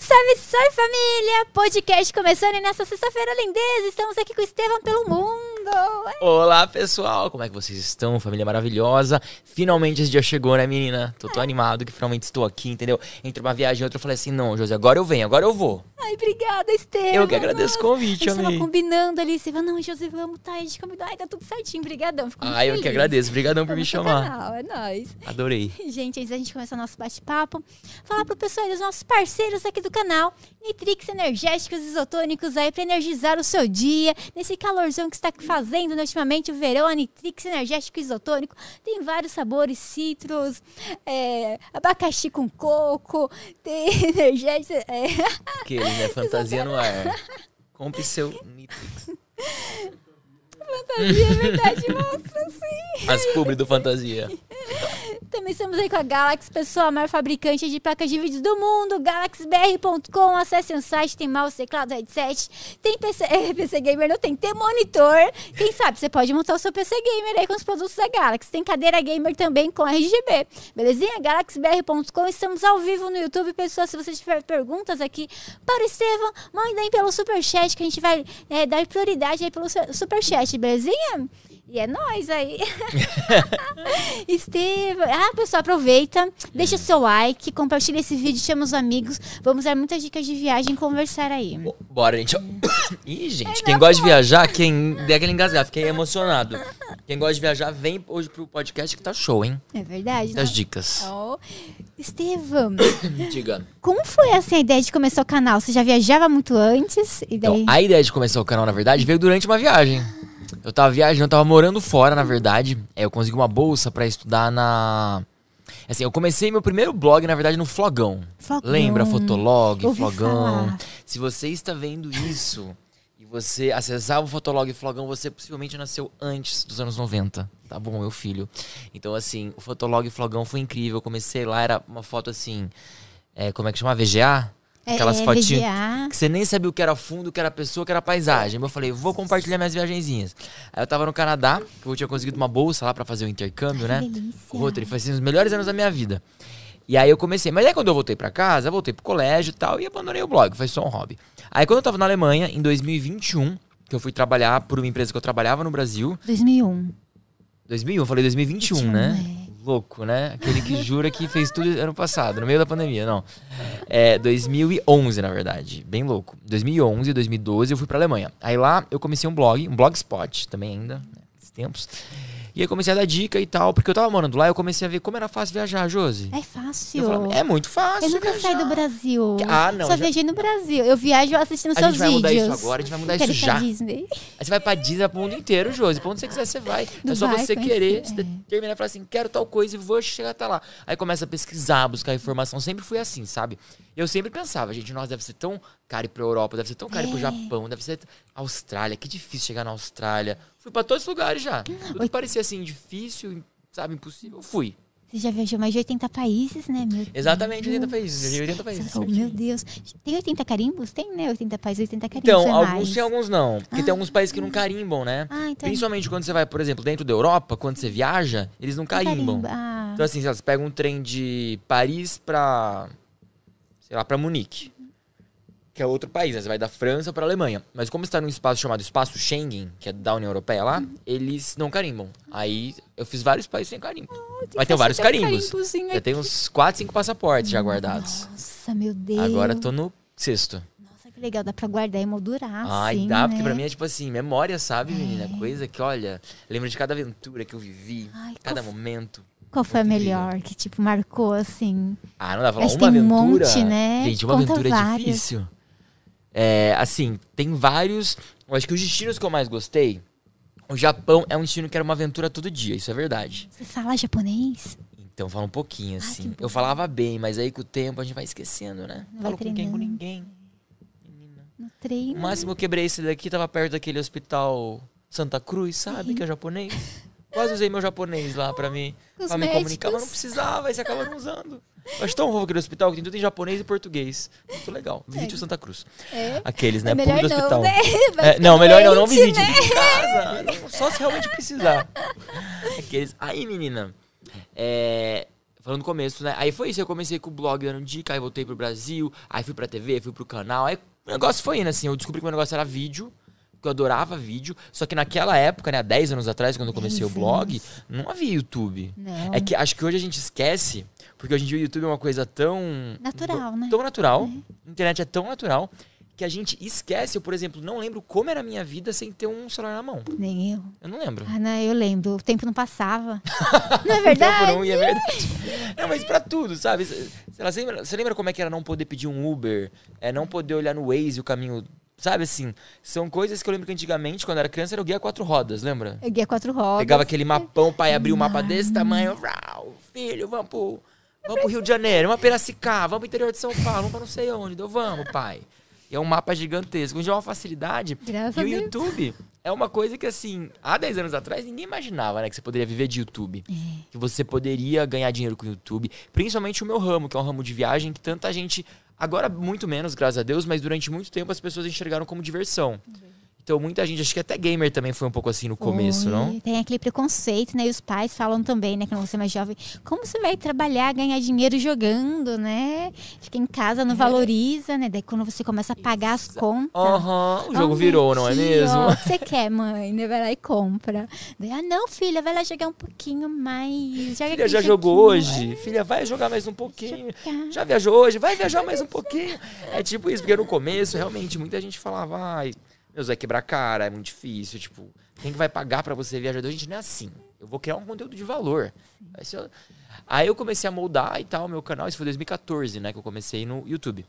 Salve, salve família! Podcast começando e nessa sexta-feira lindeza, estamos aqui com o Estevão pelo mundo. Olá, pessoal! Como é que vocês estão? Família maravilhosa. Finalmente esse dia chegou, né, menina? Tô tão animado que finalmente estou aqui, entendeu? Entre uma viagem e outra, eu falei assim: não, José, agora eu venho, agora eu vou. Ai, obrigada, Estevão. Eu que agradeço o convite, a gente combinando ali, você falou, não, José, vamos, tá, a gente combinou, ai, tá tudo certinho, brigadão. Fico muito Ah, eu que feliz. agradeço. Obrigadão por me Vamos pro chamar. Canal, é nóis. Adorei. Gente, antes da gente começar o nosso bate-papo, falar pro pessoal dos nossos parceiros aqui do canal, Nitrix Energéticos Isotônicos aí pra energizar o seu dia, nesse calorzão que está fazendo né, ultimamente o verão, a Nitrix Energético Isotônico tem vários sabores, citros, é, abacaxi com coco, tem energético, é, Aqueles, né? Fantasia no ar. Compre seu Nitrix. Fantasia, é verdade, nossa, sim. As publi do Fantasia. Também estamos aí com a Galaxy, pessoal, a maior fabricante de placas de vídeo do mundo, galaxybr.com, acesse o site, tem mouse, teclado, headset, tem PC, eh, PC Gamer, não tem, tem monitor, quem sabe, você pode montar o seu PC Gamer aí com os produtos da Galaxy, tem cadeira gamer também com RGB, belezinha? galaxybr.com, estamos ao vivo no YouTube, pessoal, se você tiver perguntas aqui para o Estevam, manda aí pelo superchat, que a gente vai eh, dar prioridade aí pelo su- superchat, belezinha? E é nóis aí. Estevam. Ah, pessoal, aproveita, deixa o seu like, compartilha esse vídeo, chama os amigos. Vamos dar muitas dicas de viagem e conversar aí. Bo- Bora, gente. Ih, gente, quem gosta de viajar, quem der aquele engasgar, fiquei emocionado. Quem gosta de viajar, vem hoje pro podcast que tá show, hein? É verdade? Das né? dicas. Oh. Estevam, Diga. como foi assim a ideia de começar o canal? Você já viajava muito antes? E daí... Então, a ideia de começar o canal, na verdade, veio durante uma viagem. Eu tava viajando, eu tava morando fora, na verdade. É, eu consegui uma bolsa pra estudar na. Assim, eu comecei meu primeiro blog, na verdade, no Flogão. Flogão. Lembra? Fotolog, Ouvi Flogão. falar. Se você está vendo isso e você acessava o Fotolog e Flogão, você possivelmente nasceu antes dos anos 90. Tá bom, meu filho. Então, assim, o Fotolog e Flogão foi incrível. Eu comecei lá, era uma foto assim. é, como é que chama? VGA? É, Aquelas é, fotinhas VGA. que você nem sabia o que era fundo, o que era pessoa, o que era paisagem. Eu falei, vou compartilhar minhas viagenzinhas. Aí eu tava no Canadá, que eu tinha conseguido uma bolsa lá pra fazer o intercâmbio, Ai, né? delícia. Com o Rotary. Foi assim, os melhores anos da minha vida. E aí eu comecei. Mas aí quando eu voltei pra casa, eu voltei pro colégio e tal, e abandonei o blog. Foi só um hobby. Aí quando eu tava na Alemanha, em 2021, que eu fui trabalhar por uma empresa que eu trabalhava no Brasil. 2001. 2001, eu falei 2021, 21, né? Louco, né? Aquele que jura que fez tudo ano passado, no meio da pandemia, não. É 2011, na verdade. Bem louco. 2011, 2012 eu fui pra Alemanha. Aí lá eu comecei um blog, um blogspot também ainda, né, tempos. E aí comecei a dar dica e tal, porque eu tava morando lá, eu comecei a ver como era fácil viajar, Josi. É fácil. Falava, é muito fácil Eu nunca saí do Brasil. Ah, não, Só já- viajei no Brasil. Eu viajo assistindo A seus gente vai vídeos. mudar isso agora, a gente vai mudar isso já. Disney. Aí você vai pra Disney, vai pro mundo inteiro, Josi. Pra onde você quiser, você vai. Do é só você querer, é. você terminar e falar assim, quero tal coisa e vou chegar até lá. Aí começa a pesquisar, buscar informação. Sempre fui assim, sabe? Eu sempre pensava, gente, nós deve ser tão caro ir pra Europa, deve ser tão caro ir pro É. Japão, deve ser Austrália, que difícil chegar na Austrália. Fui pra todos os lugares já. Tudo que Oi. parecia assim, difícil, sabe, impossível, fui. Você já viajou mais de 80 países, né? Meu Exatamente, Deus. 80 países. Viajei 80 países. Oh, meu Deus. Tem 80 carimbos? Tem, né? 80 países, 80 carimbos. Então, é alguns mais. sim, alguns não. Porque tem alguns países que não carimbam, né? Ah, então. Principalmente quando você vai, por exemplo, dentro da Europa, quando você viaja, eles não carimbam. Carimba. Ah, Então, assim, você pega um trem de Paris pra. Sei lá, pra Munique. Que é outro país, né? Você vai da França pra Alemanha. Mas como está num espaço chamado Espaço Schengen, que é da União Europeia lá, eles não carimbam. Aí eu fiz vários países sem carimbo. Mas tem vários carimbos. Já tem uns 4, 5 passaportes já guardados. Nossa, meu Deus. Agora tô no sexto. Nossa, que legal. Dá pra guardar e moldurar, Ai, assim, dá, né? porque pra mim é tipo assim, memória, sabe, menina? Coisa que, olha, lembro de cada aventura que eu vivi, Ai, cada qual, momento. Qual foi a melhor que, tipo, marcou, assim? Ah, não dá pra falar uma tem um aventura. monte, né? Gente, uma Conta aventura é várias. difícil. É, assim, tem vários. Eu acho que os destinos que eu mais gostei. O Japão é um destino que era uma aventura todo dia, isso é verdade. Você fala japonês? Então fala um pouquinho, assim. bom. eu falava bem, mas aí com o tempo a gente vai esquecendo, né? Vai Falo com quem? Com ninguém. Menina. No O treino? máximo eu quebrei esse daqui, tava perto daquele hospital Santa Cruz, sabe? Que é japonês. Quase usei meu japonês lá pra os pra me comunicar, mas não precisava, aí você acaba não usando. Eu acho tão fofo aquele hospital que tem tudo em japonês e português. Muito legal. Visite o Santa Cruz. É. Aqueles, né? É melhor Público do não, hospital. né? É, não, melhor não, não doente, visite. né? Em casa. Não, Só se realmente precisar. Aqueles. Aí, menina. é, falando no começo, né? Aí foi isso, eu comecei com o blog dando dica, aí voltei pro Brasil, aí fui pra TV, fui pro canal, aí o negócio foi indo, assim, eu descobri que o meu negócio era vídeo, que eu adorava vídeo, só que naquela época, né, 10 anos atrás, quando eu comecei o blog, não havia YouTube. Não. É que acho que hoje a gente esquece, porque hoje em dia o YouTube é uma coisa tão... Natural, né? Tão natural, a internet é tão natural, que a gente esquece, eu, por exemplo, não lembro como era a minha vida sem ter um celular na mão. Nem eu. Eu não lembro. Ah, não, eu lembro. O tempo não passava. não é verdade? um, e é verdade. Não, mas pra tudo, sabe? Você lembra, você lembra como é que era não poder pedir um Uber? É não poder olhar no Waze o caminho. Sabe assim? São coisas que eu lembro que antigamente, quando eu era criança, era o guia quatro rodas, lembra? Eu guia quatro rodas. Pegava aquele mapão, o pai abria um mapa desse tamanho. Rau, filho, vamos pro, vamos pro Rio de Janeiro, vamos pra Piracicaba, vamos pro interior de São Paulo, vamos pra não sei onde. Deu, vamos, pai. E é um mapa gigantesco. Hoje é uma facilidade. Graças e o. YouTube é uma coisa que, assim, há 10 anos atrás, ninguém imaginava, né? Que você poderia viver de YouTube. É. Que você poderia ganhar dinheiro com o YouTube. Principalmente o meu ramo, que é um ramo de viagem que tanta gente. Agora, muito menos, graças a Deus, mas durante muito tempo as pessoas enxergaram como diversão. Então, muita gente, acho que até gamer também foi um pouco assim no começo, não? Tem aquele preconceito, né? E os pais falam também, né? Quando você é mais jovem, como você vai trabalhar, ganhar dinheiro jogando, né? Fica em casa, É. não valoriza, né? Daí quando você começa a pagar as contas. Aham, o jogo virou, não é mesmo? ó, O que você quer, mãe? Né? Vai lá e compra. Daí, ah, não, filha, vai lá jogar um pouquinho mais. Joga Filha, já jogou hoje? Filha, vai jogar mais um pouquinho. Jogar. Já viajou hoje? Vai viajar mais um pouquinho. É tipo isso, porque no começo, realmente, muita gente falava, ai, meu, vai quebrar a cara, é muito difícil, tipo, quem que vai pagar pra você viajar? A gente não é assim. Eu vou criar um conteúdo de valor. Aí eu comecei a moldar e tal, meu canal, isso foi 2014, né, que eu comecei no YouTube.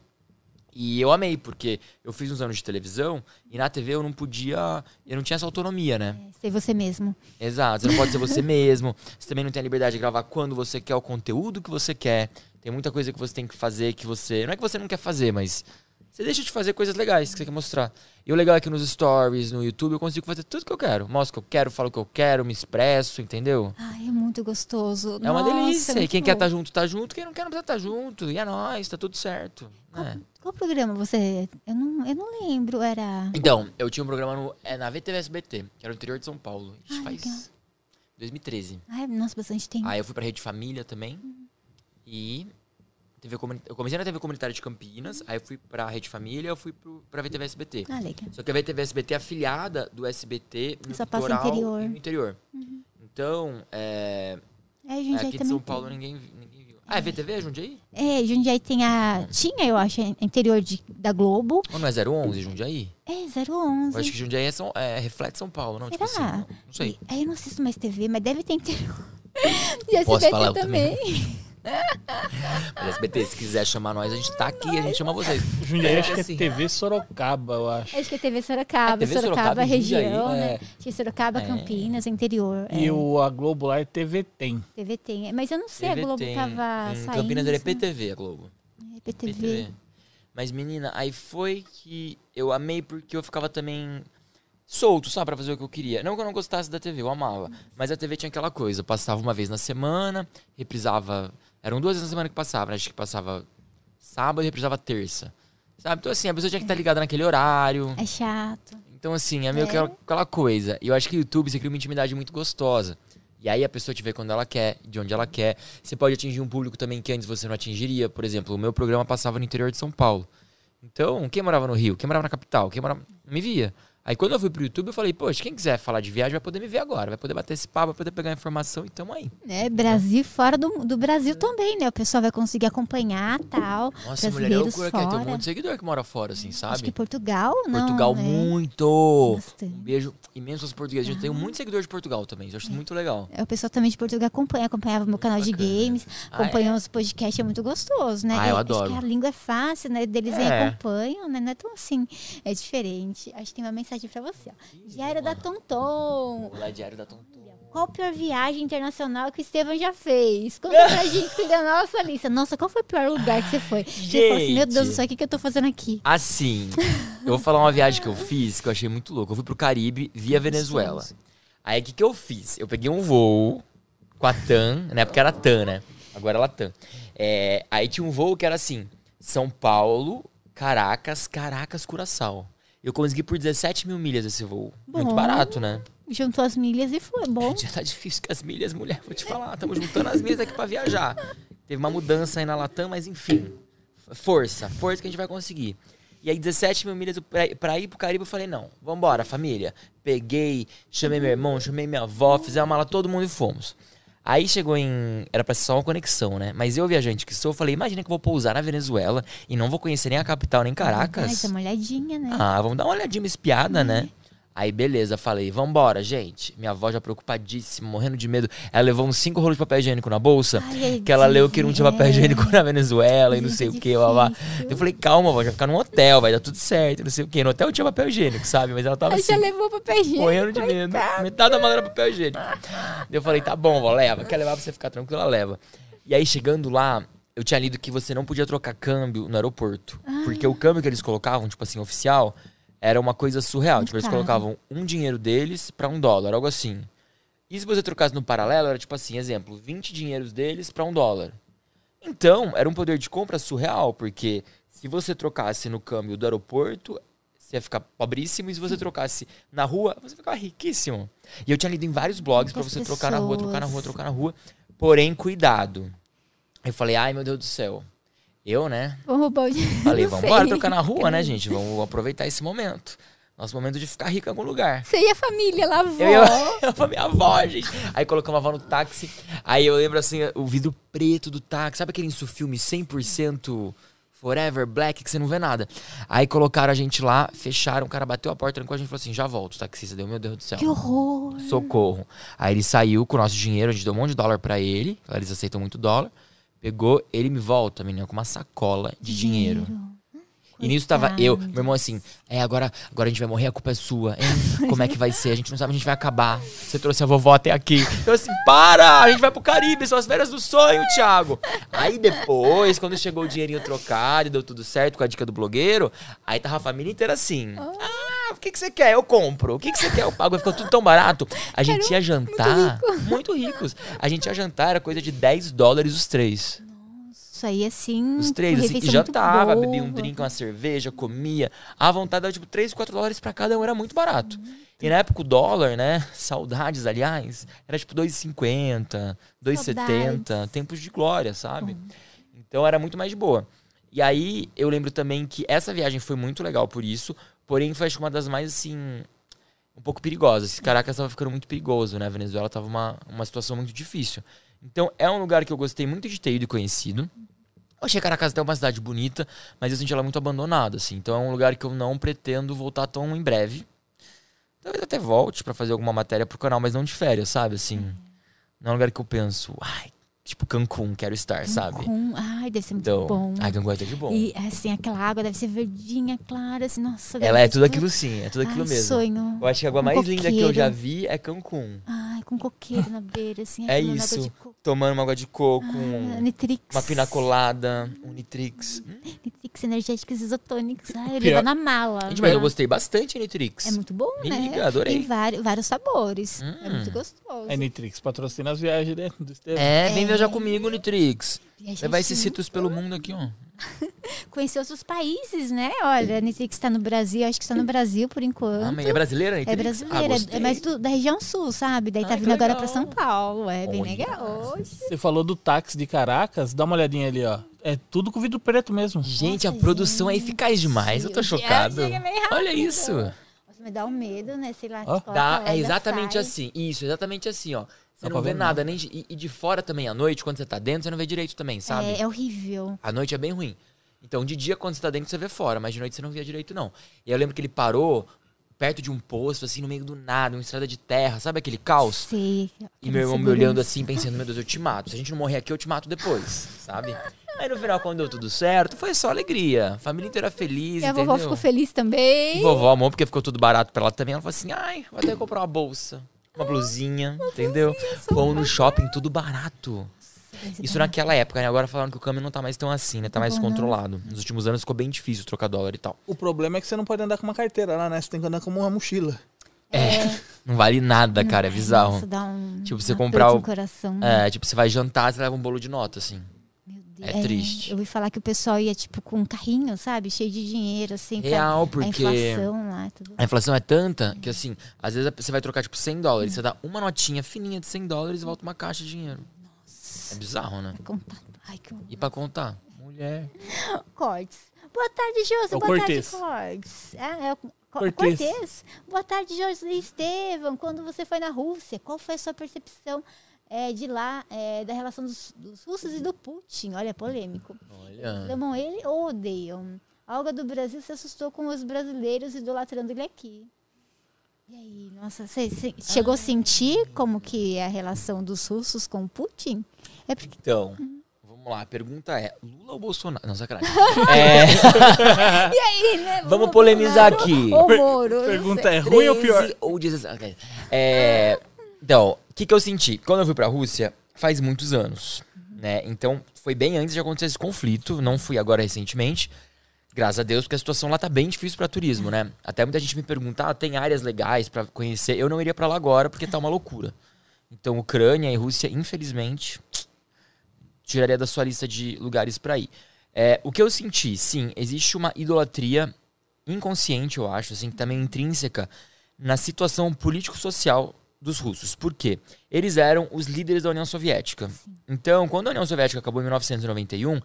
E eu amei, porque eu fiz uns anos de televisão e na TV eu não podia, eu não tinha essa autonomia, né? Ser você mesmo. Exato, você não pode ser você mesmo. Você também não tem a liberdade de gravar quando você quer, o conteúdo que você quer. Tem muita coisa que você tem que fazer que você. Não é que você não quer fazer, mas você deixa de fazer coisas legais que você quer mostrar. E o legal é que nos stories, no YouTube, eu consigo fazer tudo que eu quero. Mostro o que eu quero, falo o que eu quero, me expresso, entendeu? Ai, é muito gostoso. É uma Nossa, delícia. E muito quem quer bom. estar junto, tá junto. Quem não quer, não precisa estar junto. E é nóis, tá tudo certo. né? Qual programa você. Eu não, eu não lembro, era. Então, eu tinha um programa no, é, na VTV SBT, que era no interior de São Paulo. Ixi, Ah, faz legal. 2013. Ai, nossa, bastante tempo. Aí eu fui pra Rede Família também. E TV comuni- eu comecei na TV Comunitária de Campinas, aí eu fui pra Rede Família, eu fui pro, pra VTV SBT. Ah, legal. Só que a VTV SBT é afiliada do SBT no Só passa interior. Uhum. no interior. Então, é, É, Jundiaí aqui de também São tem. Paulo ninguém, ninguém viu. Ah, é VTV, é Jundiaí? É, Jundiaí tem a. Tinha, eu acho, interior de, da Globo. Ou não é 011, Jundiaí? É, Eu 011. acho que Jundiaí é, São, é reflete São Paulo, não? Tipo assim, Será? não, não sei. Aí eu não assisto mais TV, mas deve ter interior. E Posso falar eu também. Mas SBT, se quiser chamar nós, a gente tá aqui, a gente chama vocês. Jundiaí acho que é Assim. TV Sorocaba, eu acho. Acho que é TV Sorocaba. É, TV Sorocaba, Sorocaba região, Jundiaí, né? é. Tinha Sorocaba, É. Campinas, interior. E é. o, a Globo lá é TV Tem. TV tem. Mas eu não sei, a TV Globo tem- tava Em saindo. Campinas era EPTV, a Globo. É, PTV. PTV. Mas, menina, aí foi que eu amei porque eu ficava também solto, sabe, pra fazer o que eu queria. Não que eu não gostasse da TV, eu amava. Mas a TV tinha aquela coisa, passava uma vez na semana, reprisava. Eram duas vezes na semana que passava, né? Acho que passava sábado e reprisava terça. Sabe? Então, assim, a pessoa tinha que estar ligada naquele horário. É chato. Então, assim, é meio É. que aquela, coisa. E eu acho que o YouTube você cria uma intimidade muito gostosa. E aí a pessoa te vê quando ela quer, de onde ela quer. Você pode atingir um público também que antes você não atingiria. Por exemplo, o meu programa passava no interior de São Paulo. Então, quem morava no Rio, quem morava na capital, quem morava. não me via. Aí quando eu fui pro YouTube, eu falei, poxa, quem quiser falar de viagem vai poder me ver agora, vai poder bater esse papo, vai poder pegar informação e tamo aí. Né? Brasil fora do, do Brasil também, né? O pessoal vai conseguir acompanhar tal. Nossa, mulher, é loucura que é. Tem um monte de seguidor que mora fora, assim, Acho sabe? que Portugal, não. Portugal, né? muito! Bastante. Um beijo imenso aos portugueses. A gente tem muito seguidor de Portugal também, eu acho muito legal. É, O pessoal também de Portugal acompanha, acompanhava meu canal de games, Ah, acompanham os podcasts, é muito gostoso, né? Ah, eu E adoro. Acho que a língua é fácil, né? Deles É. acompanham, né? Não é tão assim, é diferente. Acho que tem uma mensagem pra você, ó. Diário da Tonton. O lá diário da Tonton. Qual a pior viagem internacional que o Estevam já fez? Conta pra gente, cuida da nossa lista. Nossa, qual foi o pior lugar que você foi? Você falou assim, meu Deus do Gente. céu, o que, que eu tô fazendo aqui? Assim, eu vou falar uma viagem que eu fiz que eu achei muito louco. Eu fui pro Caribe via Venezuela. Aí o que, que eu fiz? Eu peguei um voo com a TAM, na época era TAM, né? Agora ela TAM. É, aí tinha um voo que era assim: São Paulo, Caracas, Caracas, Curaçao. Eu consegui por 17 mil milhas esse voo. Muito Bom. barato, né? Juntou as milhas e foi bom. Já tá difícil com as milhas, mulher. Vou te falar. Estamos juntando as milhas aqui pra viajar. Teve uma mudança aí na Latam, mas enfim. Força, força que a gente vai conseguir. E aí, 17 mil milhas pra, pra ir pro Caribe, eu falei, não, vambora, família. Peguei, chamei meu irmão, chamei minha avó, fizemos a mala todo mundo e fomos. Aí chegou em. Era pra ser só uma conexão, né? Mas eu, viajante que sou, falei: imagina que eu vou pousar na Venezuela e não vou conhecer nem a capital, nem Caracas. dá uma olhadinha, né? Ah, vamos dar uma olhadinha, uma espiada, né? Aí, beleza, falei, vambora, gente. Minha avó já preocupadíssima, morrendo de medo. Ela levou uns cinco rolos de papel higiênico na bolsa. Ai, é que ela leu que não tinha papel higiênico na Venezuela e não sei é o que, difícil. Eu falei, calma, vó, já ficar num hotel, vai dar tudo certo, não sei o que. No hotel tinha papel higiênico, sabe? Mas ela tava Ela assim, já levou papel higiênico. morrendo de medo. coitada. Metade da mala era papel higiênico. Eu falei, tá bom, vó, leva. Quer levar pra você ficar tranquila, leva. E aí, chegando lá, eu tinha lido que você não podia trocar câmbio no aeroporto. Ah. Porque o câmbio que eles colocavam, tipo assim, oficial, era uma coisa surreal. Tipo, eles caro. colocavam um dinheiro deles pra um dólar, algo assim. E se você trocasse no paralelo, era tipo assim, exemplo, 20 dinheiros deles pra um dólar. Então, era um poder de compra surreal, porque se você trocasse no câmbio do aeroporto, você ia ficar pobríssimo, e se você trocasse na rua, você ia ficar riquíssimo. E eu tinha lido em vários blogs pra Muitas você trocar na rua, trocar na rua, pessoas. trocar na rua. Porém, cuidado. Eu falei, ai meu Deus do céu. Eu, né? Vamos roubar o dinheiro. Falei, vamos embora trocar na rua, né, gente? Vamos aproveitar esse momento. Nosso momento de ficar rico em algum lugar. Você e a família lá, avó. Eu a- eu falei, minha avó, gente. Aí colocamos a avó no táxi. Aí eu lembro assim, o vidro preto do táxi. Sabe aquele filme 100% Forever Black que você não vê nada? Aí colocaram a gente lá, fecharam, o cara bateu a porta, trancou a gente e falou assim: já volto, o taxista deu, meu Deus do céu. Que horror. Socorro. Aí ele saiu com o nosso dinheiro, a gente deu um monte de dólar pra ele. Eles aceitam muito dólar. Pegou, ele me volta, menina, com uma sacola de dinheiro. E nisso tava eu, meu irmão assim, é, agora, agora a gente vai morrer, a culpa é sua, hein? Como é que vai ser? A gente não sabe, a gente vai acabar. Você trouxe a vovó até aqui. Eu assim, para! A gente vai pro Caribe, são as férias do sonho, Thiago. Aí depois, quando chegou o dinheirinho trocado e deu tudo certo com a dica do blogueiro, aí tava a família inteira assim. Ah, o que, que você quer? Eu compro. O que, que você quer? Eu pago. Ficou tudo tão barato. A gente ia jantar. Muito, ricos. A gente ia jantar, era coisa de 10 dólares os três. Isso aí, assim. Os três, assim, muito jantava, bebia um drink, uma cerveja, comia. À vontade dava tipo 3, 4 dólares pra cada um, era muito barato. E na época o dólar, né? Saudades, aliás, era tipo 2,50, 2,70, Saudades. tempos de glória, sabe? Então era muito mais de boa. E aí eu lembro também que essa viagem foi muito legal por isso, porém foi acho que uma das mais assim. Um pouco perigosas. Caracas tava ficando muito perigoso, né? A Venezuela tava uma, uma situação muito difícil. Então é um lugar que eu gostei muito de ter ido e conhecido. Eu achei Caracas até uma cidade bonita, mas eu senti ela muito abandonada, assim. Então é um lugar que eu não pretendo voltar tão em breve. Talvez até volte pra fazer alguma matéria pro canal, mas não de férias, sabe? Assim, não é um lugar que eu penso, ai, tipo Cancún, quero estar, sabe? Com... Ai, deve ser muito Então, bom. ai, Cancún é tudo de bom. E assim, aquela água deve ser verdinha, clara, assim, nossa. deve Ela é ser, tudo aquilo sim, é tudo aquilo ai, mesmo. sonho. Eu acho que a água Um mais linda que eu já coqueiro. vi é Cancún. Ai, com coqueiro na beira, assim. É isso. Tomando uma água de coco, Ah, um- Nitrix. uma pina colada, um Nitrix. Hum, Nitrix energéticos isotônicos. Ai, eu levo na mala. Gente, mas eu Ah, gostei bastante de Nitrix. É muito bom, Me né? liga, adorei. Tem vários, vários sabores. É Hum. muito gostoso. É Nitrix, patrocina as viagens dentro do Estevão. É, vem viajar comigo, Nitrix. Viajar Levar esses sítios pelo mundo aqui, ó. Conhecer outros países, né? Olha, a Nitrix está no Brasil, acho que está no Brasil por enquanto. Ah, mas é brasileira, É Nitrix? brasileira, Ah, é- é mais do- da região sul, sabe? Daí tá Ai, vindo agora pra São Paulo. É bem Olha. legal. Oxe. Você falou do táxi de Caracas, dá uma olhadinha ali, ó. É tudo com vidro preto mesmo. Gente, a Nossa, produção é gente. eficaz demais. Eu tô chocado. rápido. Olha isso. Nossa, me dá um medo, né? Sei lá. Coloca Dá, é exatamente sai. assim. Isso, exatamente assim, ó. Você não pra vê ver nada, nem de, e, e de fora também à noite, quando você tá dentro, você não vê direito também, sabe? É, é horrível. À noite é bem ruim. Então, de dia, quando você tá dentro, você vê fora, mas de noite você não via direito, não. E eu lembro que ele parou perto de um poço, assim, no meio do nada, uma estrada de terra, sabe aquele caos? Sei. E meu irmão me olhando assim, pensando, meu Deus, eu te mato. Se a gente não morrer aqui, eu te mato depois, sabe? Aí no final, quando deu tudo certo, foi só alegria. Família inteira feliz, E a entendeu? vovó ficou feliz também. E vovó amou, porque ficou tudo barato pra ela também. Ela falou assim, ai, vou até comprar uma bolsa, uma blusinha, entendeu? Fomos no shopping, tudo barato. Isso naquela época, né? Agora falando que o câmbio não tá mais tão assim, né? Tá mais bom, não. controlado. Nos últimos anos ficou bem difícil trocar dólar e tal. O problema é que você não pode andar com uma carteira lá, né? Você tem que andar com uma mochila. É, não vale nada, cara, é bizarro. Nossa, dá um, Tipo, você comprar o- coração. É, tipo, você vai jantar, você leva um bolo de nota, assim. Deus. é triste. Eu ouvi falar que o pessoal ia, tipo, com um carrinho, sabe? Cheio de dinheiro, assim. pra- Real, A porque inflação lá, tudo. a inflação é tanta que, assim, às vezes você vai trocar, tipo, 100 dólares, você dá uma notinha fininha de 100 dólares e volta uma caixa de dinheiro. É bizarro, né? Contato. Ai, que E pra contar? Mulher. Cortes. Boa tarde, Josi. É Boa Cortez. tarde, Cortes. É, é o Co- Cortez. Cortez. Boa tarde, Josi Estevam. Quando você foi na Rússia, qual foi a sua percepção é, de lá, é, da relação dos, dos russos e do Putin? Olha, polêmico. Olha. Amam ele ou odeiam? A Olga do Brasil se assustou com os brasileiros idolatrando ele aqui. E aí, nossa, você chegou a sentir como que é a relação dos russos com o Putin? É porque Então, vamos lá. A pergunta é: Lula ou Bolsonaro? Não, sacanagem. É, E aí, né? Vamos polemizar Bolsonaro aqui. Ou Per- Moro? não Pergunta sei. é ruim ou 13 pior? Ou 16. ok. É, então, o que, que eu senti? Quando eu fui pra Rússia, faz muitos anos. Né? Então, foi bem antes de acontecer esse conflito. Não fui agora recentemente. Graças a Deus, porque a situação lá tá bem difícil pra turismo, né? Até muita gente me pergunta, ah, tem áreas legais pra conhecer. Eu não iria pra lá agora porque tá uma loucura. Então, Ucrânia e Rússia, infelizmente, tiraria da sua lista de lugares pra ir. É, o que eu senti, sim, existe uma idolatria inconsciente, eu acho, assim, também intrínseca na situação político-social dos russos. Por quê? Eles eram os líderes da União Soviética. Então, quando a União Soviética acabou em 1991,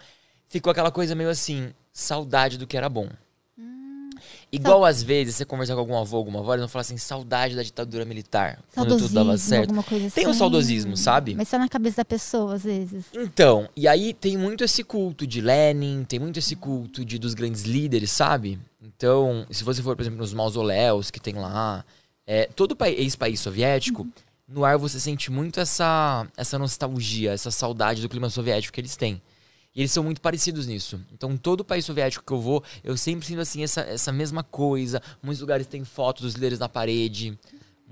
ficou aquela coisa meio assim, saudade do que era bom. Igual às vezes você conversar com algum avô, alguma avó, eles vão falar assim, saudade da ditadura militar, quando tudo dava certo. coisa Tem um assim. saudosismo, sabe? Mas só na cabeça da pessoa, às vezes. Então, e aí tem muito esse culto de Lenin, tem muito esse culto de dos grandes líderes, sabe? Então, se você for, por exemplo, nos mausoléus que tem lá, é, todo ex-país soviético, no ar você sente muito essa, essa nostalgia, essa saudade do clima soviético que eles têm. E eles são muito parecidos nisso. Então, todo país soviético que eu vou, eu sempre sinto assim essa, essa mesma coisa. Muitos lugares têm fotos dos líderes na parede.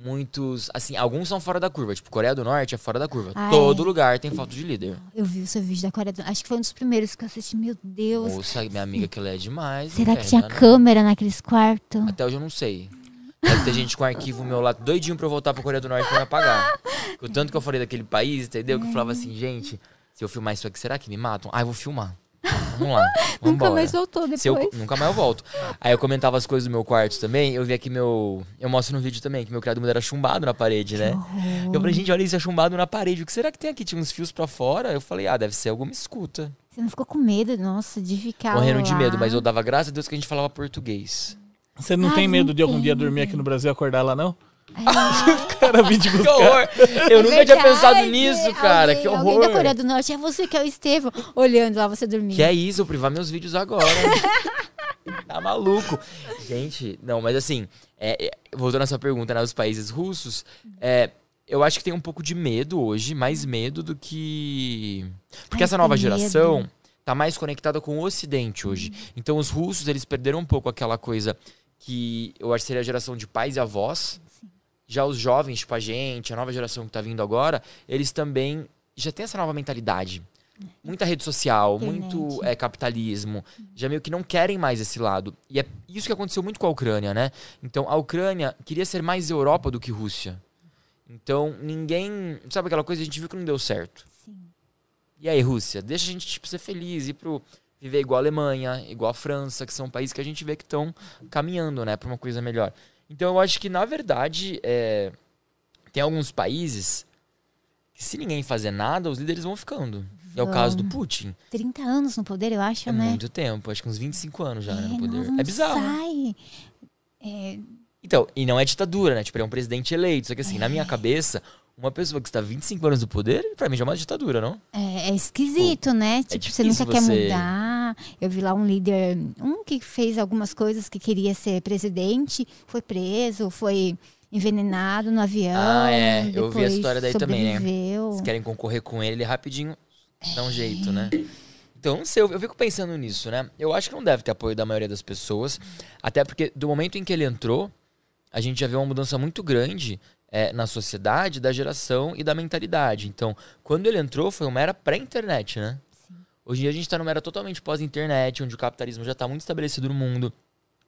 Muitos, assim, alguns são fora da curva. Tipo, Coreia do Norte é fora da curva. Ah, todo é? lugar tem foto de líder. Eu vi o seu vídeo da Coreia do Acho que foi um dos primeiros que eu assisti. Meu Deus. Moça, minha amiga que ela é demais. Será que tinha câmera naqueles quartos? Até hoje eu não sei. Deve ter gente com arquivo meu lá doidinho pra eu voltar pra Coreia do Norte pra me apagar. O tanto que eu falei daquele país, entendeu? Que eu falava assim, gente, se eu filmar isso aqui, será que me matam? Ah, eu vou filmar. Vamos lá. Nunca mais voltou depois. Se eu, nunca mais eu volto. Aí eu comentava as coisas do meu quarto também. Eu vi aqui meu. Eu mostro no vídeo também que meu criado mudo era chumbado na parede, né? Eu falei, gente, olha isso, é chumbado na parede. O que será que tem aqui? Tinha uns fios pra fora. Eu falei, ah, deve ser alguma escuta. Você não ficou com medo, nossa, de ficar Morrendo de lá? medo, mas eu dava graças a Deus que a gente falava português. Você não Ai, tem medo de algum dia dormir aqui no Brasil e acordar lá, não? Ai, Cara, vim te Que horror! Eu nunca tinha pensado nisso, cara. Alguém- que Alguém horror! da Coreia do Norte, é você que é o Estevão, olhando lá você dormindo. Que é isso, eu privar meus vídeos agora. tá maluco. Gente, não, mas assim, é, é, voltando à sua pergunta, né, os países russos, é, eu acho que tem um pouco de medo hoje, mais medo do que. Porque Ai, essa nova geração medo. tá mais conectada com o Ocidente hoje. Então os russos, eles perderam um pouco aquela coisa que eu acho que seria a geração de pais e avós. Já os jovens, tipo a gente, a nova geração que tá vindo agora, eles também já tem essa nova mentalidade. Muita rede social, Internet. muito é, capitalismo. Já meio que não querem mais esse lado. E é isso que aconteceu muito com a Ucrânia, né? Então a Ucrânia queria ser mais Europa do que Rússia. Então ninguém. Sabe aquela coisa? A gente viu que não deu certo. Sim. E aí, Rússia? Deixa a gente tipo, ser feliz, ir pro. Viver igual a Alemanha, igual a França, que são países que a gente vê que estão caminhando, né, pra uma coisa melhor. Então eu acho que, na verdade, é, tem alguns países que se ninguém fazer nada, os líderes vão ficando. É o caso do Putin. 30 anos no poder, eu acho, É né? muito tempo, acho que uns 25 anos já né, no É, poder. é bizarro. né? Sai. É, Então, e não é ditadura, né? Tipo, ele é um presidente eleito. Só que assim, na minha cabeça, uma pessoa que está 25 anos no poder, pra mim já é uma ditadura, não? é, é esquisito, né? Tipo, você difícil nunca quer você- mudar. Eu vi lá um líder, um que fez algumas coisas que queria ser presidente, foi preso, foi envenenado no avião. Ah, é. Eu vi a história daí também, né? sobreviveu. Se querem concorrer com ele, ele rapidinho dá um jeito, né? Então, não sei, eu, eu fico pensando nisso, né? Eu acho que não deve ter apoio da maioria das pessoas. Até porque do momento em que ele entrou, a gente já vê uma mudança muito grande é, na sociedade, da geração e da mentalidade. Então, quando ele entrou, foi uma era pré-internet, né? Hoje em dia a gente tá numa era totalmente pós-internet, onde o capitalismo já tá muito estabelecido no mundo.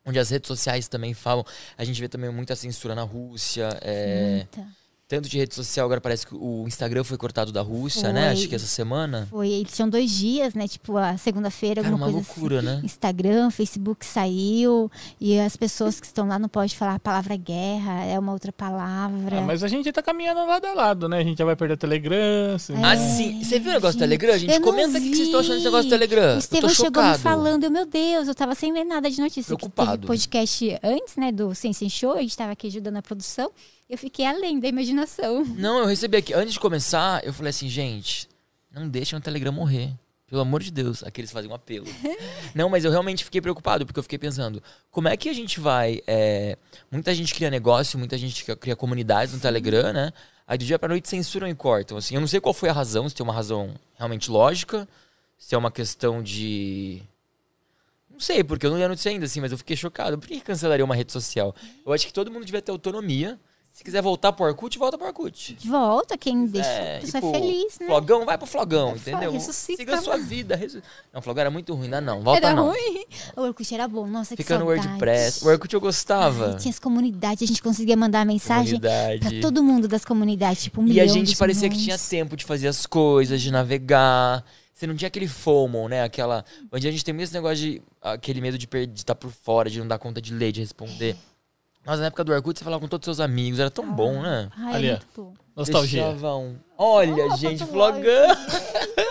Onde as redes sociais também falam. A gente vê também muita censura na Rússia. É, Muita. Tanto de rede social, agora parece que o Instagram foi cortado da Rússia, né? Foi. Acho que essa semana. Foi, eles tinham dois dias, né? Tipo, a segunda-feira, alguma uma coisa loucura, assim. né? Instagram, Facebook saiu e as pessoas que estão lá não podem falar a palavra guerra, é uma outra palavra. Ah, mas a gente tá caminhando lado a lado, né? A gente já vai perder o Telegram. assim. É. Ah, sim. Você viu o negócio do gente. Telegram? Gente, Eu não comenta o que vocês estão achando desse negócio do Telegram. O Estevão chegou me chocado. falando, eu, meu Deus, eu tava sem ler nada de notícia. que Preocupado. Teve podcast antes, né, do Sense Show, a gente tava aqui ajudando a produção. Eu fiquei além da imaginação. Não, eu recebi aqui. Antes de começar, eu falei assim, gente, não deixem o Telegram morrer. Pelo amor de Deus. Aqui eles fazem um apelo. não, mas eu realmente fiquei preocupado, porque eu fiquei pensando, como é que a gente vai. é, Muita gente cria negócio, muita gente cria- cria comunidades no Telegram, né? Aí do dia pra noite censuram e cortam. Assim, eu não sei qual foi a razão, se tem uma razão realmente lógica, se é uma questão de. Não sei, porque eu não li a notícia ainda, assim, mas eu fiquei chocado. Por que cancelaria uma rede social? Eu acho que todo mundo devia ter autonomia. Se quiser voltar pro Orkut, volta pro Orkut. Volta, quem deixa É, a pessoa é feliz, né? Flogão, vai pro Flogão, Vai, entendeu? ressuscita, Siga a sua vida. ressu- Não, Flogão era muito ruim, não, não. Volta Era não. ruim. O Orkut era bom, nossa, que Fica no. WordPress. O Orkut eu gostava. Ai, tinha as comunidades, a gente conseguia mandar mensagem Comunidade. pra todo mundo das comunidades, tipo um E a gente parecia que tinha tempo de fazer as coisas, de navegar. Você não tinha aquele FOMO, né? Aquela. Onde a gente tem muito esse negócio de. aquele medo de estar de estar por fora, de não dar conta de ler, de responder. Mas na época do Orkut, você falava com todos os seus amigos, era tão bom, né? Ai, Ali, é ó. muito bom. Nostalgia. Um- Olha, Ah, gente, Fotolog.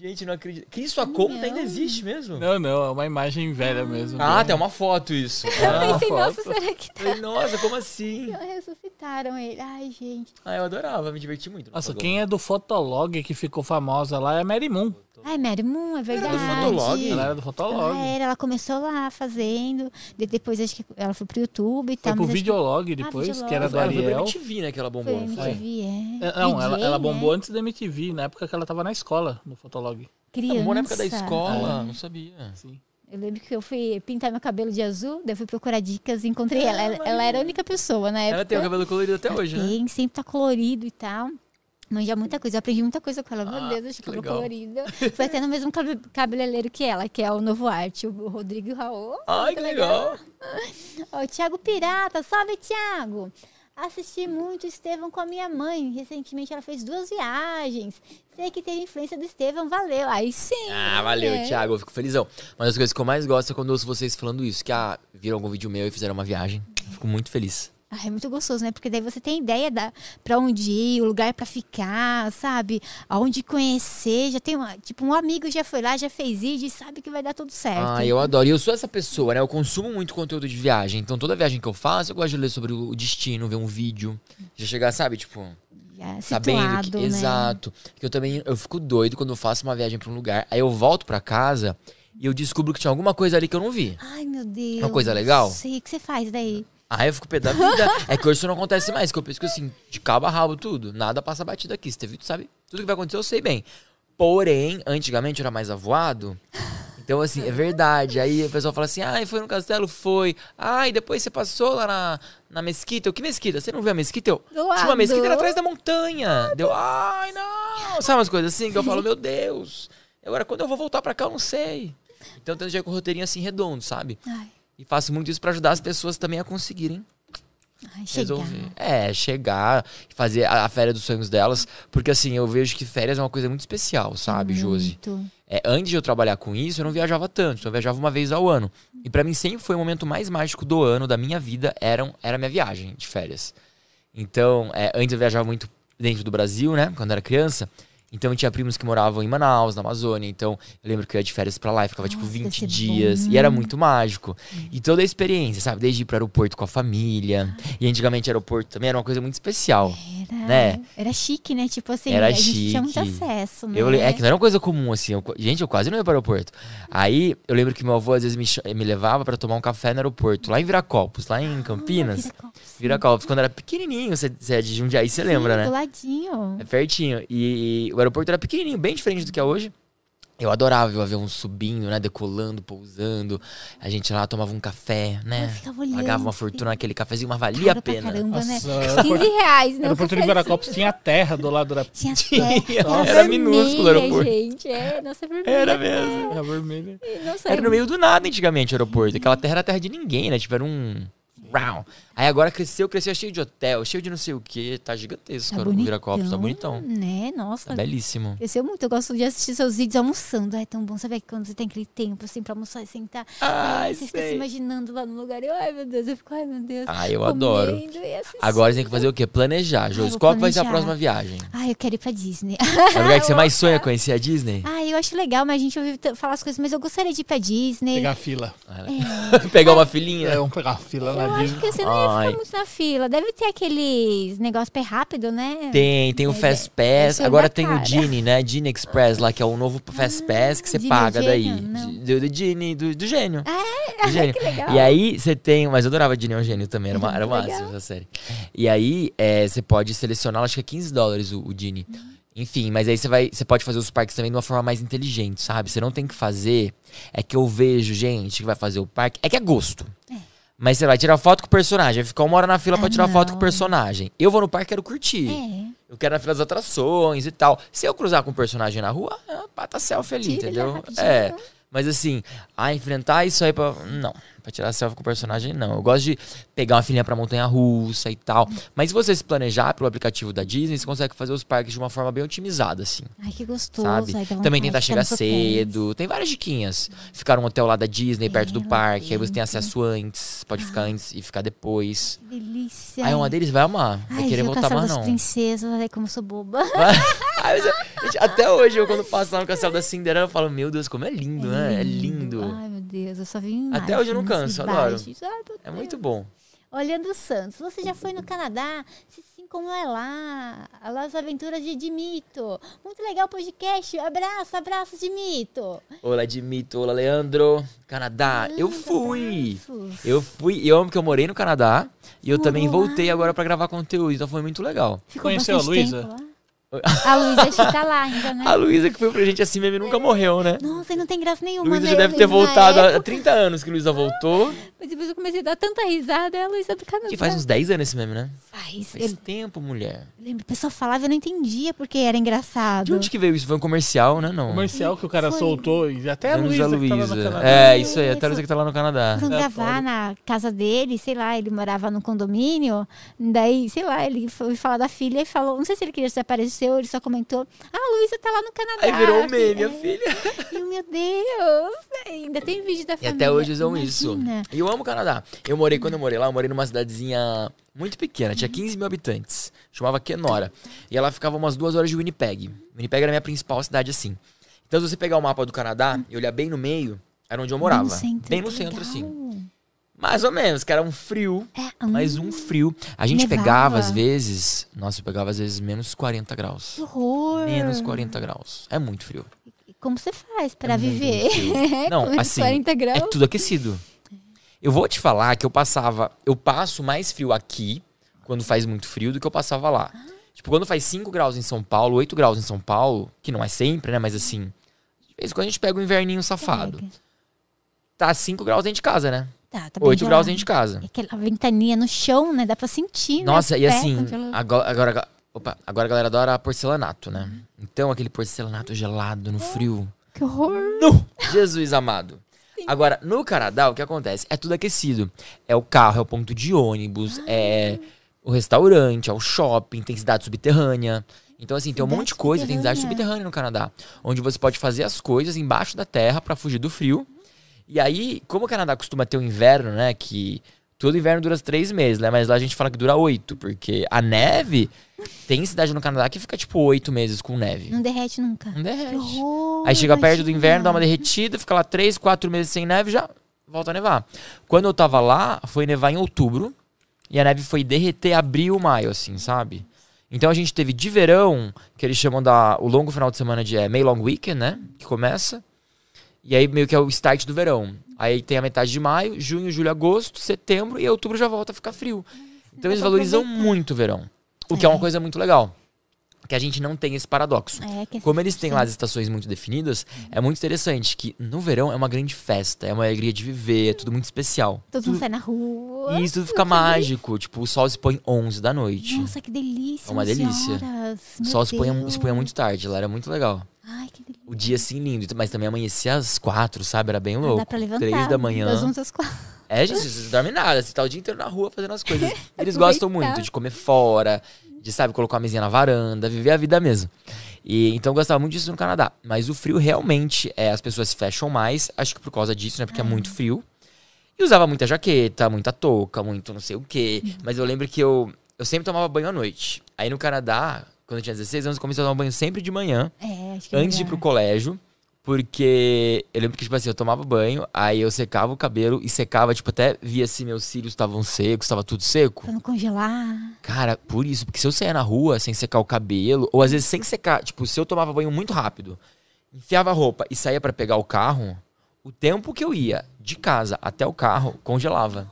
Gente, não acredito. Que isso, a conta ainda existe mesmo? Não, não, é uma imagem velha mesmo. Ah, tem uma foto isso. Eu Ah, pensei, foto. nossa, será que tá? falei, nossa, como assim? Ressuscitaram ele. Ai, gente. Ah, eu adorava, me diverti muito. no Nossa, quem é do Fotolog que ficou famosa lá é a Mary Moon. Ai, Mary Moon, é verdade. Fotolog? Ela era do Fotolog. Ela era, ela começou lá fazendo, de- depois acho que ela foi pro YouTube e Foi tal. pro mas acho que- Videolog depois, Videolog. que era do Ela foi pra Ariel. MTV, né, que ela Foi bombou, não foi? MTV, é. É, Não, ela, DJ, ela né? bombou antes da MTV, na época que ela tava na escola, no Fotolog. Criança. Bombou na época da escola, É. não sabia. Sim. Eu lembro que eu fui pintar meu cabelo de azul, daí eu fui procurar dicas e encontrei ela. Ela, ela era a única pessoa na época. Ela tem o cabelo colorido até hoje, né? Tem, sempre tá colorido e tal. Manja muita coisa. Eu aprendi muita coisa com ela. Meu Ah, Deus, eu achei que cabelo legal. colorido. Foi até no mesmo cabe- cabeleireiro que ela, que é o Novo Arte, o Rodrigo e o Raul. Ai, que legal. Ó, o Thiago Pirata, salve Thiago! Assisti muito Estevão com a minha mãe. Recentemente ela fez duas viagens. Sei que teve influência do Estevão, valeu. Aí sim. Ah, valeu, né? Thiago, eu fico felizão. Uma das coisas que eu mais gosto é quando eu ouço vocês falando isso, que ah, viram algum vídeo meu e fizeram uma viagem. Eu fico muito feliz. Ai, é muito gostoso, né? Porque daí você tem ideia da, pra onde ir, o lugar pra ficar, sabe? Aonde conhecer. Já tem uma, tipo, um amigo já foi lá, já fez vídeo e sabe que vai dar tudo certo. Ah, eu adoro. E eu sou essa pessoa, né? Eu consumo muito conteúdo de viagem. Então toda viagem que eu faço, eu gosto de ler sobre o destino, ver um vídeo. Já chegar, sabe, tipo, sabendo situado, que. né? Exato. Que eu também eu fico doido quando eu faço uma viagem pra um lugar. Aí eu volto pra casa e eu descubro que tinha alguma coisa ali que eu não vi. Ai, meu Deus. Uma coisa legal? Sei, o que você faz daí? Aí eu fico pé da vida. é que hoje isso não acontece mais, que eu penso que assim, de cabo a rabo tudo. Nada passa batido aqui. Se teve, tu sabe, tudo que vai acontecer eu sei bem. Porém, antigamente eu era mais avoado. Então, assim, é verdade. Aí o pessoal fala assim, ai, foi no castelo? Foi. Ai, depois você passou lá na, na mesquita. Eu, que mesquita? Você não viu a mesquita? Eu, Do tinha uma mesquita era atrás da montanha. Deu, ai, não. Sabe umas coisas assim que eu falo, meu Deus. Agora, quando eu vou voltar pra cá, eu não sei. Então, eu já com o roteirinho assim redondo, sabe? Ai, E faço muito isso pra ajudar as pessoas também a conseguirem ai chegar. resolver. É, chegar e fazer a, a férias dos sonhos delas. Porque assim, eu vejo que férias é uma coisa muito especial, sabe, Josi? Muito. É, antes de eu trabalhar com isso, eu não viajava tanto. Eu viajava uma vez ao ano. E pra mim sempre foi o momento mais mágico do ano, da minha vida, era, era a minha viagem de férias. Então, é, antes eu viajava muito dentro do Brasil, né? Quando era criança. Então eu tinha primos que moravam em Manaus, na Amazônia. Então eu lembro que eu ia de férias pra lá e ficava tipo Nossa, 20 deve ser dias. bom. E era muito mágico. E toda a experiência, sabe? Desde ir pro aeroporto com a família. E antigamente aeroporto também era uma coisa muito especial. Era, Né? era chique, né? Tipo assim, Era a gente tinha muito chique. acesso, né? Eu, é que não era uma coisa comum, assim. eu- gente, eu quase não ia pro aeroporto. Aí, eu lembro que meu avô às vezes me, me levava pra tomar um café no aeroporto, lá em Viracopos, lá em Campinas. Viracopos. Viracopos, quando era pequenininho, você é de Jundiaí, você lembra, né? Do ladinho. É pertinho. E, o aeroporto era pequenininho, bem diferente do que é hoje. Eu adorava ver o avião subindo, né? Decolando, pousando. A gente lá tomava um café, Eu né? ficava olhando. Pagava uma fortuna naquele cafezinho, mas valia a pena. Caramba, né? Nossa, 15 reais, né? O aeroporto de Viracopos tinha terra do lado da Tinha Tinha, terra. era minúsculo o aeroporto. gente. É, nossa, vermelha. Era mesmo. terra vermelha. Nossa, Era no meio do nada antigamente o aeroporto. Aquela terra era terra de ninguém, né? Tipo, era um. rau. Aí agora cresceu, cresceu, é cheio de hotel, cheio de não sei o que. Tá gigantesco, Tá. O. Viracopos tá bonitão. Né? Nossa, Tá belíssimo. cresceu muito. Eu gosto de assistir seus vídeos almoçando. É tão bom saber que quando você tem aquele tempo assim pra almoçar e sentar. Ai, aí você fica se sei. imaginando lá no lugar. Eu, ai, meu Deus, eu fico, ai, meu Deus. Ah, eu adoro. e. Agora você tem que fazer o quê? Planejar, Josi. vou Qual que vai ser a planejar. próxima viagem? Ai, eu quero ir pra Disney. É o lugar que você mais sonha conhecer a Disney? Ai, eu acho legal, mas a gente ouve falar as coisas, mas eu gostaria de ir pra Disney. Pegar fila. Pegar uma filhinha? É, vamos pegar fila Eu na acho Disney. Ai. muito na fila. Deve ter aqueles negócio pé rápido, né? Tem, tem o Deve- Fast deve Pass. ser Agora tem o cara. Genie, né? Genie Express lá, que é o novo Fast Pass que você Genie paga daí. Não. Do, do Genie, do, do gênio. Ah, Do gênio. que legal. E aí você tem. Mas eu adorava Genie é um gênio também, era, uma, era massa essa série. E aí é, você pode selecionar, acho que é 15 dólares o, o Genie. Enfim, mas aí você vai. Você pode fazer os parques também de uma forma mais inteligente, sabe? Você não tem que fazer. É que eu vejo gente que vai fazer o parque. É que é gosto. Mas você vai tirar foto com o personagem, vai ficar uma hora na fila pra Ah, tirar foto com o não. personagem. Eu vou no parque, quero curtir. É. Eu quero na fila das atrações e tal. Se eu cruzar com um personagem na rua, é, bata selfie ali, Tira entendeu? É. Mas assim, ah, enfrentar isso aí pra. Não. Pra tirar selfie com o personagem, não. Eu gosto de pegar uma filhinha pra montanha russa e tal. Mas se você se planejar pelo aplicativo da Disney, você consegue fazer os parques de uma forma bem otimizada, assim. Ai, que gostoso. Sabe? Ai, Também tentar chegar cedo. Tem várias diquinhas. Ficar num hotel lá da Disney, perto do parque. Aí você tem acesso antes. Pode ficar antes e ficar depois. Que delícia. Aí uma deles vai amar. Vai Ai, querer voltar mais, não. Princesas, olha como eu sou boba. Ai, gente, até hoje, eu quando passo lá no Castelo da Cinderela, eu falo, meu Deus, como é lindo, né? É lindo. Ai, meu Deus, eu só vi Até hoje eu não canso, eu adoro. meu É muito bom. Olhando Santos, você já foi no Canadá? Se sim, como é lá? As aventuras de Dimito. Muito legal o podcast. Abraço, abraço, Dimito. Olá, Dimito, olá, Leandro. Canadá, eu Leandro, fui. abraços. Eu fui, eu amo que eu morei no Canadá. E eu Morou também lá. voltei agora pra gravar conteúdo, então foi muito legal. Ficou Conheceu a Luísa? Lá? A Luísa acho que tá lá ainda, né? A Luísa que foi pra gente assim mesmo nunca morreu, né? Nossa, e não tem graça nenhuma, Luísa né? já deve ter voltado há época. 30 anos que Luísa voltou. Mas depois eu comecei a dar tanta risada, é a Luísa do Canadá. Que faz uns 10 anos esse meme, né? Faz. Faz Eu tempo, mulher. lembro, o pessoal falava e eu não entendia porque era engraçado. De onde que veio isso? Foi um comercial, né? Não. Comercial que o cara Foi. soltou. E até a Luísa que tava no Luísa. Canadá. É, isso aí, até a. Luísa que tá lá no Canadá. Foram É, gravar pode. na casa dele, sei lá, ele morava num condomínio. Daí, sei lá, ele foi falar da filha e falou. Não sei se ele queria se apareceu, ele só comentou: Ah, a Luísa tá lá no Canadá. Aí virou um meme, É. a filha. E eu, meu Deus, ainda tem vídeo da E família. até hoje usam isso. Imagina. E eu amo o Canadá. Eu morei, quando eu morei lá, eu morei numa cidadezinha muito pequena, tinha 15 mil habitantes. Chamava Kenora. E ela ficava umas duas horas de Winnipeg. Winnipeg era a minha principal cidade, assim. Então, se você pegar o mapa do Canadá e olhar bem no meio, era onde eu morava. Bem no centro, bem no centro, assim. Mais ou menos, que era um frio. É, Mas hum, um frio. A gente Nevava. pegava, às vezes. Nossa, eu pegava, às vezes, menos 40 graus. que horror. Menos 40 graus. É muito frio. Como você faz pra É viver? Não, assim, 40 graus. É tudo aquecido. Eu vou te falar que eu passava. Eu passo mais frio aqui, quando faz muito frio, do que eu passava lá. Tipo, quando faz 5 graus em São Paulo, 8 graus em São Paulo, que não é sempre, né? Mas assim. De vez em quando a gente pega o inverninho safado. Pega. Tá 5 graus dentro de casa, né? Tá, tá bem 8 graus gelado. dentro de casa. É Aquela ventania no chão, né? Dá pra sentir, né? Nossa, o e assim, agora, agora, opa, agora a galera adora porcelanato, né? Então aquele porcelanato gelado no frio. Que horror. Nu! Jesus amado. Agora, no Canadá, o que acontece? É tudo aquecido. É o carro, é o ponto de ônibus, é o restaurante, é o shopping, tem cidade subterrânea. Então, assim, tem um monte de coisa, tem cidade subterrânea. subterrânea no Canadá. Onde você pode fazer as coisas embaixo da terra pra fugir do frio. E aí, como o Canadá costuma ter o inverno, né? Que todo inverno dura três meses, né? Mas lá a gente fala que dura oito, porque a neve. Tem cidade no Canadá que fica tipo oito meses com neve. Não derrete nunca. Não derrete. Horror. Aí chega perto do inverno, dá uma derretida, fica lá três, quatro meses sem neve, já volta a nevar. Quando eu tava lá, foi nevar em outubro. E a neve foi derreter abril, maio, assim, sabe? Então a gente teve de verão, que eles chamam da. O longo final de semana de é, May Long Weekend, né? Que começa. E aí meio que é o start do verão. Aí tem a metade de maio, junho, julho, agosto, setembro e outubro já volta a ficar frio. Então eles pra valorizam muito o verão. O que é uma É. coisa muito legal. Que a gente não tem esse paradoxo. É, que Como eles têm lá as estações muito definidas, é muito interessante que no verão é uma grande festa, é uma alegria de viver, é tudo muito especial. Todo mundo sai na rua. E isso tudo fica mágico. Tipo, o sol se põe 11 da noite. Nossa, que delícia. É uma 11 delícia. horas. o sol se põe, se põe muito tarde, lá era muito legal. Ai, que delícia. O dia assim lindo, mas também amanhecia às 4, sabe? Era bem louco. Dá pra levantar. 3 da manhã. Das 11 às 4. É, gente, vocês não dormem nada. Você tá o dia inteiro na rua fazendo as coisas. Eles gostam muito de comer fora, de, sabe, colocar uma mesinha na varanda, viver a vida mesmo. E, então eu gostava muito disso no Canadá. Mas o frio realmente, é, as pessoas se fecham mais, acho que por causa disso, né? Porque é muito frio. E usava muita jaqueta, muita touca, muito não sei o quê. Mas eu lembro que eu, eu sempre tomava banho à noite. Aí no Canadá, quando eu tinha 16 anos, eu comecei a tomar banho sempre de manhã É, acho que é antes de ir pro colégio. Porque eu lembro que, tipo assim, eu tomava banho, aí eu secava o cabelo e secava, tipo, até via se meus cílios estavam secos, estava tudo seco. Pra não congelar. Cara, por isso, porque se eu saía na rua sem secar o cabelo, ou às vezes sem secar, tipo, se eu tomava banho muito rápido, enfiava a roupa e saía pra pegar o carro, o tempo que eu ia de casa até o carro congelava.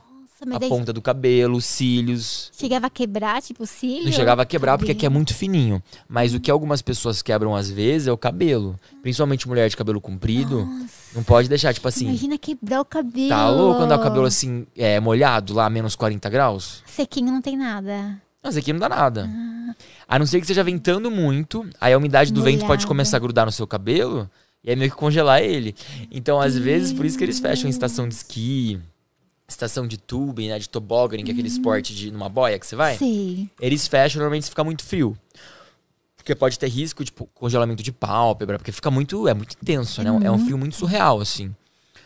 Nossa, mas A daí ponta do cabelo, os cílios. chegava a quebrar, tipo, o cílio? Não chegava a quebrar porque aqui é Cabelo. muito fininho. Mas o que algumas pessoas quebram às vezes é o cabelo. Principalmente mulher de cabelo comprido. Nossa, Não pode deixar, tipo assim. imagina quebrar o cabelo. Tá louco andar o cabelo assim, é, molhado lá, menos 40 graus? Sequinho não tem nada. Mas aqui não dá nada. A não ser que esteja ventando muito, aí a umidade do vento pode Molhado. começar a grudar no seu cabelo e aí meio que congelar ele. Então, às vezes, por isso que eles fecham em estação de esqui, estação de tubing, né, de toboggan, que é aquele esporte de numa boia que você vai. Sei. Eles fecham normalmente se fica muito frio. Porque pode ter risco de tipo, congelamento de pálpebra, porque fica muito, é muito intenso, né? É um frio muito surreal, assim.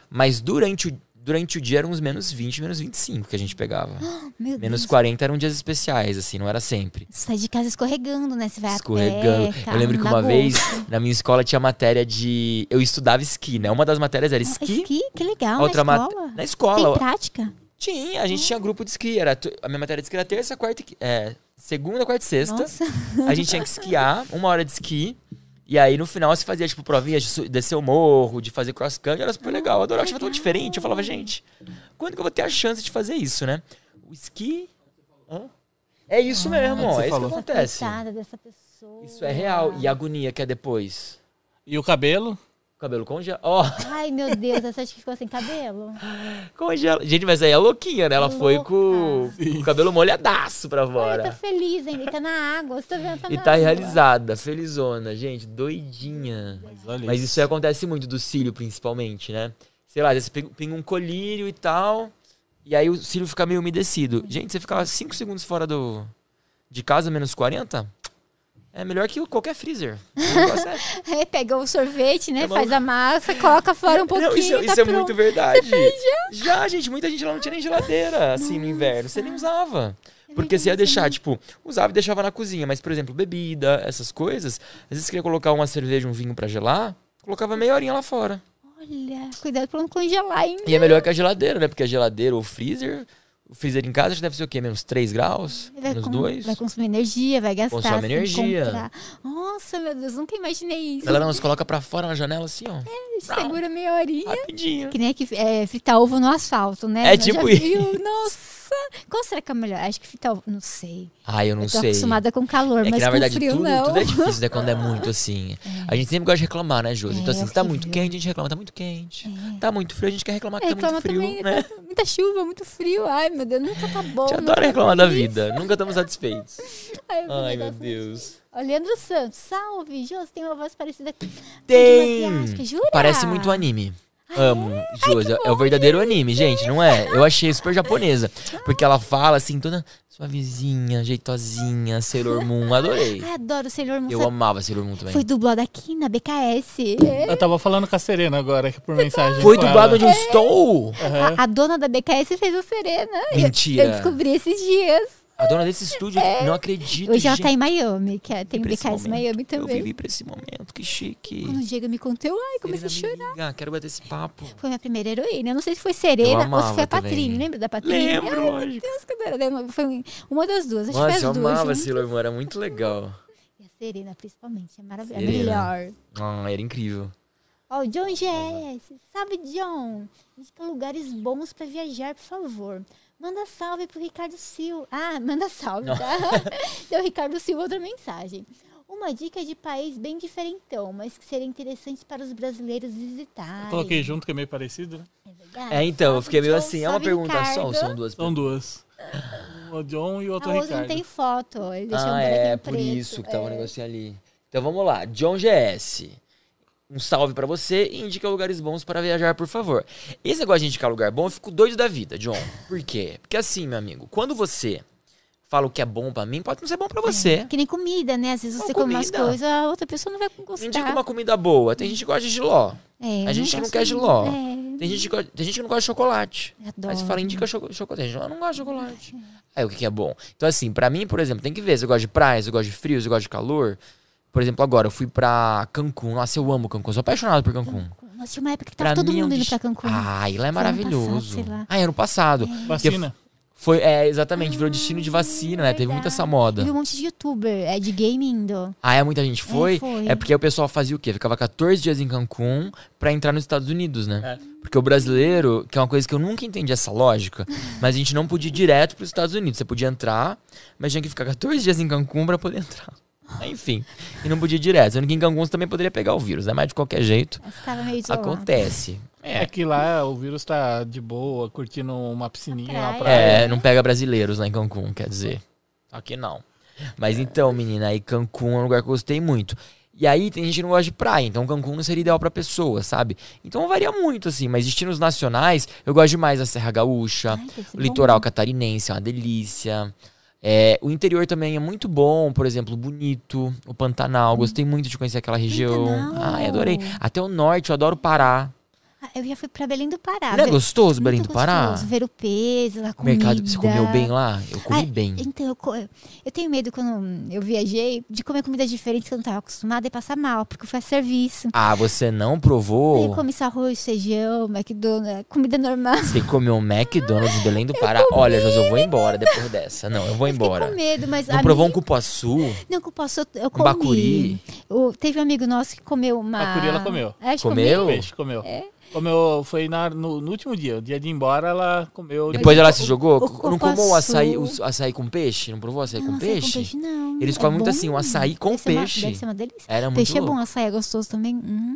Mas durante o, durante o dia eram uns menos 20, menos 25 que a gente pegava. Meu Menos Deus. 40 eram dias especiais, assim, não era sempre. Sai de casa escorregando, né? Você vai Escorregando. pé, eu lembro que uma na vez, bolsa. na minha escola, tinha matéria de. Eu estudava esqui, né? Uma das matérias era Ah, esqui. Esqui? Que legal, a outra na mat- escola. Na Tem escola. prática? Tinha, a gente tinha grupo de esqui. Era, a minha matéria de esqui era terça, quarta e. É, segunda, quarta e sexta. Nossa. A gente tinha que esquiar, uma hora de esqui. E aí, no final, você fazia, tipo, provinhas de descer o morro, de fazer cross country. Era super legal. Eu adorava, achava tão diferente. Eu falava, gente, quando que eu vou ter a chance de fazer isso, né? O esqui... Hã? É isso mesmo, que ó. É isso que falou. acontece. Coitada dessa pessoa. Isso é real. E a agonia que é depois? E o cabelo? O cabelo congela. Ó, Ai, meu Deus, essa acho que ficou sem cabelo. congela. Gente, mas aí é louquinha, né? Ela foi com, Louca. com o cabelo molhadaço pra fora. tá feliz ainda, ele tá na água, você tá vendo? Tá E na tá água. realizada, felizona, gente, doidinha. Mas olha Mas isso aí acontece muito do cílio, principalmente, né? Sei lá, às vezes você pinga- um colírio e tal, e aí o cílio fica meio umedecido. Gente, você ficar 5 segundos fora do de casa, menos 40, é melhor que qualquer freezer. É- É, pega o sorvete, né? É faz a massa, coloca fora um pouquinho Não, isso, é- tá isso é muito verdade. já? gente, muita gente lá não tinha nem geladeira, assim, no inverno. Você nem usava. Porque você ia deixar, tipo, usava e deixava na cozinha. Mas, por exemplo, bebida, essas coisas. Às vezes você queria colocar uma cerveja, um vinho pra gelar, colocava meia horinha lá fora. Olha, cuidado pra não congelar ainda. E é melhor que a geladeira, né? Porque a geladeira ou freezer, o freezer em casa já deve ser o quê? Menos 3 graus? Vai, menos com- 2? vai consumir energia, vai gastar. Consome que energia. comprar. Nossa, meu Deus, nunca imaginei isso. Ela não se coloca pra fora na janela assim, ó. Segura meia horinha. Rapidinho. Que nem que é, fritar ovo no asfalto, né? É Nós tipo já isso. viu? Nossa! Qual será que é melhor? Acho que ovo. Não sei. Ah, eu não eu tô sei. acostumada com calor, É mas que na verdade frio tudo, não. tudo é difícil, né? Quando é muito assim. A gente sempre gosta de reclamar, né, Josi? então, É, assim, se tá muito quente, a gente reclama, tá muito quente. Tá muito frio, a gente quer reclamar que É, tá muito frio, também, né? tá muita chuva, muito frio. Ai, meu Deus, nunca tá bom. A gente adora tá reclamar da vida. Nunca estamos satisfeitos. Ai, Ai, meu Deus. Ó, Leandro Santos, salve. Jô, você tem uma voz parecida com Tem! Jura? Parece muito anime. Amo, Josi. É o verdadeiro anime, gente, não é? Eu achei super japonesa. Porque ela fala assim, toda suavezinha, jeitosinha, Sailor Moon. Adorei. Ai, adoro Sailor Moon. Eu sabe? amava Sailor Moon também. Foi dublado aqui na BKS. Eu tava falando com a Serena agora, por mensagem. Foi dublado ela. onde eu estou? A, a dona da BKS fez a Serena. Eu- Mentira. Eu descobri esses dias. A dona desse estúdio, não acredito. Hoje ela gente. tá em Miami, que é- tem esse momento. Miami Eu também. vivi pra esse momento, que chique. Quando o Diego me contou, ai, comecei a chorar. me liga, quero bater esse papo. Foi minha primeira heroína. Eu não sei se foi Serena ou se foi a. Patrine. Lembra da Patrine? Lembro, Ai, lógico. Deus, quando eu era Foi um- uma das duas. Acho que Nossa, foi eu as duas. amava. Sailor Moon, era muito legal. E a Serena, principalmente. É maravilhosa. Serena. Melhor. Ah, era incrível. Ó, o John GS. Salve, John. Indica lugares bons pra viajar, por favor. Manda salve pro Ricardo Silva. Ah, manda salve, tá? Deu Ricardo Silva outra mensagem. Uma dica de país bem diferentão, mas que seria interessante para os brasileiros visitarem. Coloquei junto, que é meio parecido, né? É verdade. É, então, eu fiquei meio John. assim, é uma pergunta só Ricardo. ou são duas São duas. O John e o outro A outra Ricardo. não tem foto. Ele deixou um Ah, bonequinho é, por preto. isso que tava um É. negocinho ali. Então vamos lá, John GS. Um salve pra você e indica lugares bons para viajar, por favor. Esse negócio de indicar lugar bom, eu fico doido da vida, John. Por quê? Porque assim, meu amigo, quando você fala o que é bom pra mim, pode não ser bom pra você. Que nem comida, né? Às vezes Uma você come umas coisas, a outra pessoa não vai gostar. Indica uma comida boa. Tem gente que gosta de giló. É, A gente que não quer giló. É, Tem gente, que, tem gente que não gosta de chocolate. adoro. Aí você fala, indica cho- chocolate. Eu não gosto de chocolate. Aí o que, que é bom? Então, assim, pra mim, por exemplo, tem que ver se eu gosto de praia, se eu gosto de frio, se eu gosto de calor. Por exemplo, agora eu fui pra Cancún. Nossa, eu amo Cancún. Sou apaixonado por Cancún. Nossa, tinha uma época que Pra tava todo mim é mundo indo pra Cancún. Ai, lá é maravilhoso. passado, sei lá. Ah, ano passado. Vacina. Foi, é, exatamente, virou destino de vacina, né? Teve muita essa moda. Eu vi um monte de youtuber, é de game indo. Ah, é, muita gente foi? foi. É porque o pessoal fazia o quê? Ficava 14 dias em Cancún pra entrar nos Estados Unidos, né? É. Porque o brasileiro, que é uma coisa que eu nunca entendi essa lógica, mas a gente não podia ir direto pros Estados Unidos. Você podia entrar, mas tinha que ficar 14 dias em Cancún pra poder entrar. Enfim, e não podia ir direto. Sendo que em Cancún você também poderia pegar o vírus, né? Mas de qualquer jeito, acontece. É que lá o vírus tá de boa, curtindo uma piscininha, uma praia. praia. É, não pega brasileiros lá em Cancún, quer dizer. Aqui não. Mas então, menina, aí Cancún é um lugar que eu gostei muito. E aí tem gente que não gosta de praia, então Cancún não seria ideal pra pessoa, sabe? Então varia muito, assim, mas destinos nacionais, eu gosto demais da Serra Gaúcha, Ai, o bom. litoral catarinense é uma delícia. É, o interior também é muito bom, por exemplo, Bonito, o Pantanal. Gostei muito de conhecer aquela região. Pantanal. Ai, adorei. Até o norte, eu adoro Pará. Ah, Eu já fui pra Belém do Pará. Não é gostoso, Belém do Pará? gostoso, Ver o peso, a comida. Mercado, você comeu bem lá? Eu comi Ai, bem. Então, eu, eu tenho medo quando eu viajei de comer comidas diferentes que eu não estava acostumada e passar mal, porque foi a serviço. Ah, você não provou? eu comi só arroz, feijão, McDonald's, comida normal. Você comeu um McDonald's em Belém do Pará? Olha, José, eu vou embora depois dessa. Não, eu vou Fiquei embora. com medo, mas Não provou um cupuaçu? Não, que eu eu Um comi. bacuri? O- teve um amigo nosso que comeu uma... Bacuri ela comeu. É, que Comeu? Peixe, comeu. Comeu, foi na, no, no último dia, o dia de ir embora, ela comeu. Depois o- ela se o- jogou? o não comeu o açaí, o açaí com peixe? Não provou açaí Não, com açaí peixe? com peixe não. Eles É comem muito bom. assim, um açaí com Deve ser uma- peixe. deve ser uma delícia. Era muito Peixe é louco. bom, açaí é gostoso também. Hum.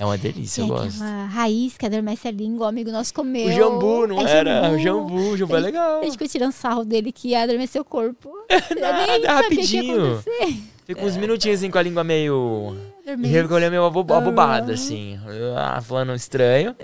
É uma delícia, eu Tem gosto. aquela raiz que adormece a língua, o amigo nosso comeu. O jambu, não É era? O jambu, o jambu é legal. A gente ficou tirando sarro dele que ia adormecer o corpo. Eu Nada, nem sabia o que ia rapidinho. Fica uns minutinhos assim com a língua meio. Adormece. E recolheu meio abo- abobada, Ah. assim. Ah, falando estranho.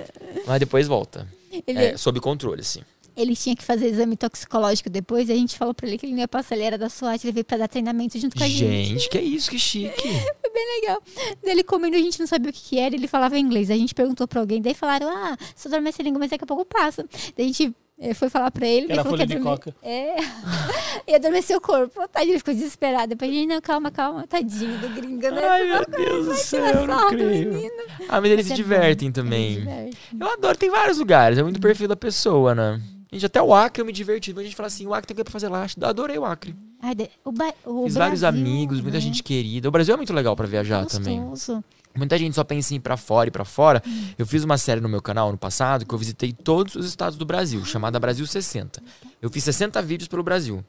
Mas depois volta. Ele, É, sob controle, assim. ele tinha que fazer exame toxicológico depois, e a gente falou pra ele que ele não ia passar, ele era da SWAT, ele veio pra dar treinamento junto com a gente. Gente, que isso, que chique. Foi bem legal. Daí ele comendo, a gente não sabia o que, que era, ele falava inglês. A gente perguntou pra alguém, daí falaram, ah, só adormece a língua, mas daqui a pouco passa. Daí a gente eh, foi falar pra ele, Que ele era falou folha que de dormir. coca. É. e adormeceu o corpo. Tadinho, ele ficou desesperado. Depois a gente, não, calma, calma. Tadinho do gringo, né? Ai, meu Deus do céu, eu não creio. Ah, mas eles Mas se é divertem também. diverte. Eu adoro, tem vários lugares, é muito perfil da pessoa, né? Gente, até o Acre eu me diverti. Mas a gente fala assim, o Acre tem coisa pra fazer lá. Eu Adorei o Acre. Ai, o ba- o Fiz vários Brasil, amigos, muita né? gente querida. O Brasil é muito legal pra viajar também. Muita gente só pensa em ir pra fora e pra fora. Hum. Eu fiz uma série no meu canal no passado que eu visitei todos os estados do Brasil, chamada Brasil 60. Eu fiz 60 vídeos pelo Brasil.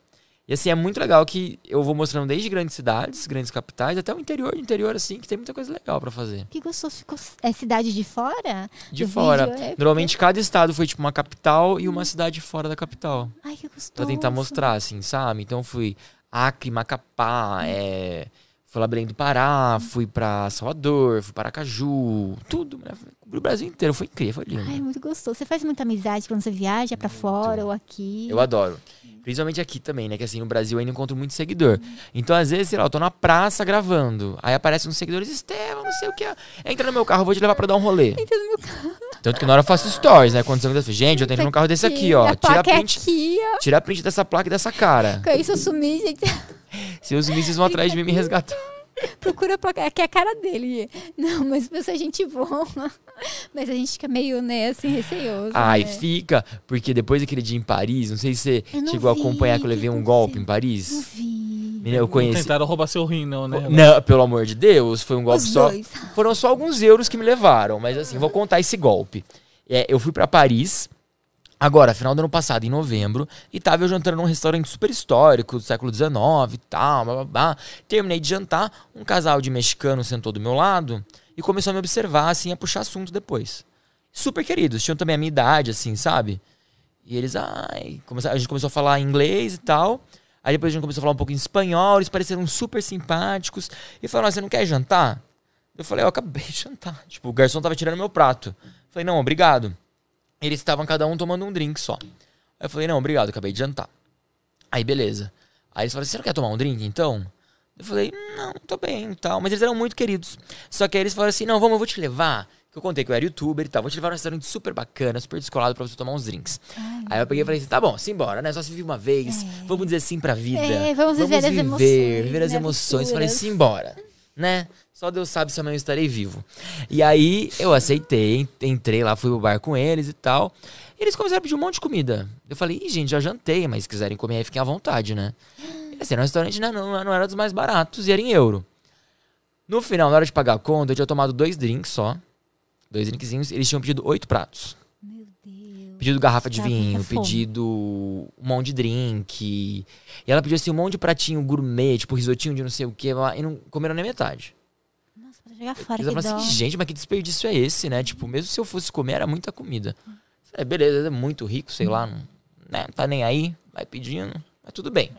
E assim, é muito legal que eu vou mostrando desde grandes cidades, grandes capitais, até o interior, interior assim, que tem muita coisa legal pra fazer. Que gostoso. Ficou... É cidade de fora? De Do fora. vídeo, é, Normalmente cada estado foi tipo uma capital e uma cidade fora da capital. Ai, que gostoso. Pra tentar mostrar, assim, sabe? Então fui Acre, Macapá, é... fui lá Belém do Pará, fui pra Salvador, fui para Aracaju, tudo, né? Cobri o Brasil inteiro, foi incrível, foi lindo. Ai, muito gostoso. Você faz muita amizade quando você viaja pra fora ou aqui? Eu adoro. Principalmente aqui também, né? Que assim, no Brasil eu ainda encontro muito seguidor. Então, às vezes, sei lá, eu tô na praça gravando. Aí aparecem uns seguidores, Estevam, não sei o que. Entra no meu carro, eu vou te levar pra dar um rolê. Entra no meu carro. Tanto que na hora eu faço stories, né? Quando você gente, eu tô entrando no carro desse aqui, ó. Tira a é print, tira a print dessa placa e dessa cara. Com isso eu sumi, gente. Se os mísseis vão atrás de mim me resgatar. Procura a placa, que é a cara dele. Não, mas pessoa é gente boa. Mas a gente fica meio, né, assim, receoso. Ai, né? fica. Porque depois daquele dia em Paris, não sei se você não chegou vi, a acompanhar que eu levei um golpe em Não Paris. vi. Menina, eu Não conheci. tentaram roubar seu rim, não, né? Não, pelo amor de Deus, foi um golpe Os só. dois. Foram só alguns euros que me levaram, mas assim, vou contar esse golpe. É, eu fui pra Paris, agora, final do ano passado, em novembro, e tava eu jantando num restaurante super histórico do século XIX e tal, blá, blá, blá. Terminei de jantar, um casal de mexicano sentou do meu lado e começou a me observar, assim, a puxar assunto depois. Super queridos, tinham também a minha idade, assim, sabe? E eles, ai, a gente começou a falar inglês e tal. Aí depois a gente começou a falar um pouco em espanhol, eles pareceram super simpáticos. E falaram, "Ah, você não quer jantar? Eu falei, eu acabei de jantar. Tipo, o garçom tava tirando meu prato. Eu falei, não, obrigado. Eles estavam cada um tomando um drink só. Aí eu falei, não, obrigado, acabei de jantar. Aí, beleza. Aí eles falaram, você não quer tomar um drink, então? Eu falei, não, tô bem e tal. Mas eles eram muito queridos. Só que aí eles falaram assim, não, vamos, eu vou te levar. Que eu contei que eu era youtuber e tal. Vou te levar num restaurante super bacana, super descolado pra você tomar uns drinks. aí eu peguei e falei assim, tá bom, simbora, né? Só se vive uma vez. Vamos dizer sim pra vida. É, vamos viver as emoções, Viver as né, emoções. Falei, simbora. Né? Só Deus sabe se amanhã eu estarei vivo. E aí eu aceitei, en- entrei lá, fui pro bar com eles e tal. E eles começaram a pedir um monte de comida. Eu falei, Ih, gente, já jantei, mas se quiserem comer aí, fiquem à vontade, né? E assim, era um restaurante né, não, não era dos mais baratos e era em euro. No final, na hora de pagar a conta, eu tinha tomado dois drinks só. Dois drinkzinhos. Eles tinham pedido oito pratos. Meu Deus. Pedido garrafa de vinho, pedido um monte de drink. E ela pediu assim um monte de pratinho gourmet, tipo risotinho de não sei o que, e não comeram nem metade. Jogar fora, Eles que falaram dó. assim, gente, mas que desperdício é esse, né? Tipo, mesmo se eu fosse comer, era muita comida. É, beleza, é muito rico, sei lá, não, né, não tá nem aí, vai pedindo, mas tudo bem.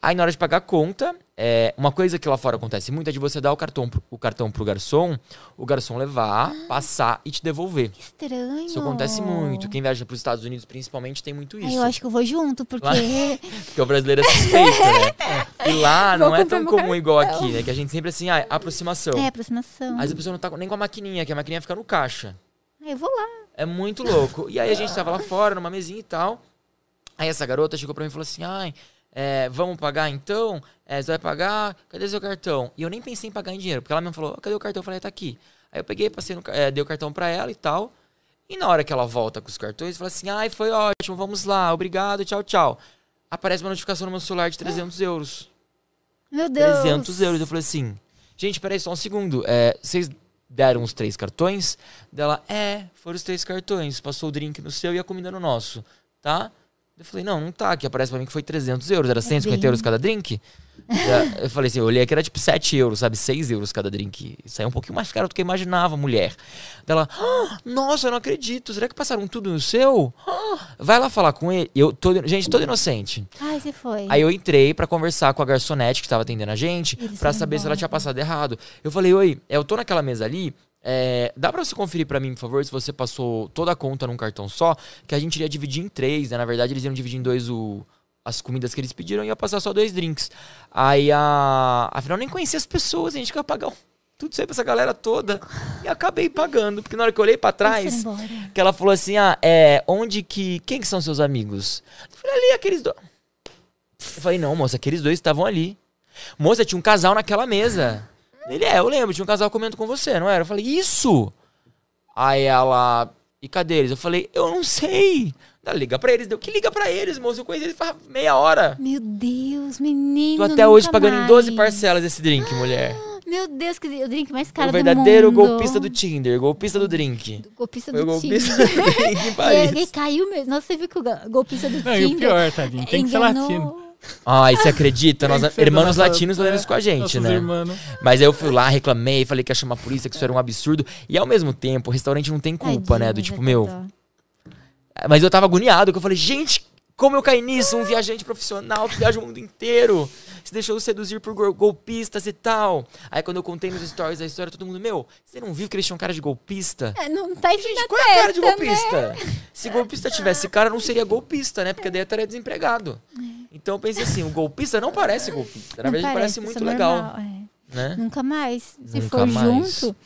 Aí na hora de pagar a conta, é, uma coisa que lá fora acontece muito é de você dar o cartão, pro- o cartão pro garçom, o garçom levar, passar e te devolver. Que estranho. Isso acontece muito. Quem viaja pros Estados Unidos, principalmente, tem muito Ai, isso. eu acho que eu vou junto, porque... Lá- Porque o brasileiro é suspeito, né? E lá Vou não é tão comum igual aqui, né? Que a gente sempre assim, ah, aproximação. É, aproximação. Vezes a pessoa não tá nem com a maquininha, que a maquininha fica no caixa. Ai, eu vou lá. É muito louco. E aí a gente tava lá fora, numa mesinha e tal. Aí essa garota chegou pra mim e falou assim: ai, é, vamos pagar então? É, você vai pagar? Cadê seu cartão? E eu nem pensei em pagar em dinheiro, porque ela mesmo falou: cadê o cartão? Eu falei: tá aqui. Aí eu peguei, passei no, é, dei o cartão pra ela e tal. E na hora que ela volta com os cartões, fala assim: ai, foi ótimo, vamos lá, obrigado, tchau, tchau. Aparece uma notificação no meu celular de 300 euros. Meu Deus. 300 euros. Eu falei assim, gente, peraí só um segundo. É, vocês deram os três cartões? Dela, é, foram os três cartões. Passou o drink no seu e a comida no nosso, tá? Eu falei, não, não tá. Aqui aparece pra mim que foi 300 euros. Era 150 bem- euros cada drink? É, eu falei assim, eu olhei que era tipo 7 euros, sabe? 6 euros cada drink. Isso aí é um pouquinho mais caro do que eu imaginava, mulher. Dela, ah, nossa, eu não acredito. Será que passaram tudo no seu? Ah, vai lá falar com ele. Eu, todo, gente, todo inocente. Ai, você foi. Aí eu entrei pra conversar com a garçonete que tava atendendo a gente, foram saber se ela embora. tinha passado errado. Eu falei, oi, eu tô naquela mesa ali, é, dá pra você conferir pra mim, por favor, se você passou toda a conta num cartão só, que a gente iria dividir em três, né? Na verdade, eles iam dividir em dois o, as comidas que eles pediram e ia passar só dois drinks. Aí a. Afinal, nem conhecia as pessoas, a gente quer pagar tudo isso aí pra essa galera toda. E acabei pagando, porque na hora que eu olhei pra Eles trás, que ela falou assim: ah, é, onde que. Quem que são seus amigos? Eu falei, ali, aqueles dois. Eu falei, não, moça, aqueles dois estavam ali. Moça, tinha um casal naquela mesa. Ele é, eu lembro, tinha um casal comendo com você, não era? Eu falei, isso! Aí ela. E cadê eles? Eu falei, eu não sei. Ela liga pra eles, deu que liga pra eles, moço. Eu conheci eles faz meia hora. Meu Deus, menino. Tô até nunca hoje pagando em 12 mais. parcelas esse drink, mulher. Meu Deus, que o drink mais caro o verdadeiro do mundo. golpista do Tinder, golpista do drink. Golpista Foi do o golpista Tinder. do drink em E ele Paris. caiu mesmo. Nossa, você viu que o golpista do Não, e o Tinder pior, tadinho, tem que ser enganou- latino. Ai, você acredita? Nós, irmãos nossa- latinos fazendo isso com a gente, nossos né? irmãos. Mas aí eu fui lá, reclamei, falei que ia chamar a polícia, que isso era um absurdo. E ao mesmo tempo, o restaurante não tem culpa, Tadinho, né? Do mas tipo, é meu. Mas eu tava agoniado, que eu falei, gente, como eu caí nisso? Um viajante profissional que viaja o mundo inteiro. Se deixou seduzir por gol- golpistas e tal. Aí quando eu contei nos stories da história, todo mundo, meu, você não viu que eles tinham cara de golpista? É, não tá isso Gente, qual é a cara de né? golpista? Se golpista tivesse cara, não seria golpista, né? Porque daí eu estaria desempregado. Então eu pensei assim, o golpista não parece golpista. Na Não verdade, parece muito pessoa legal. é. Né? Nunca mais. Se Nunca for mais. junto,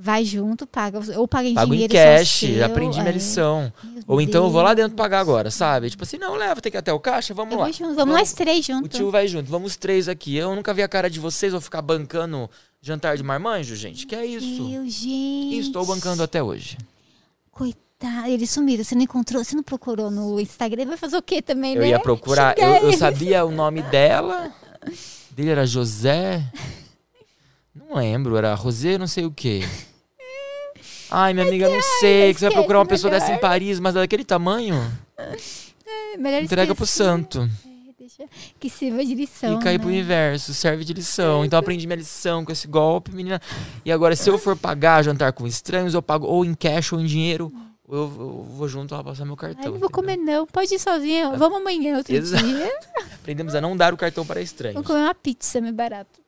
vai junto, paga. Ou paga em Pago em dinheiro. só cash, seu, aprendi minha é. lição. Meu Ou então eu vou lá Deus. dentro pagar agora, sabe? Tipo assim, não, leva, tem que ir até o caixa, vamos Eu lá. junto. Vamos nós três O juntos. tio vai junto, vamos três aqui. Eu nunca vi a cara de vocês, vou ficar bancando jantar de marmanjo, gente. Que é isso? Meu, E gente. estou bancando até hoje. Coitado, eles sumiram. Você não encontrou? Você não procurou no Instagram? Vai fazer o quê também, Eu né? ia procurar, eu, eu sabia o nome dela. Dele era José. Não lembro, era Rosé, não sei o quê. Ai, minha amiga, não sei. Que você vai procurar uma pessoa dessa em melhor. Paris, mas daquele tamanho, É, Melhor entrega pro esquecer. santo. É, Que sirva de lição, E cair né? pro universo, serve de lição. Então aprendi minha lição com esse golpe, menina. E agora, se eu for pagar jantar com estranhos, eu pago ou em cash ou em dinheiro, ou eu, eu vou junto lá passar meu Ai, cartão. não vou entendeu? comer não. Pode ir sozinha. Vamos amanhã, outro Exato. dia. Aprendemos a não dar o cartão para estranhos. Vamos comer uma pizza, mais barato.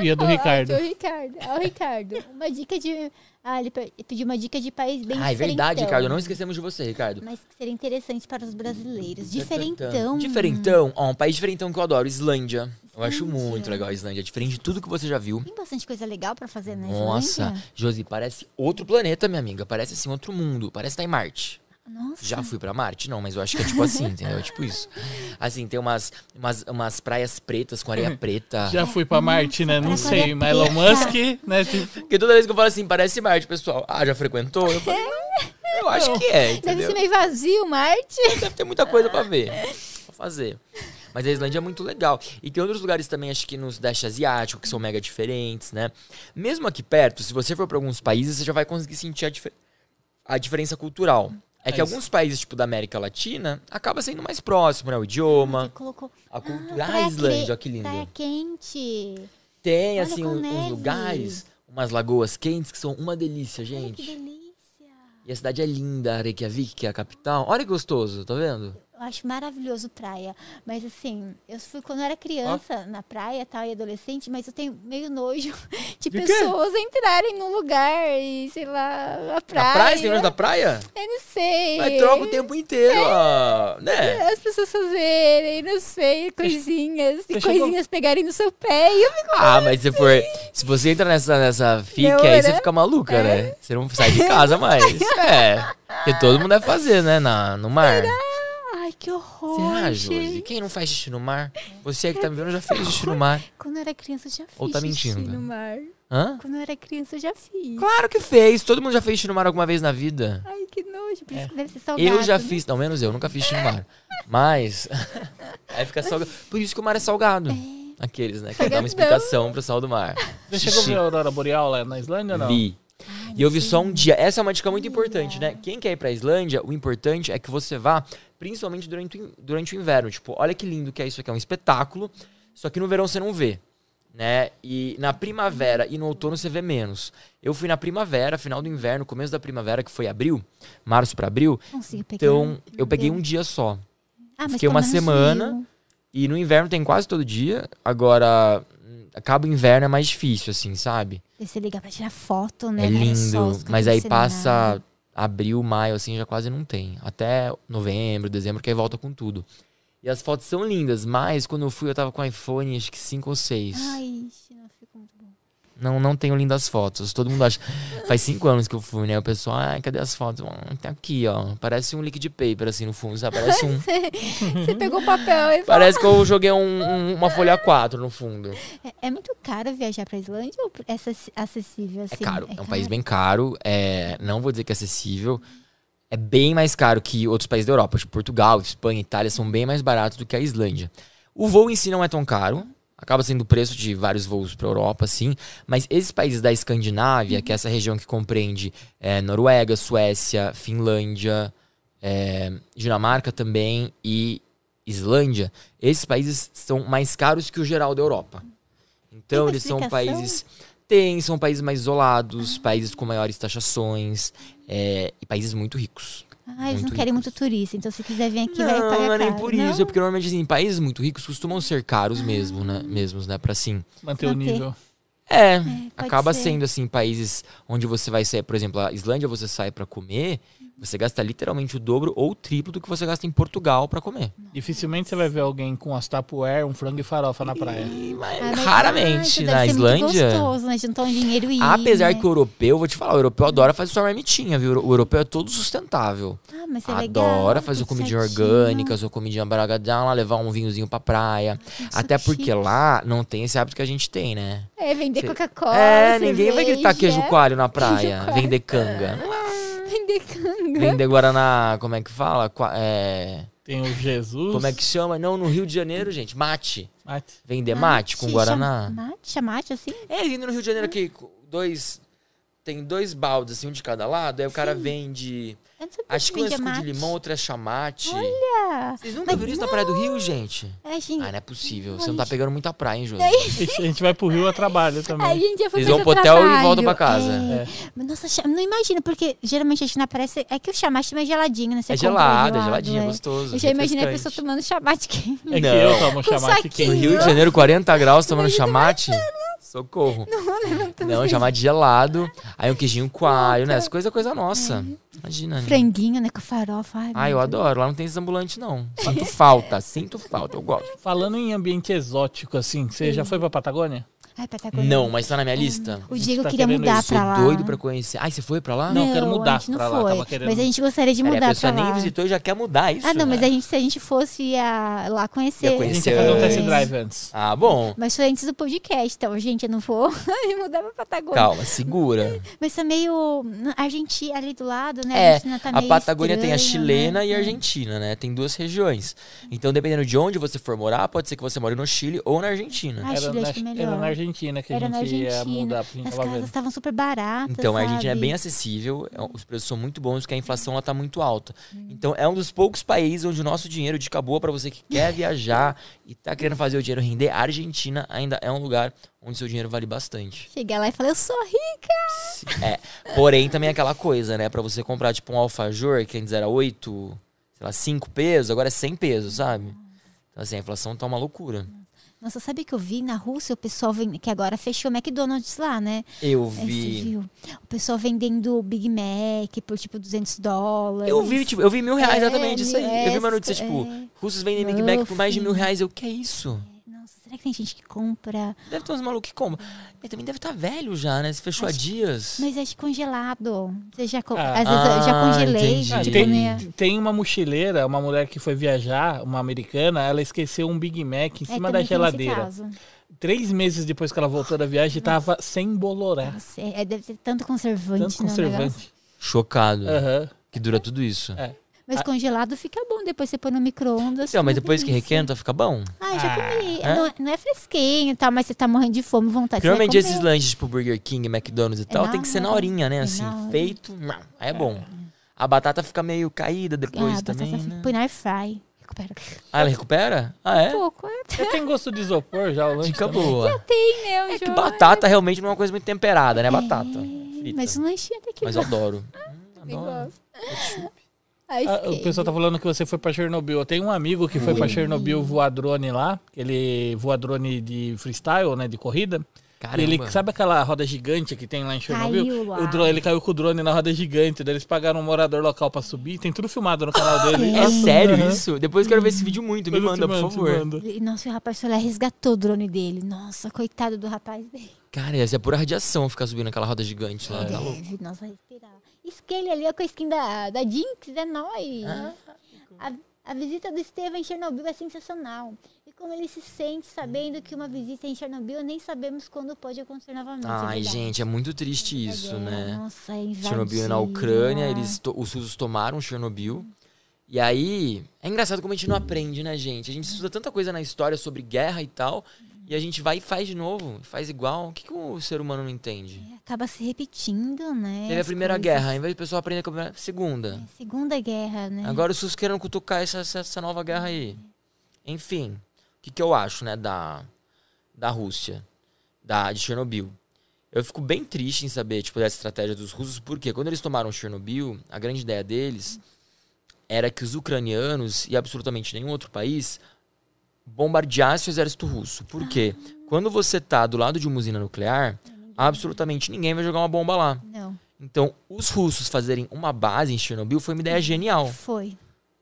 E a do Ricardo. ó, o Ricardo. Ó, o Ricardo. Uma dica de. Ah, ele pe- pediu uma dica de país bem Ah, é verdade, Ricardo. Não esquecemos de você, Ricardo. Mas que seria interessante para os brasileiros. Diferentão. Diferentão. Ó, um país diferentão que eu adoro, Islândia. Eu acho Islândia. muito legal a Islândia. Diferente de tudo que você já viu. Tem bastante coisa legal pra fazer na Nossa, Islândia. Josi, parece outro planeta, minha amiga. Parece assim, outro mundo. Parece estar em Marte. Nossa. Já fui pra Marte? Não, mas eu acho que é tipo assim, entendeu? É tipo isso. Assim, tem umas, umas, umas praias pretas com areia preta. Já fui pra Marte, né? Não sei, mas Elon. Musk, né? Tipo, Porque toda vez que eu falo assim, parece Marte, pessoal. Ah, já frequentou? Eu falei, eu acho que é, Deve entendeu? ser meio vazio, Marte. Deve ter muita coisa pra ver, pra fazer. Mas a Islândia é muito legal. E tem outros lugares também, acho que no Sudeste Asiático, que são mega diferentes, né? Mesmo aqui perto, se você for pra alguns países, você já vai conseguir sentir a, dife- a diferença cultural. É que É isso. alguns países, tipo da América Latina, acaba sendo mais próximo, né? O idioma, Colocou. a cultura. Ah, Ah, praia Islândia, olha que lindo. Praia quente. Tem, Olha, assim, com uns, lugares, umas lagoas quentes que são uma delícia, Olha que gente. delícia. E a cidade é linda, Reykjavik, que é a capital. Olha que gostoso, tá vendo? Eu acho maravilhoso praia. Mas assim, eu fui quando eu era criança na praia tal, e adolescente, mas eu tenho meio nojo de, De quê? pessoas entrarem num lugar e, sei lá, a praia. Na praia, você tem nojo da praia? Eu não sei. Mas troca o tempo inteiro, ó. Né? As pessoas fazerem, não sei, coisinhas. E Você chegou- coisinhas pegarem no seu pé. E eu fico. Ah, mas se for. Se você entra nessa, nessa fique, Não, aí você né? fica maluca, né? Você não sai de casa mais. É. Porque todo mundo deve fazer, né? Na, no mar. Ai, que horror. Será. Josi? Quem não faz xixi no mar? Você que tá me vendo já fez xixi no mar. Quando eu era criança, eu já fiz Ou tá xixi mentindo? no mar. Hã? Quando eu era criança, eu já fiz. Claro que fez. Todo mundo já fez xixi no mar alguma vez na vida. Ai, que nojo. Por isso que deve ser salgado. Eu já né? fiz, não, menos eu, nunca fiz xixi no mar. Mas. aí fica salgado. Por isso que o mar é salgado. Aqueles, né? Que dá uma explicação pro sal do mar. você chegou a Xixi. ver a Aurora Boreal lá na Islândia ou não? Vi. E eu vi só um dia. Essa é uma dica muito importante, né? Quem quer ir pra Islândia, o importante é que você vá, principalmente durante, durante o inverno. Tipo, olha que lindo que é isso aqui. É um espetáculo. Só que no verão você não vê. Né? E na primavera e no outono você vê menos. Eu fui na primavera, final do inverno, começo da primavera, que foi abril, março pra abril. Então, eu peguei um dia só. Ah, mas fiquei uma semana, viu. E no inverno tem quase todo dia. Agora, acaba o inverno é mais difícil, assim, sabe? E você liga pra tirar foto, né? É lindo, mas aí passa abril, maio, assim, já quase não tem. Até novembro, dezembro, que aí volta com tudo. E as fotos são lindas, mas quando eu fui eu tava com iPhone, acho que 5 ou 6. Ai, não. Não, não tenho lindas fotos. Todo mundo acha. Faz 5 anos que eu fui, né? O pessoal, ai, cadê as fotos? Hum, tá aqui, ó. Parece um liquid paper, assim, no fundo, sabe? Parece um. Você pegou o papel e. Parece que eu joguei um- um- uma folha 4 no fundo. É, é muito caro viajar pra Islândia ou é acess- acessível assim? É caro, é, um caro? país bem caro. É, não vou dizer que é acessível. É bem mais caro que outros países da Europa. Tipo, Portugal, Espanha, Itália são bem mais baratos do que a Islândia. O voo em si não é tão caro. Acaba sendo o preço de vários voos para Europa, sim. Mas esses países da Escandinávia, que é essa região que compreende é, Noruega, Suécia, Finlândia, é, Dinamarca também e Islândia, esses países são mais caros que o geral da Europa. Então, eles são países. Tem, são países mais isolados, países com maiores taxações é, e países muito ricos. Ah, eles não muito querem ricos. muito turista, então se quiser vir aqui vai não, pagar não é nem caro. por Não? isso, é porque normalmente assim, países muito ricos costumam ser caros mesmo, né? Mesmos, né? Pra assim. Manter o nível. É, pode acaba ser. sendo assim, países onde você vai sair, por exemplo, a Islândia você sai pra comer, você gasta literalmente o dobro ou o triplo do que você gasta em Portugal pra comer. Dificilmente você vai ver alguém com as Tupperware, um frango e farofa na praia. E, mas, Ah, mas- raramente na Islândia. gostoso, né? Juntar um dinheiro e ir, Apesar né? que o europeu, vou te falar, o europeu adora fazer sua marmitinha, viu? O europeu é todo sustentável. Ah, mas é legal. Adora fazer tudo comidinha orgânica, sua comidinha baragadão, lá levar um vinhozinho pra praia. Isso Até que porque chique. lá não tem esse hábito que a gente tem, né? É, vender Coca-Cola. é, ninguém vai gritar cerveja, queijo coalho na praia, vender canga. Vender canga. Vender Guaraná, como é que fala? É, Tem o Jesus. como é que chama? Não, no Rio de Janeiro, gente, mate. Mate. Vender mate com Chama- Guaraná. Mate, chamate, assim? É, indo no Rio de Janeiro aqui, com dois... Tem dois baldes, assim, um de cada lado, aí o cara vende... Acho que um é suco de limão, outro é chamate. Olha! Vocês nunca viram isso na Praia do Rio, gente? É, gente, Ah, não é possível. Você não tá pegando muita praia, hein, Júlio? Ixi, A gente vai pro Rio a trabalho a também. gente já foi Vocês vão pro hotel e trabalho. voltam pra casa. É. Mas, Nossa, não imagina, porque geralmente a gente na praia, é que o chamate é mais geladinho, né? Você É compra gelado, é geladinho, é é. gostoso. Eu já imaginei a pessoa tomando chamate quente. É que Não. eu tomo chamate saquinho. No quente. Rio de Janeiro, 40 graus tomando chamate. Socorro. Não, chamar de gelado. Aí um queijinho coalho, né? As coisa coisa nossa. Imagina. né? Franguinho, né? Com farofa. Ai, Ah, eu Deus. adoro. Lá não tem esses ambulantes, não. Sinto falta, sinto falta. Eu gosto. Falando em ambiente exótico, assim, você já foi pra Patagônia? Ai, Patagônia. Não, mas tá na minha lista. O Diego tá queria mudar isso, Sou pra lá. doido pra conhecer. Ai, você foi pra lá? Não, quero mudar a gente não pra lá, foi. tava querendo- Mas a gente gostaria de mudar a pessoa nem lá. visitou e já quer mudar isso. Ah, não, mas né? a gente, se a gente fosse ia lá conhecer. Ia A conhecer. gente ia fazer um test drive antes. Ah, bom. Mas foi antes do podcast, então, gente, eu não vou mudar pra Patagônia. Calma, segura. Mas tá meio. Argentina ali do lado, né? É, Argentina tá a Patagônia tem a estranho, chilena né? e a argentina, né? Tem duas regiões. Então, dependendo de onde você for morar, pode ser que você more no Chile ou na Argentina. Ah, Chile, acho que é era melhor. na Argentina que Era a gente ia Argentina. mudar, porque a gente As casas estavam super baratas. Então, a Argentina é sabe? bem acessível, é- os preços são muito bons, porque a inflação lá tá muito alta. Hum. Então, é um dos poucos países onde o nosso dinheiro de boa para você que quer viajar e tá querendo fazer o dinheiro render. A Argentina ainda é um lugar onde seu dinheiro vale bastante. Chegar lá e falar, eu sou rica. É, porém também é aquela coisa, né? Pra você comprar tipo um alfajor, que antes era 8, sei lá, 5 pesos, agora é 100 pesos, sabe? Então assim, a inflação tá uma loucura. Nossa, sabe que eu vi na Rússia o pessoal vende, que agora fechou o McDonald's lá, né? Eu É, vi. O pessoal vendendo Big Mac por tipo 200 dólares. Eu vi, tipo, eu vi mil reais É, exatamente, isso aí. mil- Eu vi uma é, notícia, tipo, é. russos vendem Big Mac por mais de mil reais. Eu, que é isso? Será que tem gente que compra? Deve ter uns malucos que compram. Mas também deve estar velho já, né? Se fechou há Acho- dias. Mas é de congelado. Você já co- Ah. Às vezes eu já Ah, congelei. Ah, tipo, tem, né? tem uma mochileira, uma mulher que foi viajar, uma americana, ela esqueceu um Big Mac em É, cima da geladeira. Três meses depois que ela voltou da viagem, tava sem bolorar. Nossa, é, deve ter tanto conservante. Tanto conservante. Chocado. Aham. Que dura tudo isso. É. Mas congelado fica bom, depois você põe no micro-ondas. Então, mas depois que requenta, fica bom. Ah, eu já Ah, comi. é? Não, não é fresquinho e tal, mas você tá morrendo de fome, vontade. Normalmente esses lanches, tipo Burger King, McDonald's e tal, na tem que ser na horinha, né? É Assim, hora. feito. Aí é bom. A batata fica meio caída depois ah, a também, batata né? põe na air fry. Recupera. Ah, ela recupera? Ah, é? Pouco, é. Já tem gosto de isopor já o lanche Dica também. boa. Tem, né? o É que batata realmente não é uma coisa muito temperada, né? Batata. frita. Mas o lanchinho até que Mas eu adoro. Adoro. gosto. Ketchup. Ah, o pessoal tá falando que você foi pra Chernobyl. Eu tenho um amigo que foi pra Chernobyl voar drone lá. Ele voa drone de freestyle, né? De corrida. E Caramba. ele, sabe aquela roda gigante que tem lá em Chernobyl? Caiu lá. O drone, ele caiu com o drone na roda gigante. Daí eles pagaram um morador local pra subir. Tem tudo filmado no canal dele. É sério aham. isso? Depois eu quero ver esse vídeo muito. Me manda, por te favor. mando. E, Nossa, o rapaz foi lá e resgatou o drone dele. Nossa, coitado do rapaz dele. Cara, essa é pura radiação ficar subindo aquela roda gigante lá. Tá louco. Deve, nossa, respirar. Esquele ali com a skin da, da Jinx, é nóis. Ah. A, a visita do Estevam em Chernobyl é sensacional. E como ele se sente sabendo que uma visita em Chernobyl nem sabemos quando pode acontecer novamente. é Ai, verdade. gente, é muito triste isso, É, né? Nossa, é Chernobyl é na Ucrânia, eles os russos tomaram Chernobyl. E aí, é engraçado como a gente não aprende, né, gente? A gente estuda tanta coisa na história sobre guerra e tal, e a gente vai e faz de novo, faz igual. O que, que o ser humano não entende? Acaba se repetindo, né? Teve a primeira coisas. guerra, ao invés do pessoal aprender a primeira, segunda. Segunda guerra, né? Agora os russos querendo cutucar essa, essa, nova guerra aí. Enfim, o que, que eu acho, né, da, da Rússia, da, de Chernobyl? Eu fico bem triste em saber, tipo, dessa estratégia dos russos, porque quando eles tomaram Chernobyl, a grande ideia deles era que os ucranianos e absolutamente nenhum outro país bombardeasse o exército russo. Por quê? Quando você tá do lado de uma usina nuclear, absolutamente ninguém vai jogar uma bomba lá. Não, Então, os russos fazerem uma base em Chernobyl foi uma ideia genial. foi.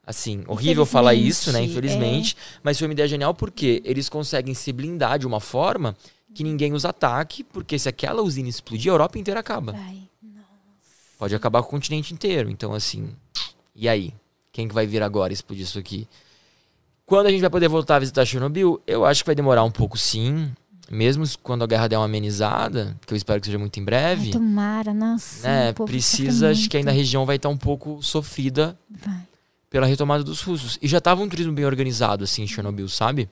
Assim, horrível falar isso, né? Infelizmente, Infelizmente. Mas foi uma ideia genial porque eles conseguem se blindar de uma forma que ninguém os ataque, porque se aquela usina explodir, a Europa inteira acaba. Vai. Pode acabar com o continente inteiro. Então, assim, e aí? Quem que vai vir agora explodir isso aqui? Quando a gente vai poder voltar a visitar Chernobyl, eu acho que vai demorar um pouco sim. Mesmo quando a guerra der uma amenizada, que eu espero que seja muito em Ai, breve. tomara, nossa. né, povo precisa, acho que ainda a região vai estar um pouco sofrida Vai. pela retomada dos russos. E já tava um turismo bem organizado, assim, em Chernobyl, sabe?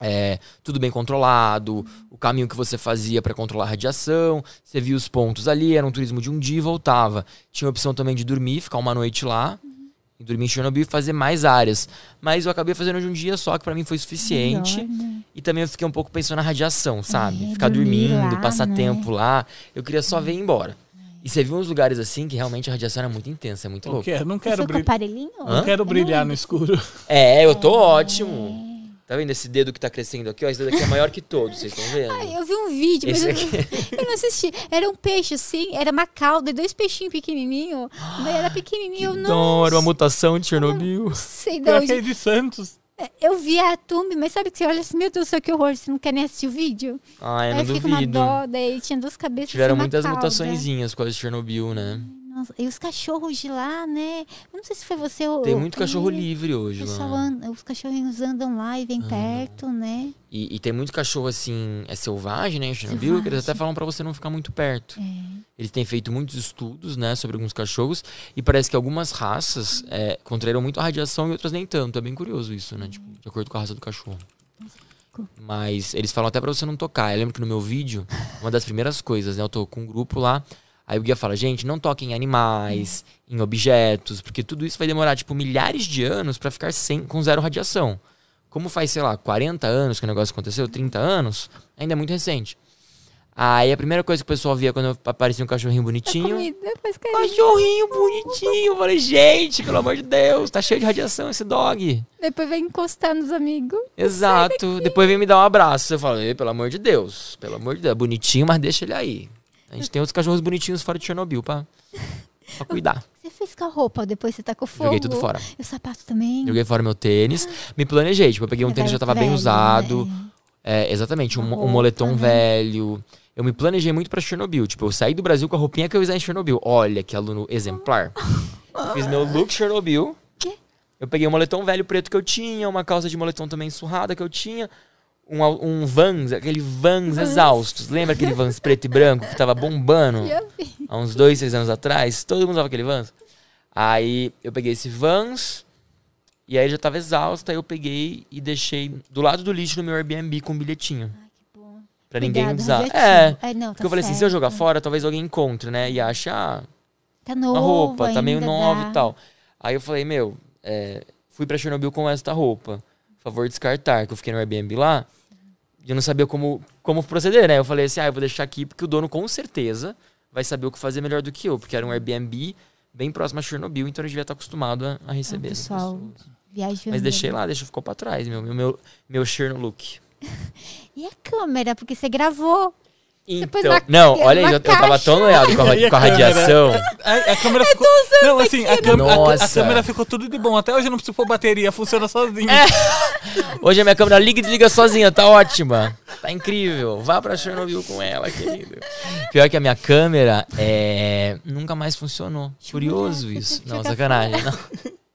É, tudo bem controlado, o caminho que você fazia para controlar a radiação, você via os pontos ali, era um turismo de um dia e voltava. Tinha a opção também de dormir, ficar uma noite lá, e dormir em Chernobyl e fazer mais áreas. Mas eu acabei fazendo de um dia só, que para mim foi suficiente. Melhor, né? E também eu fiquei um pouco pensando na radiação, sabe? É, Ficar dormindo, lá, passar né? tempo lá. Eu queria só ver e ir embora. E você viu uns lugares assim que realmente a radiação era muito intensa, é muito Não louco. quero, não quero, brilhar, aparelhinho? não quero Eu brilhar no escuro. É, eu tô ótimo. Tá vendo esse dedo que tá crescendo aqui? Ó, esse dedo aqui é maior que todos, vocês estão vendo? Ai, eu vi um vídeo, mas Esse eu, aqui. eu não assisti. Era um peixe, assim, era uma cauda, dois peixinhos pequenininhos. Daí era pequenininho, eu não Não, era uma mutação de Chernobyl. sei de onde. que é de Santos. Eu vi a Tumbi, mas sabe que você olha assim, meu Deus do céu, que horror, você não quer nem assistir o vídeo? Ah, eu Aí não eu fiquei com uma dó, daí tinha duas cabeças Tiveram e uma muitas mutaçõezinhas com a de Chernobyl, né? Nossa, e os cachorros de lá, né? Eu não sei se foi você ou... Tem muito cachorro livre hoje anda- os cachorrinhos andam lá e vêm perto, né? E, e tem muito cachorro assim, é selvagem, né? em Chernobyl, que eles até Selvagem. falam pra você não ficar muito perto. É. Eles têm feito muitos estudos, né, sobre alguns cachorros e parece que algumas raças é, contraíram muito a radiação e outras nem tanto. É bem curioso isso, né? Tipo, de acordo com a raça do cachorro. Mas eles falam até pra você não tocar. Eu lembro que no meu vídeo, uma das primeiras coisas, né? Eu tô com um grupo lá. Aí o guia fala, gente, não toquem em animais, em objetos, porque tudo isso vai demorar, tipo, milhares de anos pra ficar sem, com zero radiação. Como faz, sei lá, 40 anos que o negócio aconteceu, 30 anos, ainda é muito recente. Aí a primeira coisa que o pessoal via quando aparecia um cachorrinho bonitinho. comida faz carinho. Cachorrinho bonitinho. Eu falei, gente, pelo amor de Deus, tá cheio de radiação esse dog. Depois vem encostar nos amigos. Exato. Depois vem me dar um abraço. Eu falei, pelo amor de Deus, pelo amor de Deus. Bonitinho, mas deixa ele aí. A gente tem outros cachorros bonitinhos fora de Chernobyl pra, pra cuidar. Você fez com a roupa, depois você tá com fogo. Joguei tudo fora. E o sapato também. Joguei fora meu tênis. Me planejei. Tipo, eu peguei um É tênis que já tava velho, bem né? usado. É, exatamente, um, um moletom né? velho. Eu me planejei muito pra Chernobyl. Tipo, eu saí do Brasil com a roupinha que eu usar em Chernobyl. Olha que aluno exemplar. Fiz meu look Chernobyl. Quê? Eu peguei um moletom velho preto que eu tinha, uma calça de moletom também surrada que eu tinha, um, um Vans, aquele Vans exaustos. Lembra aquele Vans preto e branco que tava bombando há uns dois, três anos atrás? Todo mundo usava aquele Vans. Aí eu peguei esse Vans e aí já tava exausto, aí eu peguei e deixei do lado do lixo no meu Airbnb com um bilhetinho. Ai, que bom. Pra ninguém usar. É. Não, tá Porque eu falei assim, se eu certo. jogar fora, talvez alguém encontre, né? E ache, ah, Tá uma roupa, tá meio nova dá. e tal. Aí eu falei, meu, é, fui pra Chernobyl com esta roupa. Por favor, descartar, que eu fiquei no Airbnb lá. E eu não sabia como, como proceder, né? Eu falei assim, ah, eu vou deixar aqui, porque o dono com certeza vai saber o que fazer melhor do que eu. Porque era um Airbnb bem próximo a Chernobyl, então eu devia estar acostumado a, a receber. as pessoal. Viajando. Mas deixei lá, deixa ficou pra trás, meu, meu, meu, meu Cherno look. E a câmera? Porque você gravou. Então, não, olha aí, eu, eu tava tão noiado com a, a com a radiação. A, a câmera ficou. Não, assim, a, câmera- a- câmera ficou tudo de bom. Até hoje eu não preciso pôr bateria, funciona sozinho. É. Hoje a minha câmera liga e desliga sozinha, tá ótima. Tá incrível. Vá pra Chernobyl com ela, querido. Pior que a minha câmera é... nunca mais funcionou. Curioso isso. Não, sacanagem. Não.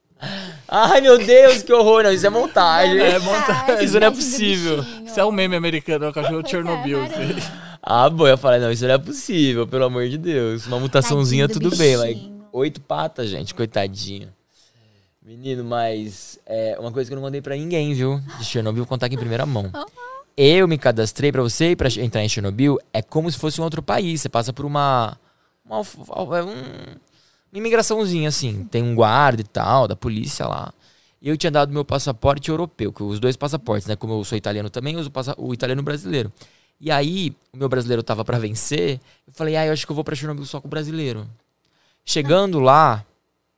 Ai, meu Deus, que horror. Não, isso é montagem. É, monta- Ai, Isso não é possível. Isso é um meme americano, é o cachorro é, Chernobyl. assim. Ah, bom, eu falei, não, isso não é possível, pelo amor de Deus. Uma mutaçãozinha, tudo bem. Like, oito patas, gente, coitadinho. Menino, mas é uma coisa que eu não mandei pra ninguém, viu? De Chernobyl, vou contar aqui em primeira mão. Eu me cadastrei pra você ir pra entrar em Chernobyl, é como se fosse um outro país. Você passa por uma. Uma, é um- uma imigraçãozinha, assim. Tem um guarda e tal, da polícia lá. E eu tinha dado meu passaporte europeu, uso dois passaportes, né? Como eu sou italiano também, eu uso o o italiano brasileiro. E aí, o meu brasileiro tava pra vencer, eu falei, ah, eu acho que eu vou pra Chernobyl só com o brasileiro. Chegando lá,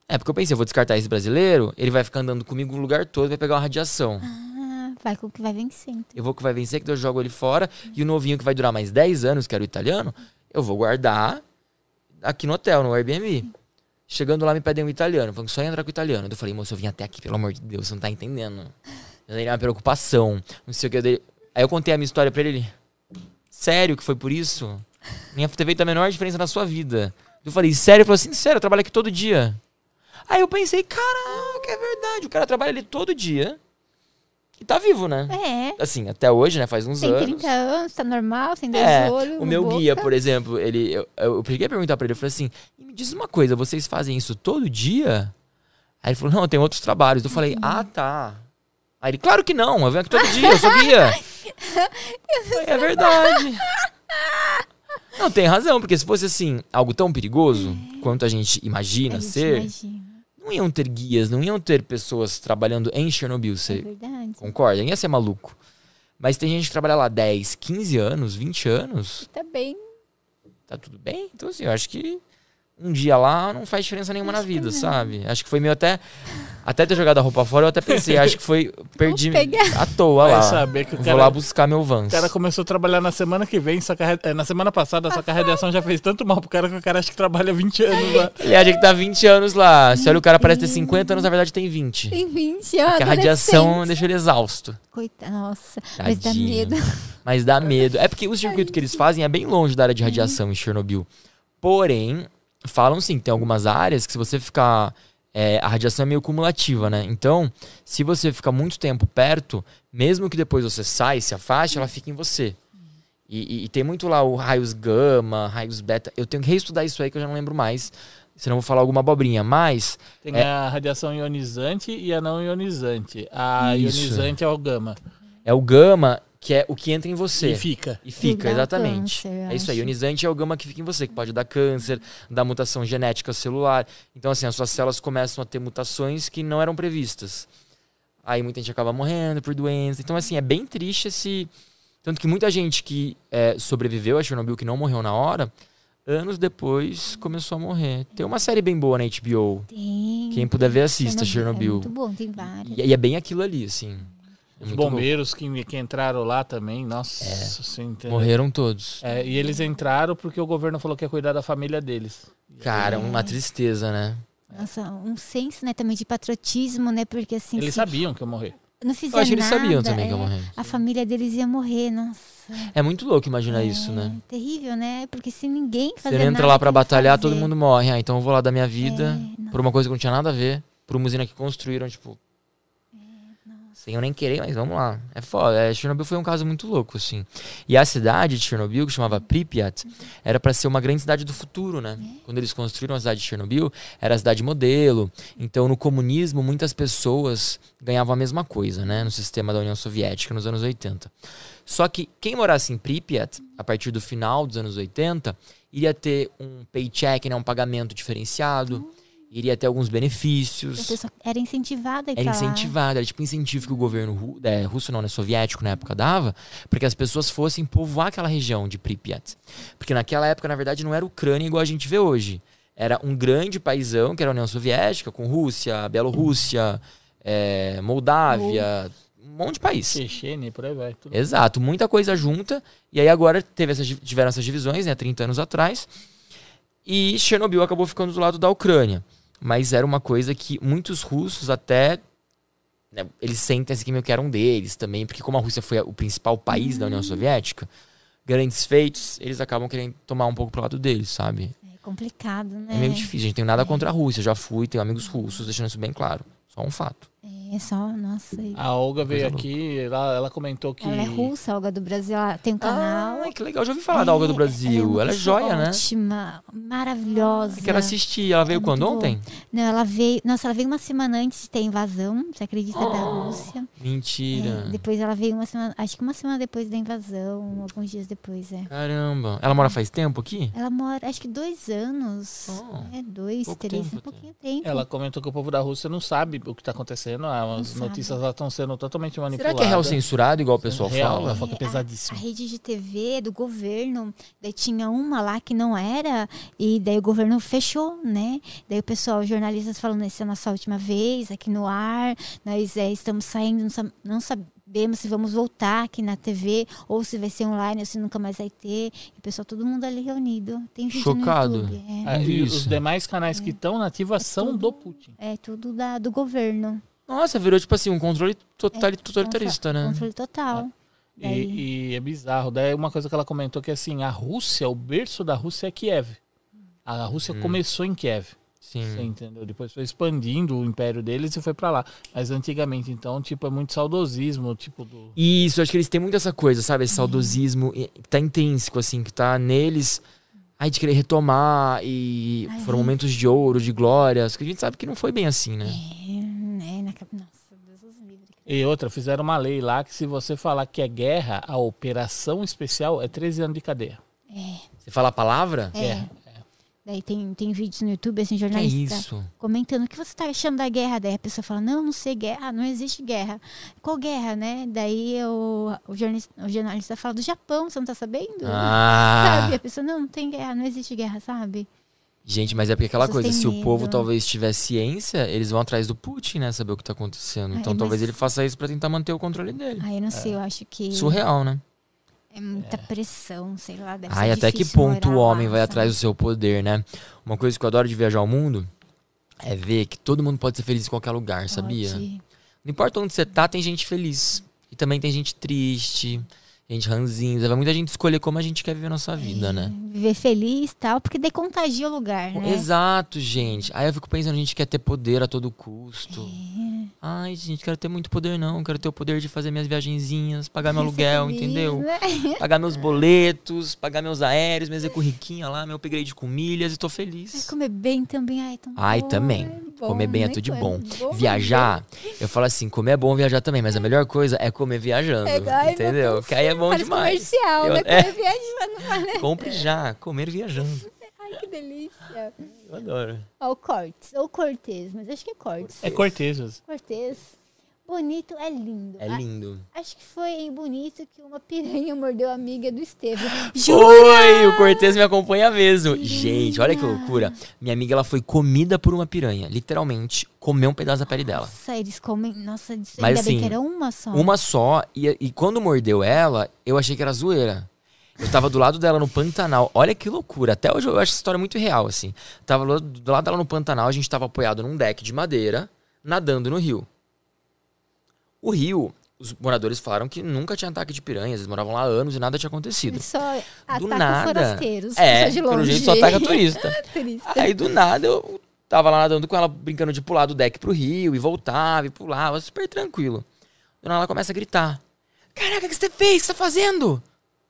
é porque eu pensei, eu vou descartar esse brasileiro, ele vai ficar andando comigo no lugar todo, vai pegar uma radiação. Ah, vai com o que vai vencendo. Eu vou que vai vencer, que eu jogo ele fora. E o novinho que vai durar mais 10 anos, que era o italiano, eu vou guardar aqui no hotel, no Airbnb. Chegando lá, me pedem um italiano. Falando que só ia entrar com o italiano. Eu falei, moço, eu vim até aqui, pelo amor de Deus, você não tá entendendo. Eu tenho uma preocupação. Não sei o que. Daí- Aí eu contei a minha história pra ele. ele, Sério que foi por isso? Ia ter feito a menor diferença na sua vida. Eu falei, sério? Ele falou assim, sério, eu trabalho aqui todo dia. Aí eu pensei, caraca, é verdade. O cara trabalha ali todo dia. E tá vivo, né? É. Assim, até hoje, né? Faz uns Tem anos. 30 anos, tá normal, sem É, olhos. o meu boca. guia, por exemplo, ele, eu, cheguei a perguntar pra ele, eu falei assim, "E me diz uma coisa, vocês fazem isso todo dia? Aí ele falou, não, tem outros trabalhos. Eu falei, ah, tá. Aí ele, claro que não, eu venho aqui todo dia, eu sou guia. Falei, é verdade. Não, tem razão, porque se fosse assim, algo tão perigoso quanto a gente A imagina gente ser, imagina. Não iam ter guias, não iam ter pessoas trabalhando em Chernobyl, É você verdade. concorda? Ia ser maluco. Mas tem gente que trabalha lá 10, 15 anos, 20 anos, Tá bem. tá tudo bem. Então, assim, eu acho que um dia lá não faz diferença nenhuma Acho na vida, sabe? Acho que foi meio até. Até ter jogado a roupa fora, eu até pensei, acho que foi. Perdi pegar. à toa Vai lá. saber que o Vou cara- lá buscar meu Vans. O cara começou a trabalhar na semana que vem, só que a é, na semana passada, só que a radiação já fez tanto mal pro cara que o cara acha que trabalha 20 anos lá. Ele acha que tá 20 anos lá. Se olha o cara parece ter 50 anos, na verdade tem 20. Tem 20 anos. Porque a radiação deixa ele exausto. Coitado, nossa. Mas dá Tadinho. medo. Mas dá medo. É porque o circuito que eles fazem é bem longe da área de radiação em Chernobyl. Porém, falam sim, tem algumas áreas que se você ficar. é, a radiação é meio cumulativa, né? Então, se você ficar muito tempo perto, mesmo que depois você sai, se afaste, ela fica em você. E, e- e tem muito lá o raios gama, raios beta. Eu tenho que reestudar isso aí que eu já não lembro mais. Senão vou falar alguma abobrinha. Mas, Tem É. a radiação ionizante e a não ionizante. A Isso. ionizante é o gama. é o gama que é o que entra em você. E fica. E fica, dá exatamente. câncer, é isso aí. Ionizante é o gama que fica em você, que pode dar câncer, dar mutação genética celular. Então, assim, as suas células começam a ter mutações que não eram previstas. Aí muita gente acaba morrendo por doença. Então, assim, é bem triste esse. Tanto que muita gente que é, sobreviveu a Chernobyl, que não morreu na hora, anos depois começou a morrer. Tem uma série bem boa na HBO. Tem. Quem puder ver, assista É Chernobyl. muito bom, tem vários. E, e é bem aquilo ali, assim. É Os muito bombeiros que, que entraram lá também, nossa, você entendeu? Morreram todos. É, e eles entraram porque o governo falou que ia cuidar da família deles. Cara, uma tristeza, né? Nossa, um senso, né, também de patriotismo, né? Porque assim, Eles se sabiam que ia morrer. não fizer Eu acho que eles nada, sabiam também que ia é, morrer. A família deles ia morrer, nossa. É muito louco imaginar isso, né? É terrível, né? Porque se ninguém Você fazer entra nada, lá pra quem batalhar, fazer? todo mundo morre. Ah, então eu vou lá dar minha vida É, por uma coisa que não tinha nada a ver, por uma usina que construíram, tipo. Sem eu nem querer, mas vamos lá. É foda. É, Chernobyl foi um caso muito louco, assim. E a cidade de Chernobyl, que chamava Pripyat, era pra ser uma grande cidade do futuro, né? Quando eles construíram a cidade de Chernobyl, era a cidade modelo. Então, no comunismo, muitas pessoas ganhavam a mesma coisa, né? No sistema da União Soviética, nos anos 80. Só que quem morasse em Pripyat, a partir do final dos anos 80, iria ter um paycheck, né? Um pagamento diferenciado. Iria ter alguns A benefícios. pessoa era incentivada a Era incentivado, era tipo incentivo que o governo ru- é, russo, não, né, soviético na época dava, para que as pessoas fossem povoar aquela região de Pripyat. Porque naquela época, na verdade, não era Ucrânia igual a gente vê hoje. Era um grande paísão, que era a União Soviética, com Rússia, Bielorrússia, é, Moldávia, um monte de país. Chechene, por aí vai. Tudo. Exato, muita coisa junta. E aí agora teve essas, tiveram essas divisões, né, 30 anos atrás. E Chernobyl acabou ficando do lado da Ucrânia. Mas era uma coisa que muitos russos até né, eles sentem assim que meio que eram deles também, porque como a Rússia foi o principal país da União Soviética, grandes feitos, eles acabam querendo tomar um pouco pro lado deles, sabe? É complicado, né? É meio difícil, a gente tem nada contra a Rússia, já fui, tenho amigos russos, deixando isso bem claro. Só um fato. É só, nossa. e- A Olga veio aqui, ela, ela comentou que. Ela é russa, a Olga do Brasil. Ela tem um canal. Ah, que legal, eu já ouvi falar da Olga do É, Brasil. uma Ela é pessoa joia, né? Ótima, maravilhosa. Eu quero assistir. Ela veio É quando? boa. Ontem? Não, ela veio. Nossa, ela veio uma semana antes de ter invasão. Você acredita da Oh. Rússia? Mentira. É, depois ela veio uma semana. Acho que uma semana depois da invasão, alguns dias depois, é. Caramba. Ela mora faz tempo aqui? Ela mora, acho que dois anos. Oh, é, dois, três, tempo um pouquinho tempo. Ela comentou que o povo da Rússia não sabe o que está acontecendo. As Não sabe. notícias lá estão sendo totalmente Será manipuladas. que é real censurado, igual o pessoal Real, fala? falou que é A- pesadíssimo. A, rede de TV do governo, daí tinha uma lá que não era, e daí o governo fechou, né? Daí o pessoal, os jornalistas falando, essa é a nossa última vez aqui no ar, nós é, estamos saindo, não, sa- não sabemos se vamos voltar aqui na TV, ou se vai ser online, ou se nunca mais vai ter. E o pessoal, todo mundo ali reunido. Tem vídeo Chocado. no YouTube. É, Ah, e Isso. os demais canais que estão na ativa são do Putin. é tudo da, do governo. Nossa, virou tipo assim, um controle totali- totalitarista, né? Controle total. Daí- E, e é bizarro. Daí uma coisa que ela comentou que assim, a Rússia, o berço da Rússia é Kiev. A Rússia Hum. começou em Kiev. Você Sim. entendeu? Depois foi expandindo o império deles e foi pra lá. Mas antigamente, então, tipo, é muito saudosismo, tipo do. Isso, acho que eles têm muito essa coisa, sabe? Esse saudosismo e- que tá intrínseco, assim, que tá neles. Ai, de querer retomar e Ai, foram momentos de ouro, de glórias, que a gente sabe que não foi bem assim, né? É, na, cap- nossa, Deus os livre. E outra, fizeram uma lei lá que se você falar que é guerra, a operação especial é 13 anos de cadeia. Você fala a palavra? É. Daí tem, tem vídeos no YouTube, assim, é jornalista isso? comentando o que você está achando da guerra. Daí a pessoa fala, não, não sei guerra, não existe guerra. Qual guerra, né? Daí o, o, jornalista, o jornalista fala do Japão, você não tá sabendo? Ah, Sabe? A pessoa, não, não tem guerra, não existe guerra, sabe? Gente, mas é porque aquela coisa, se o povo talvez tivesse ciência, eles vão atrás do Putin, né? Saber o que tá acontecendo. Ai, Então talvez mas- ele faça isso pra tentar manter o controle dele. Ai, eu não sei, eu acho que Surreal, né? é muita pressão, sei lá, deve Ai, até que ponto o homem vai atrás do seu poder, né? Uma coisa que eu adoro de viajar ao mundo é ver que todo mundo pode ser feliz em qualquer lugar, sabia? Pode. Não importa onde você tá, tem gente feliz. E também tem gente triste, gente ranzinza. Vai muita gente escolher como a gente quer viver a nossa vida, né? Viver feliz e tal, porque daí contagia o lugar, né? Exato, gente. Aí eu fico pensando, a gente quer ter poder a todo custo. É. Ai, gente, quero ter muito poder não. Quero ter o poder de fazer minhas viagenzinhas, pagar meu aluguel, feliz, entendeu? né? Pagar meus boletos, pagar meus aéreos, minhas riquinha lá, meu upgrade com milhas e tô Ai, feliz. comer bem também, ai, tão Ai, bom, também. É Comer bem é tudo de É bom. bom Viajar, eu falo assim, comer é bom viajar também, mas a melhor coisa é comer viajando. É, ai, entendeu? Deus, Que aí é bom Parece demais. comercial, Eu- né? é. Comer viajando, né? Compre já, comer viajando. Ai, que delícia. Eu adoro. Ó, o Cortes, ou Cortez, mas acho que é Cortes. É Cortezas. Cortez. Bonito é lindo. É A- lindo. Acho que foi em Bonito que uma piranha mordeu a amiga do Estevam. Oi, o Cortez me acompanha mesmo. Gente, olha que loucura. Minha amiga, ela foi comida por uma piranha. Literalmente, comeu um pedaço da pele dela. Nossa, eles comem. Nossa, ainda Mas, bem assim, que era uma só. Uma só, e, e quando mordeu ela, eu achei que era zoeira. Eu tava do lado dela no Pantanal. Olha que loucura. Até hoje eu acho essa história muito real, assim. Tava do lado dela no Pantanal, a gente tava apoiado num deck de madeira, nadando no rio. O rio, os moradores falaram que nunca tinha ataque de piranhas, eles moravam lá há anos e nada tinha acontecido. Só Do nada. forasteiros. É, de longe. pelo jeito só ataca turista. Turista. Aí do nada eu tava lá nadando com ela, brincando de pular do deck pro rio, e voltava, e pulava, super tranquilo. Do nada ela começa a gritar: Caraca, o que você fez? O que você tá fazendo?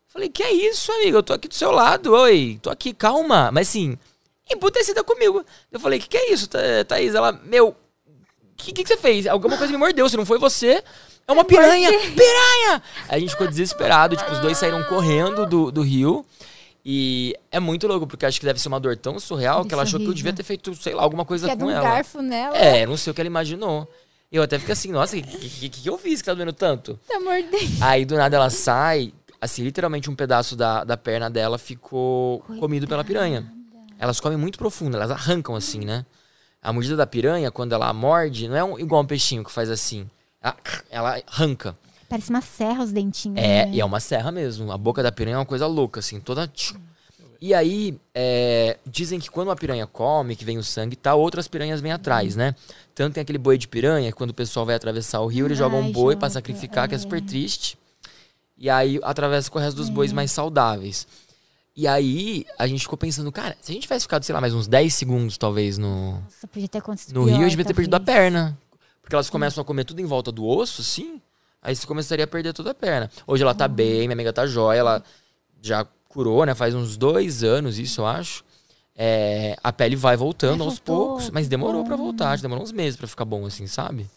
Falei, que é isso, amiga? Eu tô aqui do seu lado, oi, tô aqui, calma. Mas assim, emputecida comigo. Eu falei, que que é isso, Tha- Thaís? Ela, meu, que, que que você fez? Alguma coisa me mordeu, se não foi você, é uma piranha, piranha! Aí a gente ficou desesperado, tipo, os dois saíram correndo do, do rio. E é muito louco, porque acho que deve ser uma dor tão surreal Deve que ela achou que eu devia horrível. ter feito, sei lá, alguma coisa Quer com um ela. garfo nela. É, não sei o que ela imaginou. Eu até fiquei assim, nossa, o que, que, que eu fiz que tá doendo tanto? Tá mordendo. Aí do nada ela sai, assim, literalmente um pedaço da, da perna dela ficou comido pela piranha. Elas comem muito profundo, elas arrancam assim, né? A mordida da piranha, quando ela morde, não é um- igual um peixinho que faz assim. Ela, ela arranca. Parece uma serra os dentinhos. É, né? e é uma serra mesmo. A boca da piranha é uma coisa louca, assim, toda. E aí, é, dizem que quando uma piranha come, que vem o sangue e tal, outras piranhas vêm atrás, né? Tanto tem aquele boi de piranha, que quando o pessoal vai atravessar o rio, eles jogam um boi pra joga, sacrificar, que é é. super triste. E aí atravessa com o resto dos bois mais saudáveis. E aí, a gente ficou pensando, cara, se a gente tivesse ficado, sei lá, mais uns 10 segundos, talvez, no, Nossa, podia ter acontecido no pior, rio, eu devia ter perdido a perna. Porque elas começam a comer tudo em volta do osso, assim. Aí você começaria a perder toda a perna. Hoje ela tá bem, minha amiga tá jóia, ela já curou, né? Faz uns dois anos isso, eu acho. É, a pele vai voltando aos poucos, mas demorou pra bom. voltar, demorou uns meses pra ficar bom, assim, sabe?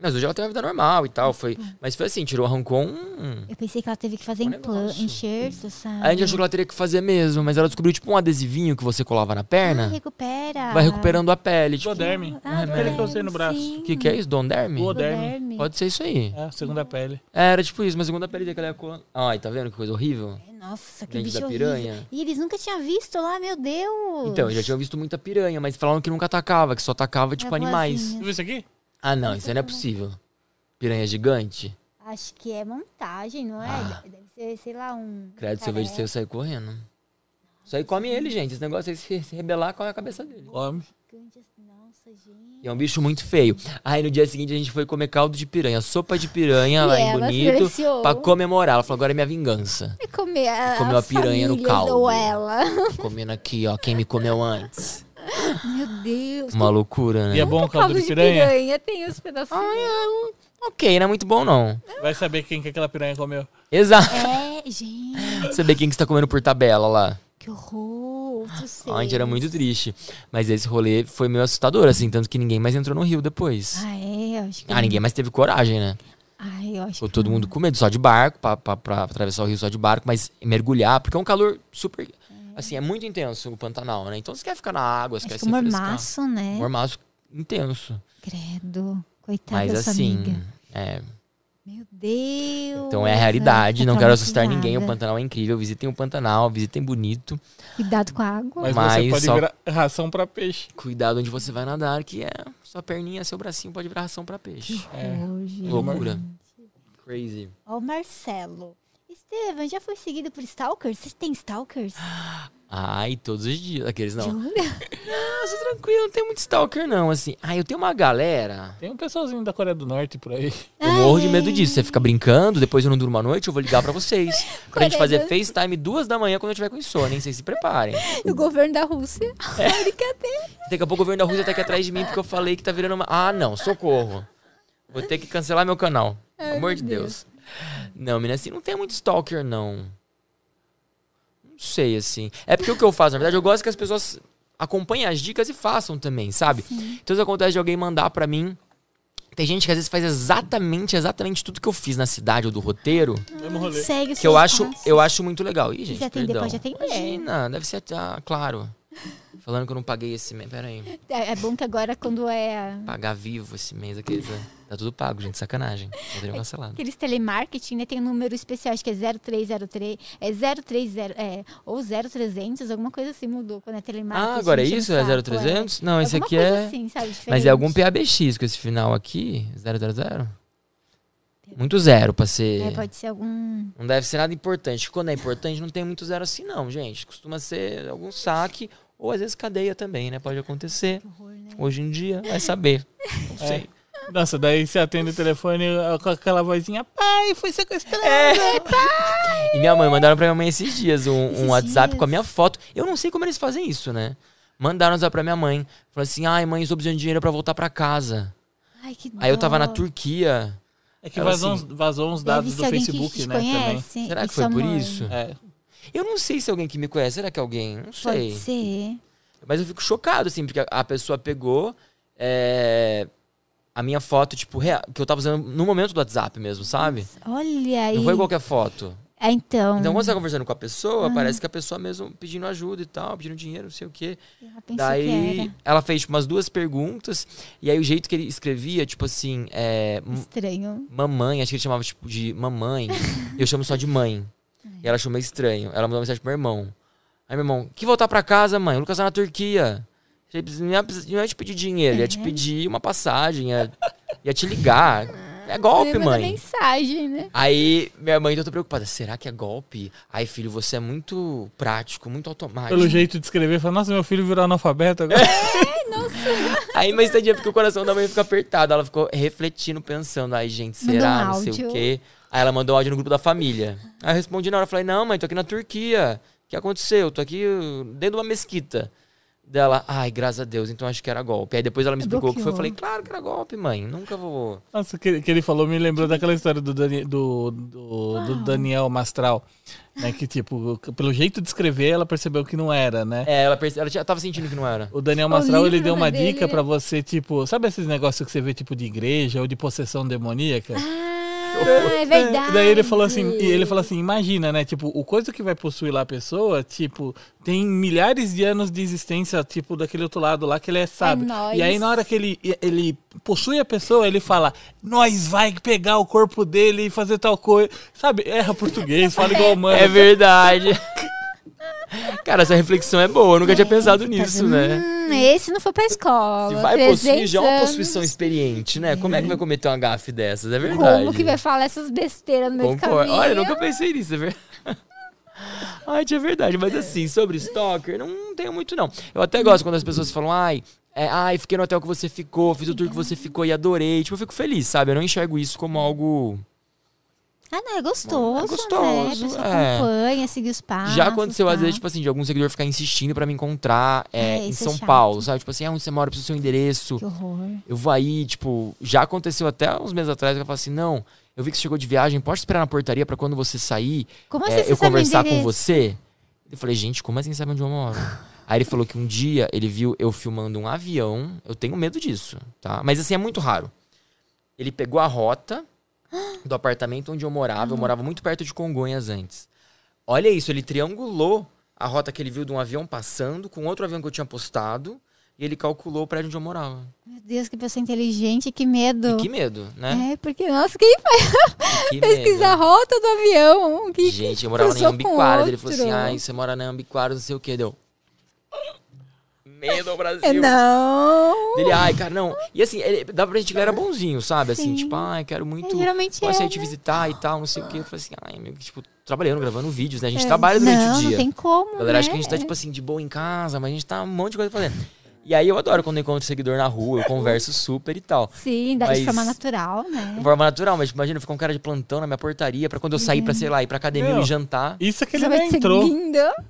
Mas hoje ela tem uma vida normal e tal. Foi, mas foi assim, tirou, arrancou um. Eu pensei que ela teve que fazer Um enxerto, sabe? Aí a gente achou que ela teria que fazer mesmo, mas ela descobriu tipo um adesivinho que você colava na Ah, perna. recupera. vai recuperando a pele. Tipo, Duoderme. Ah, Aquele que eu usei no braço. sim. o que, que é isso? Donderme? Duoderme. Pode ser isso aí. É, segunda pele. É, era tipo isso, mas segunda pele daquela época. Ai, tá vendo que coisa horrível? Nossa, que Dente bicho da horrível. piranha. E eles nunca tinham visto lá, meu Deus. Então, já tinha visto muita piranha, mas falaram que nunca atacava, que só atacava tipo Era animais. Você viu isso aqui? Ah, não, isso aí não é possível. Piranha gigante? Acho que é montagem, não é? Ah. Deve ser, sei lá, um. Credo, se eu vejo aí, eu saio correndo. Isso aí come ele, gente. Esse negócio aí, se, se rebelar, come a cabeça dele. Come. Nossa, gente. E é um bicho muito feio. Aí no dia seguinte a gente foi comer caldo de piranha, sopa de piranha E lá em Bonito, silenciou. pra comemorar. Ela falou, agora é minha vingança. E comer a, Comeu a piranha no caldo. Ou ela. Tô comendo aqui, ó, quem me comeu antes. Meu Deus. Uma loucura, né? E é bom o caldo de piranha? Tem os pedacinhos. Ok, não é muito bom, não. Vai saber quem que aquela piranha comeu. Exato. É, gente. Saber quem que está comendo por tabela lá. Que horror. A gente era muito triste. Mas esse rolê foi meio assustador, assim, tanto que ninguém mais entrou no rio depois. Ah, é? Eu acho que Ah, ninguém mais teve coragem, né? Ai, eu acho Ficou que todo mundo com medo, só de barco, pra, pra, pra atravessar o rio só de barco, mas mergulhar, porque é um calor super. Assim, é muito intenso o Pantanal, né? Então você quer ficar na água, você Acho quer que se refrescar. mormaço, né? Mormaço intenso. Credo. Coitada Mas dessa assim. amiga. É, Meu Deus. Então é a realidade, não quero assustar ninguém. O Pantanal é incrível. Visitem o Pantanal, visitem bonito. Cuidado com a água. Mas, Mas você pode só- virar ração pra peixe. Cuidado onde você vai nadar, que é sua perninha, seu bracinho pode virar ração pra peixe. É. Hoje. Loucura. Crazy. Ó, o Marcelo. Estevam, já foi seguido por stalkers? Você tem stalkers? Ai, todos os dias. Aqueles não. Jura? Nossa, tranquilo, não tem muito stalker, não. Assim, ai, eu tenho uma galera. Tem um pessoalzinho da Coreia do Norte por aí. Eu morro de medo disso. Você fica brincando, depois eu não durmo a noite, eu vou ligar pra vocês. Pra gente fazer Coreia FaceTime duas da manhã quando eu tiver com insônia, hein? Vocês se preparem. O governo da Rússia. É. Brincadeira. Daqui a pouco o governo da Rússia tá aqui atrás de mim porque eu falei que tá virando uma. Ah, não, socorro. Vou ter que cancelar meu canal. Pelo amor de Deus. Não, menina, assim, não tem muito stalker, não. Não sei, assim. É porque o que eu faço, na verdade, eu gosto que as pessoas acompanhem as dicas e façam também, sabe? Então, se acontece de alguém mandar pra mim. Tem gente que às vezes faz exatamente, exatamente tudo que eu fiz na cidade ou do roteiro, rolê. Segue que eu acho, passos. eu acho muito legal. Ih, gente, atender, perdão. pode atender. Imagina, deve ser, ah, claro. Falando que eu não paguei esse mês. Pera aí. É, é bom que agora, quando é Pagar vivo esse mês aqui. Tá tudo pago, gente. Sacanagem. Poderiam cancelado. aqueles telemarketing, né? Tem um número especial, acho que é 0303, é 030, é, ou 0300, alguma coisa assim mudou quando é telemarketing. Ah, agora é isso? É saco, 0300? Não, esse aqui é. assim, sabe, Mas é algum PABX com esse final aqui. 000? Muito zero pra ser. É, pode ser algum... Não deve ser nada importante. Quando é importante, não tem muito zero assim, não, gente. Costuma ser algum saque. Ou às vezes cadeia também, né? Pode acontecer. horror, né? Hoje em dia, vai saber. Não É. sei. Nossa, daí você atende o telefone com aquela vozinha, pai, foi sequestrado. E minha mãe, mandaram pra minha mãe esses dias um, um Esses WhatsApp dias? com a minha foto. Eu não sei como eles fazem isso, né? Mandaram um WhatsApp pra minha mãe. Falaram assim, ai mãe, estou precisando de dinheiro pra voltar pra casa. Ai, que Aí eu tava na dó. Turquia. É que vazou, assim, uns, vazou uns dados do Facebook, né, também. Será que foi por amor. isso? É. Eu não sei se é alguém que me conhece. Será que é alguém? Não sei. Pode ser. Mas eu fico chocado, assim, porque a- pessoa pegou é, a minha foto, tipo, rea- que eu tava usando no momento do WhatsApp mesmo, sabe? Olha aí. Não foi qualquer foto. É, então. Então, quando você tá conversando com a pessoa, Ah. parece que a pessoa mesmo pedindo ajuda e tal, pedindo dinheiro, não sei o quê. Eu pensei que Daí, ela fez, tipo, umas duas perguntas. E aí, o jeito que ele escrevia, tipo assim, é... Estranho. Mamãe, acho que ele chamava, tipo, de mamãe. e eu chamo só de mãe. E ela achou meio estranho. Ela mandou uma mensagem pro meu irmão. Aí, meu irmão, que voltar pra casa, mãe? O Lucas tá na Turquia. Ele Não ia, não ia te pedir dinheiro, ia te É. pedir uma passagem, ia, ia te ligar. É golpe, mãe. mensagem, né? Aí, minha mãe, então eu tô preocupada. Será que é golpe? Aí, filho, você é muito prático, muito automático. Pelo jeito de escrever, fala, nossa, meu filho virou analfabeto agora. Aí, mas tadinha, porque o coração da mãe fica apertado. Ela ficou refletindo, pensando, ai, gente, será? um não sei o quê. Aí ela mandou um áudio no grupo da família. Aí eu respondi na hora, falei, não, mãe, tô aqui na Turquia. O que aconteceu? Tô aqui dentro de uma mesquita. Dela, ai, graças a Deus, então acho que era golpe. Aí depois ela me explicou o que foi. Eu falei, claro que era golpe, mãe. Nunca vou. Nossa, que, que ele falou me lembrou daquela história do, Dani- do, do, do Daniel Mastral. Né, que, tipo, pelo jeito de escrever, ela percebeu que não era, né? É, ela, perce... ela já tava sentindo que não era. O Daniel O Mastral, ele livro deu uma dele- dica pra você, tipo, sabe esses negócios que você vê, tipo, de igreja ou de possessão demoníaca? Ah, é verdade. Daí ele falou assim, e ele falou assim, imagina, né? Tipo, o coisa que vai possuir lá a pessoa, tipo, tem milhares de anos de existência, tipo, daquele outro lado lá que ele é sábio. nóis. e aí na hora que ele, ele possui a pessoa, ele fala, nós vai pegar o corpo dele e fazer tal coisa. Sabe? Erra português, fala igual humano. É verdade. Cara, essa reflexão é boa. Eu nunca tinha pensado Tá nisso, né? Hum, esse não foi pra escola. Se vai possuir, 300 já é uma possuição experiente, né? Como é que vai cometer uma gafe dessas? É verdade. Como que vai falar essas besteiras no Concordo. caminho? Olha, eu nunca pensei nisso, é verdade. Ai, é verdade. Mas assim, sobre stalker, não tenho muito, não. Eu até gosto quando as pessoas falam, ai, é, ai, fiquei no hotel que você ficou, fiz o tour que você ficou e adorei. Tipo, eu fico feliz, sabe? Eu não enxergo isso como algo. Ah, não, é gostoso, É né? gostoso, pessoa é. acompanha, segue os passos. Já aconteceu, às tá? vezes, tipo assim, de algum seguidor ficar insistindo pra me encontrar é, É, em é São. Paulo, sabe? Tipo assim, ah, onde você mora, eu preciso do seu endereço. Que horror. Eu vou aí, tipo, já aconteceu até uns meses atrás, que eu falo assim, não, eu vi que você chegou de viagem, pode esperar na portaria pra quando você sair, Como é, assim você eu conversar com você. Eu falei, gente, como assim sabe onde eu moro? Aí ele falou que um dia ele viu eu filmando um avião. Eu tenho medo disso, tá? Mas assim, é muito raro. Ele pegou a rota do apartamento onde eu morava. Eu morava muito perto de Congonhas antes. Olha isso, ele triangulou a rota que ele viu de um avião passando com outro avião que eu tinha postado. E ele calculou o prédio onde eu morava. Meu Deus, que pessoa inteligente, que medo. E que medo, né? É, porque, nossa, quem faz Que pesquisar a rota do avião? Que, Gente, eu morava com Ambiquara. Ele falou assim: ai, você mora na Ambiquara, não sei o que. Deu. Medo ao Brasil. É, não. Dele, ai, cara, não. E assim, ele, dava pra gente que ele era bonzinho, sabe? Assim, Sim. tipo, ai, quero muito. É, geralmente é, te né? visitar e tal, não sei o que. Eu falei assim, ai, meu, tipo, trabalhando, gravando vídeos, né? A gente É, trabalha durante não, o dia. Não tem como. A galera acha né? que a gente tá, tipo assim, de boa em casa, mas a gente tá um monte de coisa fazendo. E aí eu adoro quando eu encontro seguidor na rua, eu converso super e tal. Sim, dá de Mas- forma natural, né? De forma natural, mas imagina, ficar um cara de plantão na minha portaria pra quando eu sair pra, sei lá, ir pra academia e jantar. Isso é que ele Já não entrou.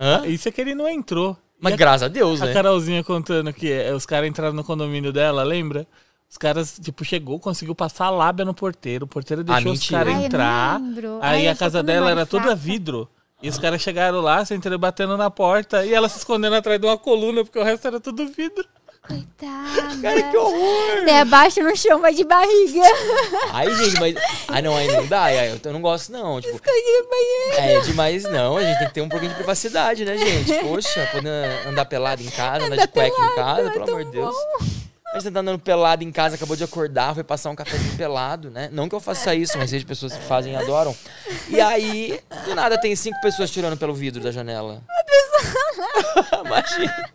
Hã? Isso é que ele não entrou. Mas a- graças a Deus, A né? Carolzinha contando que é, os caras entraram no condomínio dela, lembra? Os caras, tipo, chegou, conseguiu passar a lábia no porteiro. O porteiro deixou os caras Ai, entrar. lembro. Aí Ai, a casa dela era toda fraca. vidro. E os caras chegaram lá, sentaram batendo na porta. E ela se escondendo atrás de uma coluna, porque o resto era tudo vidro. Coitada. Cara, que horror! Até abaixo no chão, vai de barriga. Ai, gente, mas. Ai, não, aí não dá. ai, Eu não gosto, não. Tipo, é demais, não. A gente tem que ter um pouquinho de privacidade, né, gente? Poxa, poder andar pelado em casa, andar de cueca em casa, pelo amor de Deus. A gente tá andando pelado em casa, acabou de acordar, foi passar um cafezinho pelado, né? Não que eu faça isso, mas vejo pessoas que fazem e adoram. E aí, do nada, tem cinco pessoas tirando pelo vidro da janela. Imagina.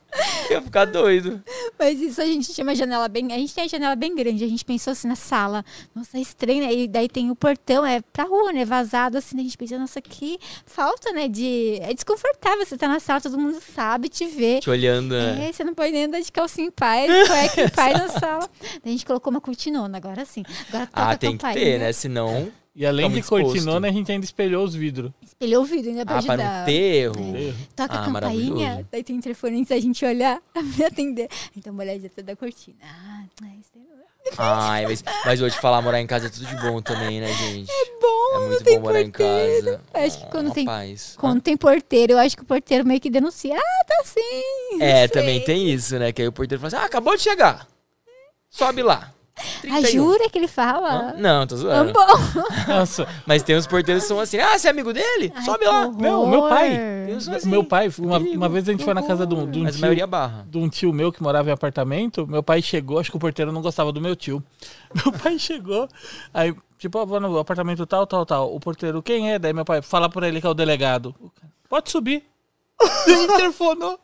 Eu ia ficar doido. Mas isso a gente chama janela bem. A gente tem a janela bem grande. A gente pensou assim na sala. Nossa, é estranho, né? E daí tem o portão, é pra rua, né? Vazado assim. A gente pensa, nossa, que falta, né? De. É desconfortável. Você tá na sala, todo mundo sabe, te vê. Te olhando, né? É, você não pode nem andar de calcinha em paz, cueca em paz na sala. Daí a gente colocou uma cortinona, agora sim. Agora toca Ah, tem que ter, né? Senão. E além Tá de exposto. cortinona, a gente ainda espelhou os vidros. Espelhou o vidro ainda pra Ah, para ajudar. não ter erro. Toca Ah, a campainha, daí tem interfone antes da gente olhar, me atender. Então, uma olhadinha até da cortina. Ah, é isso aí. Ai, mas, mas vou te falar, morar em casa é tudo de bom também, né, gente? É bom, É muito não tem bom morar em porteiro. casa. Acho que Ah, quando uma tem-. Quando tem porteiro, eu acho que o porteiro meio que denuncia. Ah, tá sim. É, não também tem isso, né? Que aí o porteiro fala assim: ah, acabou de chegar. Sobe lá. Ah, 31. jura que ele fala? Não, tô Ah, zoando. bom. Nossa, Mas tem uns porteiros que são assim: ah, você é amigo dele? Sobe lá. Não, meu pai. assim, meu pai, uma, uma vez a gente foi na casa de um, de um Mas tio, maioria barra. de um tio meu que morava em apartamento. Meu pai chegou, acho que o porteiro não gostava do meu tio. Meu pai chegou, aí, tipo, eu vou no apartamento tal, tal, tal. O porteiro, quem é? Daí meu pai, fala pra ele que é o delegado. O cara, Pode subir. Ele interfonou.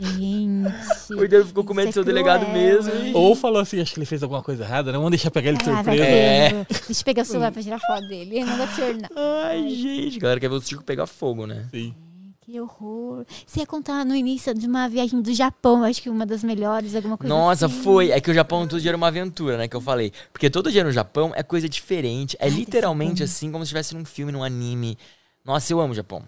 Gente. O porteiro ficou com medo de isso ser o é delegado cruel. mesmo. e- Ou falou assim, acho que ele fez alguma coisa errada, né? Vamos deixar pegar ele de surpresa. É. Deixa eu pegar o celular pra tirar foto dele. Não dá pra não. Ai, gente. A galera quer ver o circo pegar fogo, né? Sim. Que horror. Você ia contar no início de uma viagem do Japão, acho que uma das melhores, alguma coisa Nossa, assim. foi. É que o Japão todo dia era uma aventura, né? Que eu falei. Porque todo dia no Japão é coisa diferente. É Ai, literalmente assim, como se estivesse num filme, num anime. Nossa, eu amo o Japão.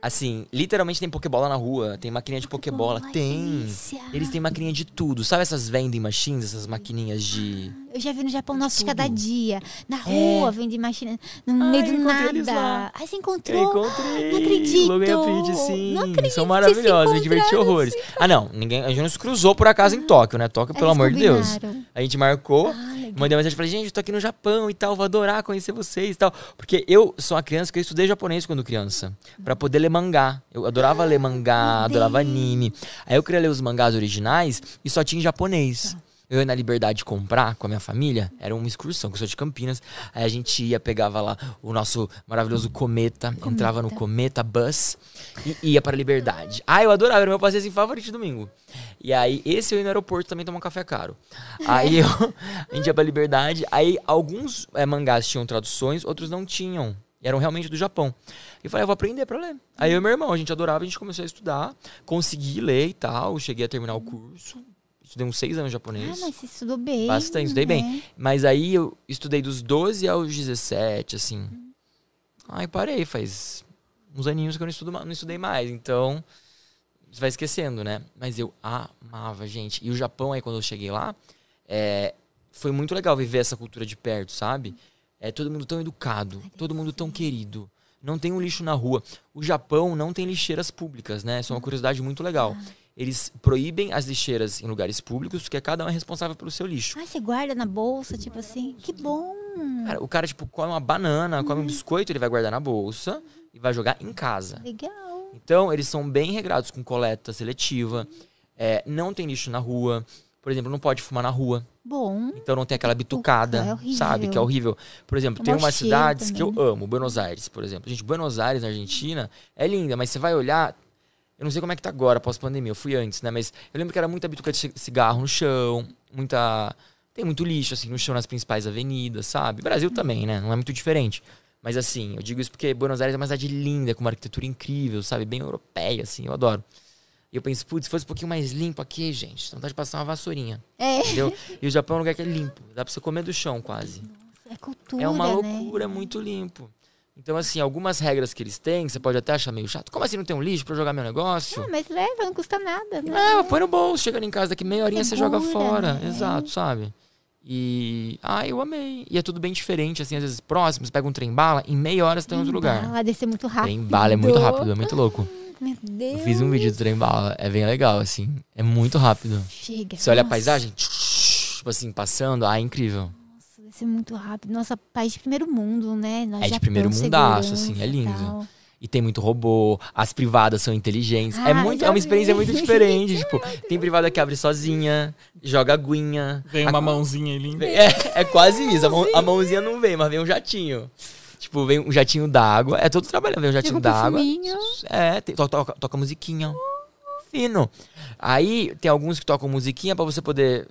Assim, literalmente tem pokebola na rua, tem maquininha de pokebola. Tem. Eles têm maquininha de tudo. Sabe essas vending machines, essas maquininhas de. Eu já vi no Japão Nossa de Cada. Dia. Na rua, vende máquina no Ai, meio do nada. Ai, você Eu encontrou? encontrei. Não acredito. Logan e a sim. Não acredito São maravilhosos, me diverti horrores. Ah, não, ninguém, a gente não se cruzou por acaso em Tóquio, né? Tóquio, pelo Eles amor de Deus. A gente marcou. Ah. Mandei uma mensagem e falei, gente, eu tô aqui no Japão e tal, vou adorar conhecer vocês e tal. Porque eu sou uma criança que eu estudei japonês quando criança. Pra poder ler mangá. Eu adorava ler mangá, adorava anime. Aí eu queria ler os mangás originais e só tinha em japonês. Eu ia na Liberdade comprar com a minha família, era uma excursão, que eu sou de Campinas. Aí a gente ia, pegava lá o nosso maravilhoso Cometa, entrava no Cometa Bus e ia para a Liberdade. Ah, eu adorava, era o meu passeio assim, favorito de domingo. E aí, esse eu ia no aeroporto também tomar um café caro. Aí eu, a gente ia pra Liberdade, aí alguns eh, mangás tinham traduções, outros não tinham. E eram realmente do Japão. E eu falei, eu vou aprender pra ler. Aí eu e meu irmão, a gente adorava, a gente começou a estudar, consegui ler e tal, cheguei a terminar o curso. Estudei uns seis anos de Ah, japonês. mas você estudou bem. Bastante, estudei né? bem. Mas aí eu estudei dos 12 aos 17, assim. Aí parei, faz uns aninhos que eu não, estudo, não estudei mais. Então, você vai esquecendo, né? Mas eu amava, gente. E o Japão, aí quando eu cheguei lá, é, foi muito legal viver essa cultura de perto, sabe? É todo mundo tão educado, todo mundo tão querido. Não tem um lixo na rua. O Japão não tem lixeiras públicas, né? Isso é uma curiosidade muito legal. Eles proíbem as lixeiras em lugares públicos porque cada um é responsável pelo seu lixo. Ah, você guarda na bolsa, tipo assim. Que bom. Cara, o cara, tipo, come uma banana, come um biscoito, ele vai guardar na bolsa e vai jogar em casa. Legal. Então, eles são bem regrados com coleta seletiva. É, não tem lixo na rua. Por exemplo, não pode fumar na rua. Bom. Então não tem aquela bitucada, é horrível. sabe? Que é horrível. Por exemplo, É tem umas cidades que eu também. amo. Buenos Aires, por exemplo. Gente, Buenos Aires, na Argentina, é linda, mas você vai olhar. Eu não sei como é que tá agora, pós-pandemia. Eu fui antes, né? Mas eu lembro que era muita bituca de ci- cigarro no chão, muita. Tem muito lixo, assim, no chão nas principais avenidas, sabe? Brasil também, né? Não é muito diferente. Mas assim, eu digo isso porque Buenos Aires é uma cidade linda, com uma arquitetura incrível, sabe? Bem europeia, assim, eu adoro. E eu penso, putz, se fosse um pouquinho mais limpo aqui, gente, vontade de passar uma vassourinha. É, Entendeu? E o Japão é um lugar que é limpo. Dá pra você comer do chão quase. é cultura, é uma né? loucura, é muito limpo. Então, assim, algumas regras que eles têm, você pode até achar meio chato. Como assim não tem um lixo pra jogar meu negócio? Ah, mas leva, não custa nada, né? É, põe no bolso, chegando em casa daqui meia horinha você joga Segura, fora. né? Exato, sabe? E. Ah, eu amei. E é tudo bem diferente, assim, às vezes próximo, você pega um trem bala, em meia hora você tá em outro lugar. Bala, descer muito rápido. Trem bala é muito rápido, é muito louco. Meu Deus. Eu fiz um vídeo do trem bala, é bem legal, assim. É muito rápido. Chega. Você olha a Nossa, paisagem, tipo assim, passando, ah, é incrível. Nossa, descer muito rápido. Nossa, país de primeiro mundo, né? Nós É de primeiro mundaço, assim, é lindo. tal. E tem muito robô, as privadas são inteligentes. é Ah, muito, é uma experiência muito diferente. tipo, tem privada que abre sozinha, joga aguinha. Vem A- uma mãozinha ali. É, é quase isso. A, mão- a mãozinha não vem, mas vem um jatinho. Tipo, vem um jatinho d'água. É todo trabalhando, vem um jatinho d'água. É, tem- to- toca, toca musiquinha. Fino. Aí tem alguns que tocam musiquinha pra você poder.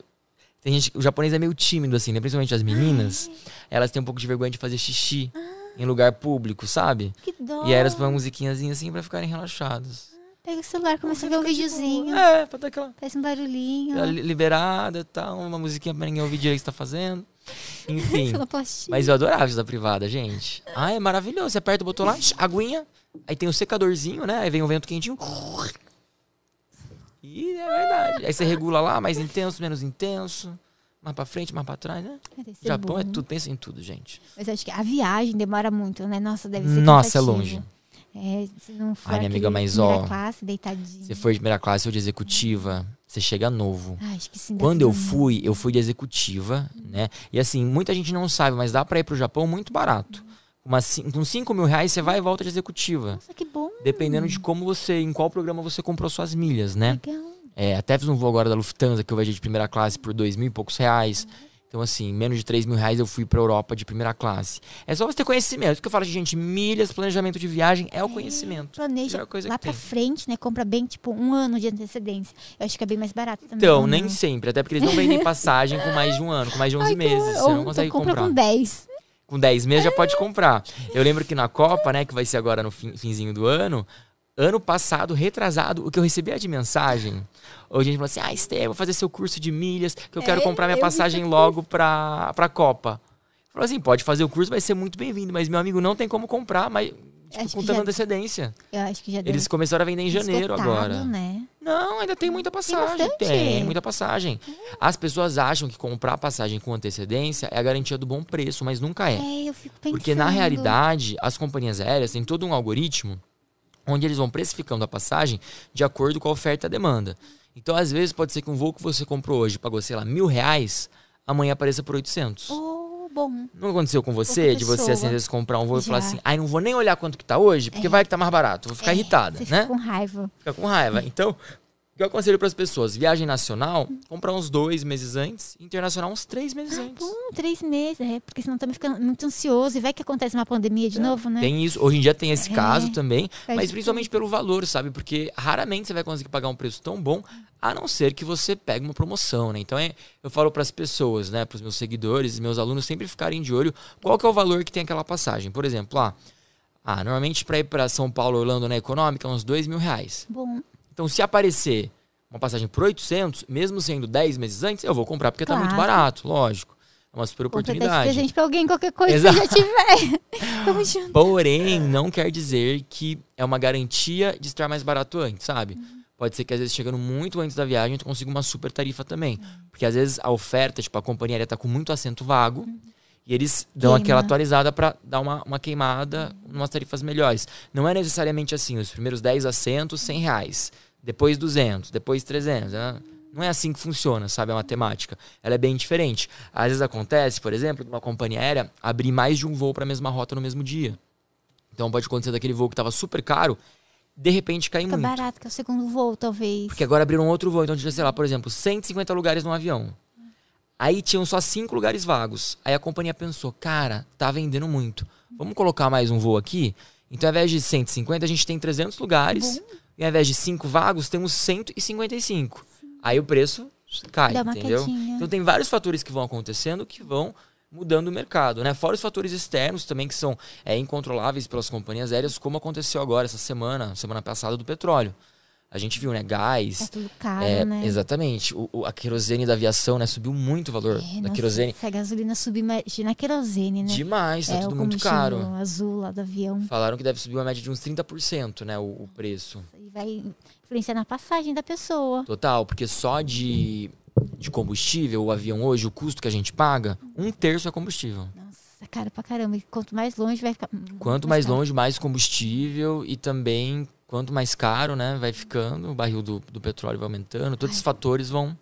Tem gente. O japonês é meio tímido, assim, né? Principalmente as meninas. Elas têm um pouco de vergonha de fazer xixi em lugar público, sabe? Que dó. E aí elas põem uma musiquinhazinha assim pra ficarem relaxados. Pega o celular, começa a ver um videozinho. boa. É, pra dar aquela Faz um barulhinho. li- liberada e tal, uma musiquinha pra ninguém ouvir direito o que você tá fazendo. Enfim. Mas eu adorava isso da privada, gente. Ah, é maravilhoso. Você aperta o botão lá, aguinha. Aí tem o secadorzinho, né? Aí vem o vento quentinho. E é verdade. Aí você regula lá, mais intenso, menos intenso. Mais pra frente, mais pra trás, né? Ser Japão é bom. tudo, pensa em tudo, gente. Mas acho que a viagem demora muito, né? Nossa, deve ser Nossa, é longe. É, se não for Ai, minha amiga, mas, primeira ó, classe, deitadinho. Você for de primeira classe ou de executiva, você chega novo. Ah, acho que sim. Quando eu fui, eu fui de executiva, né? E assim, muita gente não sabe, mas dá pra ir pro Japão muito barato. Cin- com 5 mil reais você vai e volta de executiva. Nossa, que bom. Dependendo de como você, em qual programa você comprou suas milhas, né? Legal. É, até fiz um voo agora da Lufthansa que eu viajei de primeira classe por dois mil e poucos reais. Então, assim, menos de 3 mil reais eu fui pra Europa de primeira classe. É só você ter conhecimento. Isso que eu falo, gente, milhas, planejamento de viagem é o conhecimento. Planeja coisa lá pra tem. frente, né? Compra bem, tipo, um ano de antecedência. Eu acho que é bem mais barato também. Então, ou nem sempre. Até porque eles não vendem passagem com mais de um ano, com mais de 11 Ai, meses. Você não consegue então compra comprar. com 10. Com 10 meses já pode comprar. Eu lembro que na Copa, né, que vai ser agora no fim- finzinho do ano, ano passado, retrasado, o que eu recebia de mensagem, hoje a gente falou assim: ah, Esther, vou fazer seu curso de milhas, que eu quero É, comprar minha passagem logo pra, pra Copa. Falou assim: pode fazer o curso, vai ser muito bem-vindo, mas meu amigo não tem como comprar, mas tipo, com tanta já- antecedência. Eu acho que já deve Eles começaram a vender em janeiro agora. né? Não, ainda tem muita passagem. bastante? Tem muita passagem. As pessoas acham que comprar passagem com antecedência é a garantia do bom preço, mas nunca é. É, eu fico pensando. Porque na realidade, as companhias aéreas têm todo um algoritmo onde eles vão precificando a passagem de acordo com a oferta e a demanda. Então, às vezes, pode ser que um voo que você comprou hoje pagou, sei lá, mil reais, amanhã apareça por 800. Oh, bom. Não aconteceu com você, de você, assim, às vezes, comprar um voo e falar Já. assim, ai, não vou nem olhar quanto que tá hoje, porque vai que tá mais barato. Vou ficar irritada, Você né? fica com raiva. Fica com raiva. Então, o que eu aconselho para as pessoas? Viagem nacional, comprar uns dois meses antes, internacional uns três meses antes. Bom, três meses, é. Porque senão também fica muito ansioso. E vai que acontece uma pandemia de novo, né? Tem isso. Hoje em dia tem esse É. caso também, mas principalmente pelo valor, sabe? Porque raramente você vai conseguir pagar um preço tão bom, a não ser que você pegue uma promoção, né? Então é, eu falo para as pessoas, né, para os meus seguidores e meus alunos sempre ficarem de olho qual que é o valor que tem aquela passagem. Por exemplo, ah, ah normalmente para ir para São Paulo, Orlando na econômica, é uns dois mil reais. Bom, Então, se aparecer uma passagem por 800, mesmo sendo 10 meses antes, eu vou comprar porque tá muito Claro. barato, lógico. É uma super oportunidade. presente pra alguém, qualquer coisa Exato. que já tiver. Tamo junto. Porém, não quer dizer que é uma garantia de estar mais barato antes, sabe? Uhum. Pode ser que às vezes chegando muito antes da viagem tu consiga uma super tarifa também. Porque às vezes a oferta, tipo, a companhia aérea tá com muito assento vago e eles dão Queima. aquela atualizada pra dar uma, uma queimada, umas tarifas melhores. Não é necessariamente assim, os primeiros 10 assentos, 100 reais. Depois 200, depois 300. né? Não é assim que funciona, sabe, a matemática. Ela é bem diferente. Às vezes acontece, por exemplo, de uma companhia aérea abrir mais de um voo para a mesma rota no mesmo dia. Então pode acontecer daquele voo que estava super caro, de repente cair Fica muito. barato, que é o segundo voo, talvez. Porque agora abriram outro voo, então tinha, sei lá, por exemplo, 150 lugares no avião. Aí tinham só cinco lugares vagos. Aí a companhia pensou, cara, tá vendendo muito. Vamos colocar mais um voo aqui? Então, ao invés de 150, a gente tem 300 lugares. E ao invés de cinco vagos, temos 155. Aí o preço cai, entendeu? quedinha. Então tem vários fatores que vão acontecendo que vão mudando o mercado, né? Fora os fatores externos também que são é, incontroláveis pelas companhias aéreas, como aconteceu agora essa semana, semana passada do petróleo. A gente viu, né? Gás. Tá tudo caro, é, né? Exatamente. O, o- a querosene da aviação, né? Subiu muito o valor É, da nossa, querosene. Se a gasolina subir, imagina a querosene, né? Demais, tá é, tudo o muito caro. azul lá do avião. Falaram que deve subir uma média de uns 30%, né? O, o preço. E vai influenciar na passagem da pessoa. Total, porque só de, de combustível, o avião hoje, o custo que a gente paga, um terço é combustível. Nossa, caro pra caramba. E quanto mais longe vai ficar. Quanto mais caro. longe, mais combustível e também quanto mais caro, né, vai ficando, o barril do, do petróleo vai aumentando, todos esses fatores vão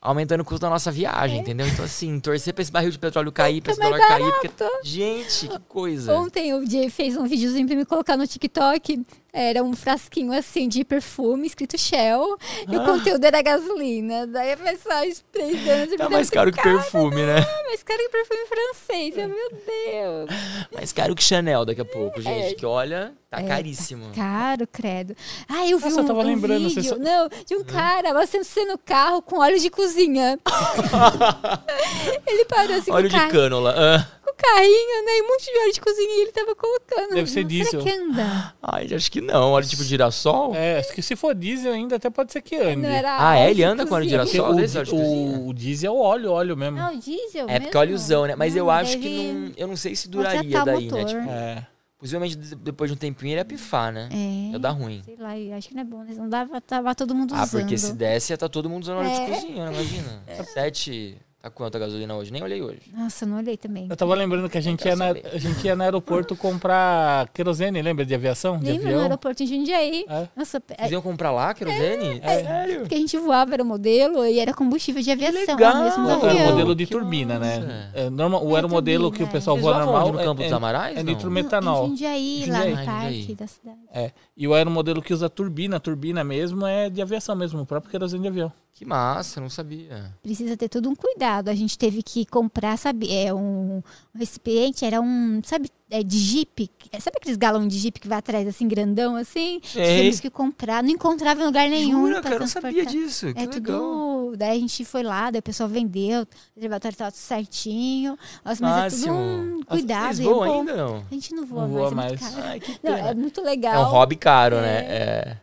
aumentando o custo da nossa viagem, É. entendeu? Então assim, torcer pra esse barril de petróleo cair, pra esse dólar cair, porque gente, que coisa. Ontem o Jay fez um videozinho pra me colocar no TikTok. Era um frasquinho assim de perfume escrito Shell. E o conteúdo era gasolina. Daí a pessoa de três anos. Ah. Tá mais caro que perfume, né? mais caro que perfume francês. Eu, meu Deus. Mais caro que Chanel daqui a pouco, É. gente, que olha, tá caríssimo. Caro, credo. Ah, eu vi Nossa, um, eu tava um lembrando, vídeo só- não, de um cara abastecendo o carro com óleo de cozinha. ele parou assim Óleo com, o de carro, cânula. ah. Carrinho, né? E um monte de óleo de cozinha e ele tava colocando. Deve ser Não, diesel. Será que anda? Ai, acho que não. Óleo tipo girassol? É, acho que se for diesel ainda até pode ser que ande. Não era Ah, é? Ele anda com óleo de girassol? o, o, o diesel é o óleo, óleo mesmo. Ah, o diesel É porque mesmo? óleozão, né? Mas eu Não, acho que deve não. Eu não sei se duraria o daí, né? motor. Tipo, É. possivelmente de- depois de um tempinho ele ia pifar, né? É. Ia dar ruim. Sei lá, eu acho que não é bom. né? Não dava, tava todo mundo Ah, usando. porque se desse, ia tá todo mundo usando óleo É. de cozinha, né? Imagina. Sete. Tá quanto a gasolina hoje? Nem olhei hoje. Nossa, eu não olhei também. Eu tava lembrando que a gente, ia na, a gente ia no aeroporto comprar querosene, lembra de aviação? De Lembra no avião? aeroporto em Jundiaí? É. Nossa, é, Vocês iam comprar lá, querosene? É. Sério? porque a gente voava, era o modelo e era combustível de aviação. legal! o mesmo O do era o avião. modelo de Que turbina, massa. né? É, normal, o É, aeromodelo turbina, que o é. pessoal Vocês voa voavam normal onde, no Campo é, dos Amarais? é não? nitrometanol. Em Jundiaí, lá Jundiaí. no Ah, parque Jundiaí. da cidade. É. E o aeromodelo que usa turbina, turbina mesmo, é de aviação mesmo, o próprio querosene de avião. Que massa, não sabia. Precisa ter todo um cuidado. A gente teve que comprar, sabe, é um, um recipiente, era um, sabe, é de jipe. Sabe aqueles galão de jipe que vai atrás, assim, grandão, assim? Tivemos que comprar. Não encontrava em lugar nenhum. Jura, cara, eu não sabia disso. Que É legal. tudo. Daí a gente foi lá, daí o pessoal vendeu, o reservatório tava tudo certinho. Nossa, mas é tudo um cuidado. Vocês é voam ainda, não? A gente não voa, Não voa mais. É, mais. muito caro. Ai, Não, é muito É legal. um hobby caro, né? É.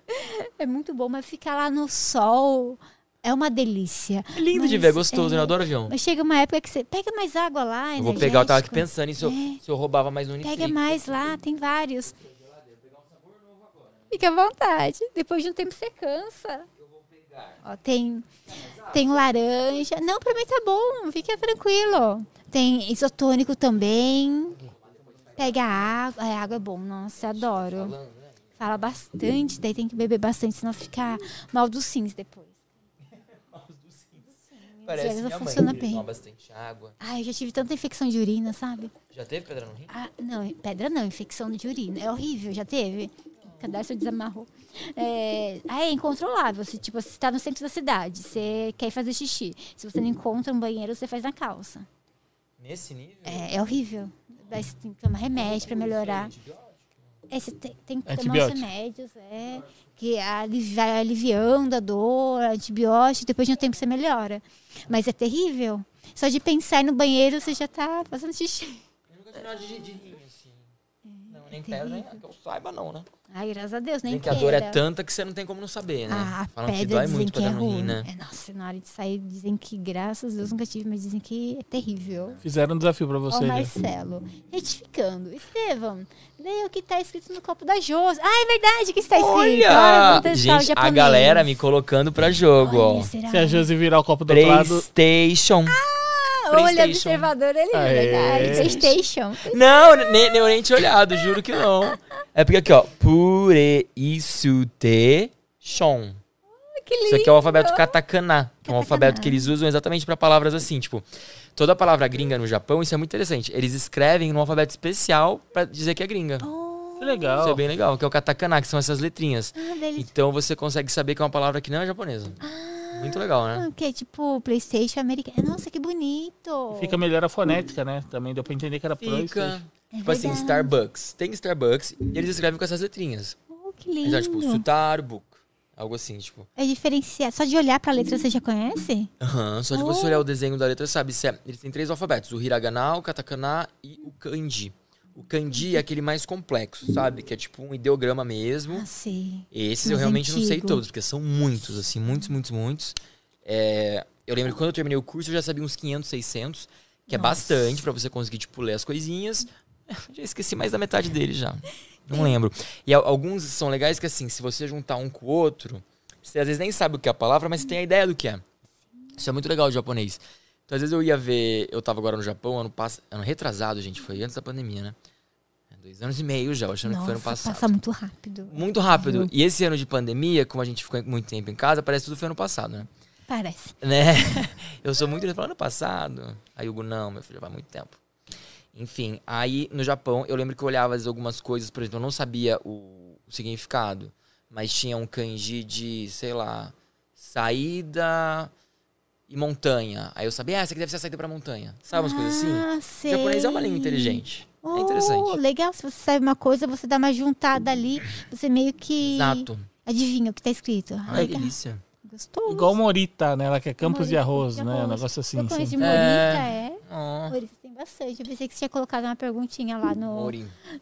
É muito bom, mas ficar lá no sol é uma delícia. É lindo de Mas, ver, é gostoso, é, né? Eu adoro avião. Mas chega uma época que você pega mais água lá, Eu vou pegar, eu tava aqui pensando em se eu, É. se eu roubava mais Unitric. Pega mais lá, tem vários. Fica à vontade. Depois de um tempo você cansa. Ó, tem, tem laranja. Não, pra mim tá bom. Fica tranquilo. Tem isotônico também. Pega água. A água é bom, nossa, adoro. Fala bastante, daí tem que beber bastante, senão fica mal dos rins depois. Parece Às vezes minha mãe, funciona que bem. toma bastante água. Ai, eu já tive tanta infecção de urina, sabe? Já teve pedra no rim? Ah, não, pedra não, infecção de urina. É horrível, já teve. O cadarço desamarrou. É, ah, é incontrolável. Se, tipo, você está no centro da cidade, você quer ir fazer xixi. Se você não encontra um banheiro, você faz na calça. Nesse nível? É, é horrível. Daí você tem que tomar remédio para melhorar. É, você tem, tem que tomar os remédios, é, que vai aliviando a dor, antibiótico, depois de um tempo você melhora. Mas é terrível. Só de pensar no banheiro, você já tá fazendo xixi. De, de nem pedra, nem que eu saiba não, né? Ai, graças a Deus, nem Nem que a dor é queira. tanta que você não tem como não saber, né? Ah, a Falam que pedra dói dizem muito que é ruim. rim, né? É, nossa, na hora de sair dizem que, graças a Deus, nunca tive, mas dizem que é terrível. Fizeram um desafio pra Ó, você. o né? Marcelo. Retificando. Estevam, leia o que tá escrito no copo da Josi. Ah, é verdade que está escrito. Olha! o Gente, a galera me colocando pra jogo, Olha, ó. será? Se a Josi virar o copo do outro lado. Playstation. Ah, olha, PlayStation. observador, ele é verdade. Playstation. Não, nem, nem tinha olhado, juro que não. É porque aqui, ó. Pure isso te shon. Que lindo. Isso aqui é o alfabeto katakana, que é um alfabeto que eles usam exatamente pra palavras assim, tipo, toda palavra gringa no Japão, isso é muito interessante. Eles escrevem num alfabeto especial pra dizer que é gringa. Oh, Que legal. Isso é bem legal, que é o katakana, que são essas letrinhas. Ah, delícia. Então você consegue saber que é uma palavra que não é japonesa. Muito legal, né? Ah, que é tipo Playstation americano. Nossa, que bonito. Fica melhor a fonética, né? Também deu pra entender que era Fica. PlayStation. É Tipo assim. Starbucks. Tem Starbucks e eles escrevem com essas letrinhas. Oh, que lindo. Então, tipo, Sutarbook. Algo assim, tipo. É diferenciado. Só de olhar pra letra você já conhece? Aham, só de você Oh. olhar o desenho da letra, sabe? Se é- eles têm três alfabetos: o hiragana, o katakana e o kanji. O kanji é aquele mais complexo, sabe? Que é tipo um ideograma mesmo. Ah, sei. Esses eu realmente não sei antigo. todos, porque são muitos, assim, muitos, muitos, muitos. É, eu lembro que quando eu terminei o curso, eu já sabia uns 500, 600, que é Nossa. bastante pra você conseguir, tipo, ler as coisinhas. Já esqueci mais da metade dele já. Não lembro. E al- alguns são legais que, assim, se você juntar um com o outro, você às vezes nem sabe o que é a palavra, mas você tem a ideia do que é. Isso é muito legal de japonês. Então, às vezes eu ia ver. Eu tava agora no Japão, ano, pass... ano retrasado, gente, foi antes da pandemia, né? Dois anos e meio já, achando que foi ano Nossa, passado. passa muito rápido. Muito rápido. E esse ano de pandemia, como a gente ficou muito tempo em casa, parece que tudo foi ano passado, né? Parece. Né? Eu sou muito falar ano passado. Aí Hugo, não, meu filho, faz muito tempo. Enfim, aí no Japão, eu lembro que eu olhava algumas coisas, por exemplo, eu não sabia o, o significado, mas tinha um kanji de, sei lá, saída e montanha. Aí eu sabia, ah, essa aqui deve ser a saída pra montanha. Sabe umas coisas assim? Ah, O sei. japonês é uma língua inteligente. Oh, é interessante. legal. Se você sabe uma coisa, você dá uma juntada ali, você meio que Exato. adivinha o que tá escrito. Ah, Ai, delícia. Gostoso. Igual Morita, né? Ela quer campos de arroz, de né? Um arroz. negócio assim. Eu conheço de Morita, é. Oh, Morita tem bastante. Eu pensei que você tinha colocado uma perguntinha lá no,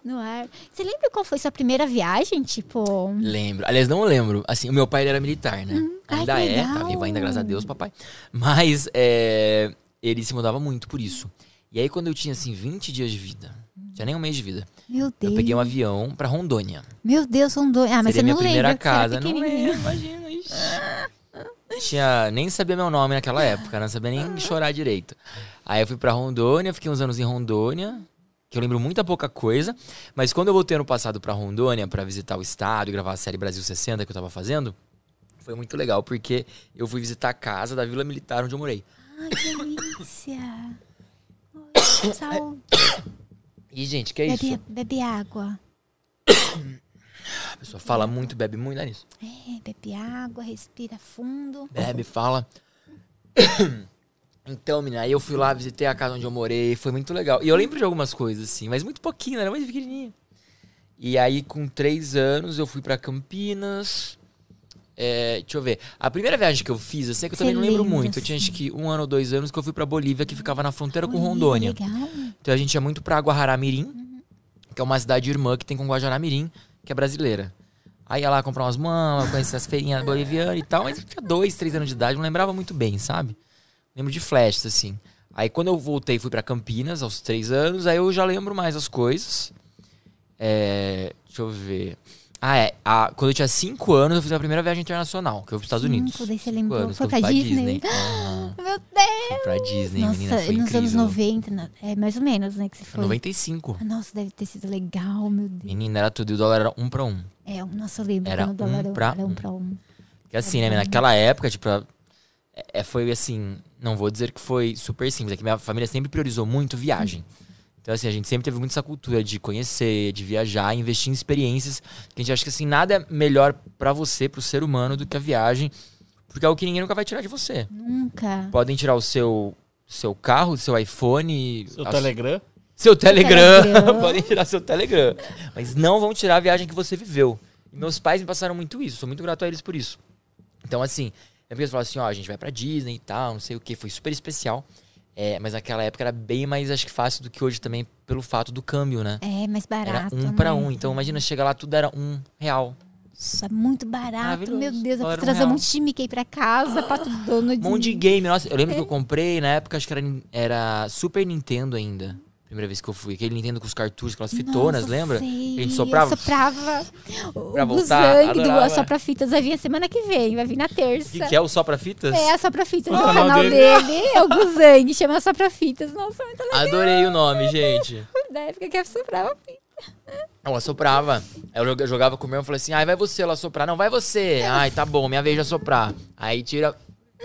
no ar. Você lembra qual foi sua primeira viagem? Tipo. Lembro. Aliás, não lembro. Assim, o meu pai ele era militar, né? Hum, ai, ainda que é, tá vivo ainda, graças a Deus, papai. Mas é, ele se mudava muito por isso. E aí, quando eu tinha, assim, 20 dias de vida, tinha nem um mês de vida, Meu Deus. eu peguei um avião pra Rondônia. Meu Deus, dois. Ah, mas Seria você minha não primeira lembra. casa. Não lembro, imagina. Tinha, nem sabia meu nome naquela época, não sabia nem chorar direito. Aí eu fui pra Rondônia, fiquei uns anos em Rondônia, que eu lembro muita pouca coisa, mas quando eu voltei ano passado pra Rondônia pra visitar o estado e gravar a série Brasil 60 que eu tava fazendo, foi muito legal, porque eu fui visitar a casa da Vila Militar onde eu morei. Ai, que delícia. Saúde. E, gente, que é isso? Bebe, bebe água. A pessoa fala muito, bebe muito, é nisso. É, bebe água, respira fundo. Bebe, fala. Então, menina, aí eu fui lá, visitei a casa onde eu morei, foi muito legal. E eu lembro de algumas coisas, assim, mas muito pouquinho, né? era muito pequenininha. E aí, com três anos, eu fui pra Campinas. É, deixa eu ver. A primeira viagem que eu fiz, assim, é que eu Você também não lembro lembra, muito. Eu tinha acho que um ano ou dois anos que eu fui pra Bolívia, que ficava na fronteira com Rondônia. Legal. Então a gente ia muito pra Guajará-Mirim, que é uma cidade irmã que tem com Guajará-Mirim, que é brasileira. Aí ia lá comprar umas mamas, conhecer as feirinhas bolivianas e tal, mas eu tinha dois, três anos de idade, não lembrava muito bem, sabe? Lembro de flashes, assim. Aí quando eu voltei, fui pra Campinas, aos três anos, aí eu já lembro mais as coisas. É, deixa eu ver. Ah, é. A- quando eu tinha cinco anos, eu fiz a primeira viagem internacional, que eu fui pros Estados Unidos. Daí você lembrou. anos, Foi eu pra fui Disney? Aham, Meu Deus. fui pra Disney, Nossa, menina, foi nos incrível. anos 90, na- é mais ou menos, né, que você foi. 95. Nossa, deve ter sido legal, meu Deus. Menina, era tudo, e o dólar era um pra um. É, nossa, eu lembro Era quando o dólar um era pra era um um. pra um. Que assim, né, naquela época, tipo, é, é, foi assim, não vou dizer que foi super simples, é que minha família sempre priorizou muito viagem. Então, assim, a gente sempre teve muito essa cultura de conhecer, de viajar, investir em experiências. Que a gente acha que, assim, nada é melhor pra você, pro ser humano, do que a viagem. Porque é o que ninguém nunca vai tirar de você. Nunca. Podem tirar o seu, seu carro, seu iPhone, Seu a- Telegram. seu Telegram. Telegram. Podem tirar seu Telegram. Mas não vão tirar a viagem que você viveu. E meus pais me passaram muito isso. Sou muito grato a eles por isso. Então, assim, é porque eles falaram assim, ó, a gente vai pra Disney e tal, não sei o que. Foi super especial. É, mas naquela época era bem mais, acho que fácil do que hoje também, pelo fato do câmbio, né? É, mais Era barato. um né? pra um. Então, imagina, chegar lá, tudo era um real. Nossa, muito barato. Meu Deus, eu um trazer real. um monte de Mickey pra casa, pato Donald. Um monte de game. Nossa, eu lembro que eu comprei na época, acho que era, era Super Nintendo ainda. Primeira vez que eu fui. Aquele Nintendo com os cartuchos, aquelas fitonas, Nossa, lembra? sei. A gente soprava. Eu soprava. O Pra o voltar, Guzang do adorava. Sopra-Fitas vai vir a semana que vem, vai vir na O terça. que, que é o Só Pra Fitas? É, a Sopra-Fitas Qual do é o canal dele? dele. É o Guzang, chama Sopra-Fitas. Nossa, muito legal. Adorei o nome, gente. Da época que eu soprava fita. Eu assoprava. Eu joga- jogava com o meu e falei assim: ai, vai você lá soprar. Não, vai você. Ai, tá bom, minha vez de assoprar. Aí tira,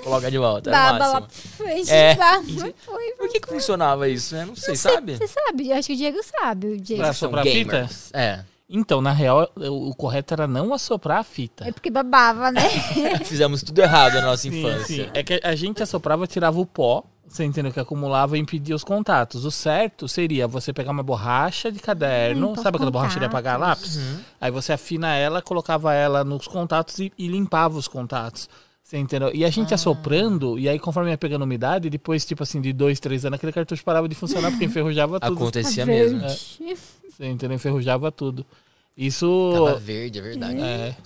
coloca de volta. Era o Baba lá frente. É. Baba. E- Foi, foi. Por que, que funcionava isso, né? Não sei, Não sei, sabe? Você sabe? Eu acho que o Diego sabe. O Diego. Pra soprar fita? É. Então, na real, o correto era não assoprar a fita. É porque babava, né? Fizemos tudo errado na nossa Sim, infância. sim. É que a gente assoprava, tirava o pó, você entendeu? Que acumulava e impedia os contatos. O certo seria você pegar uma borracha de caderno, os sabe aquela borracha de apagar lápis? Aí você afina ela, colocava ela nos contatos e, e limpava os contatos. Você entendeu? E a gente assoprando, e aí conforme ia pegando umidade, depois, tipo assim, de dois, três anos, aquele cartucho parava de funcionar porque enferrujava tudo. Acontecia mesmo. verde. Você entendeu? Enferrujava tudo. Isso. Tava verde, é verdade. É.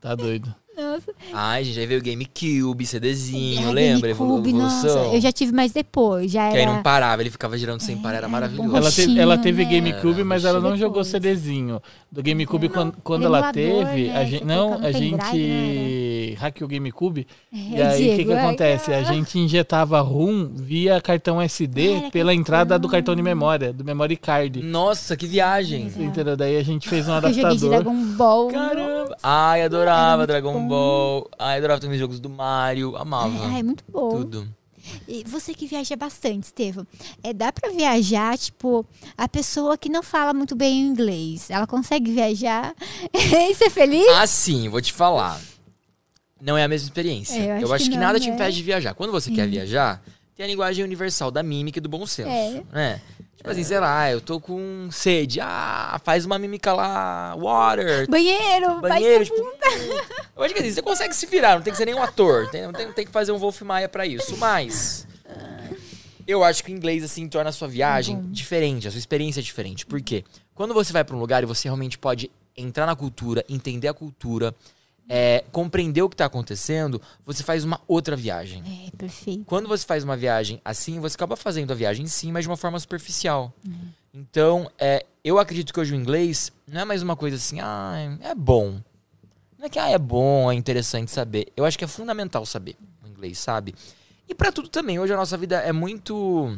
Tá doido. Nossa. Ai, gente, aí veio o GameCube, CDzinho, É, lembra? GameCube, nossa, eu já tive mais depois. Já Que aí era... não parava, ele ficava girando sem parar, era maravilhoso. Ela teve, ela teve né? GameCube, mas ela não Depois. jogou CDzinho. Do GameCube, Não, quando, quando era ela teve, né? a gente, não, colocava a no gente hackeou o GameCube. e É, aí, o que, que acontece? A gente injetava ROM via cartão SD pela entrada do cartão. de memória, do memory card. Nossa, que viagem. Entendeu? Daí a gente fez um Eu joguei de adaptador. Dragon Ball. Caramba. Ai, adorava Dragon bom. Ball. Ai, adorava também os jogos do Mario. Amava. Ai, é muito bom. Tudo. E você que viaja bastante, Estevam, é, dá pra viajar, tipo, a pessoa que não fala muito bem inglês, ela consegue viajar e ser feliz? Ah, sim, vou te falar. Não é a mesma experiência. É, eu eu acho acho, que que, não, nada te impede de viajar. Quando você quer viajar, tem a linguagem universal da mímica e do bom senso. É. Né? Tipo assim, sei lá, eu tô com sede. Ah, faz uma mímica lá. Water. Banheiro, Banheiro, tipo, Eu acho que assim, você consegue se virar, não tem que ser nenhum ator. Tem, não tem, tem que fazer um Wolf Maia pra isso. Mas. Eu acho que o inglês, assim, torna a sua viagem diferente, a sua experiência é diferente. Por quê? Quando você vai pra um lugar e você realmente pode entrar na cultura, entender a cultura, é, compreender o que tá acontecendo, você faz uma outra viagem. É, perfeito. Quando você faz uma viagem assim, você acaba fazendo a viagem sim, mas de uma forma superficial. Então, é, eu acredito que hoje o inglês não é mais uma coisa assim, ah, é bom. Não é que ah, é bom, é interessante saber. Eu acho que é fundamental saber o inglês, sabe? E pra tudo também. Hoje a nossa vida é muito.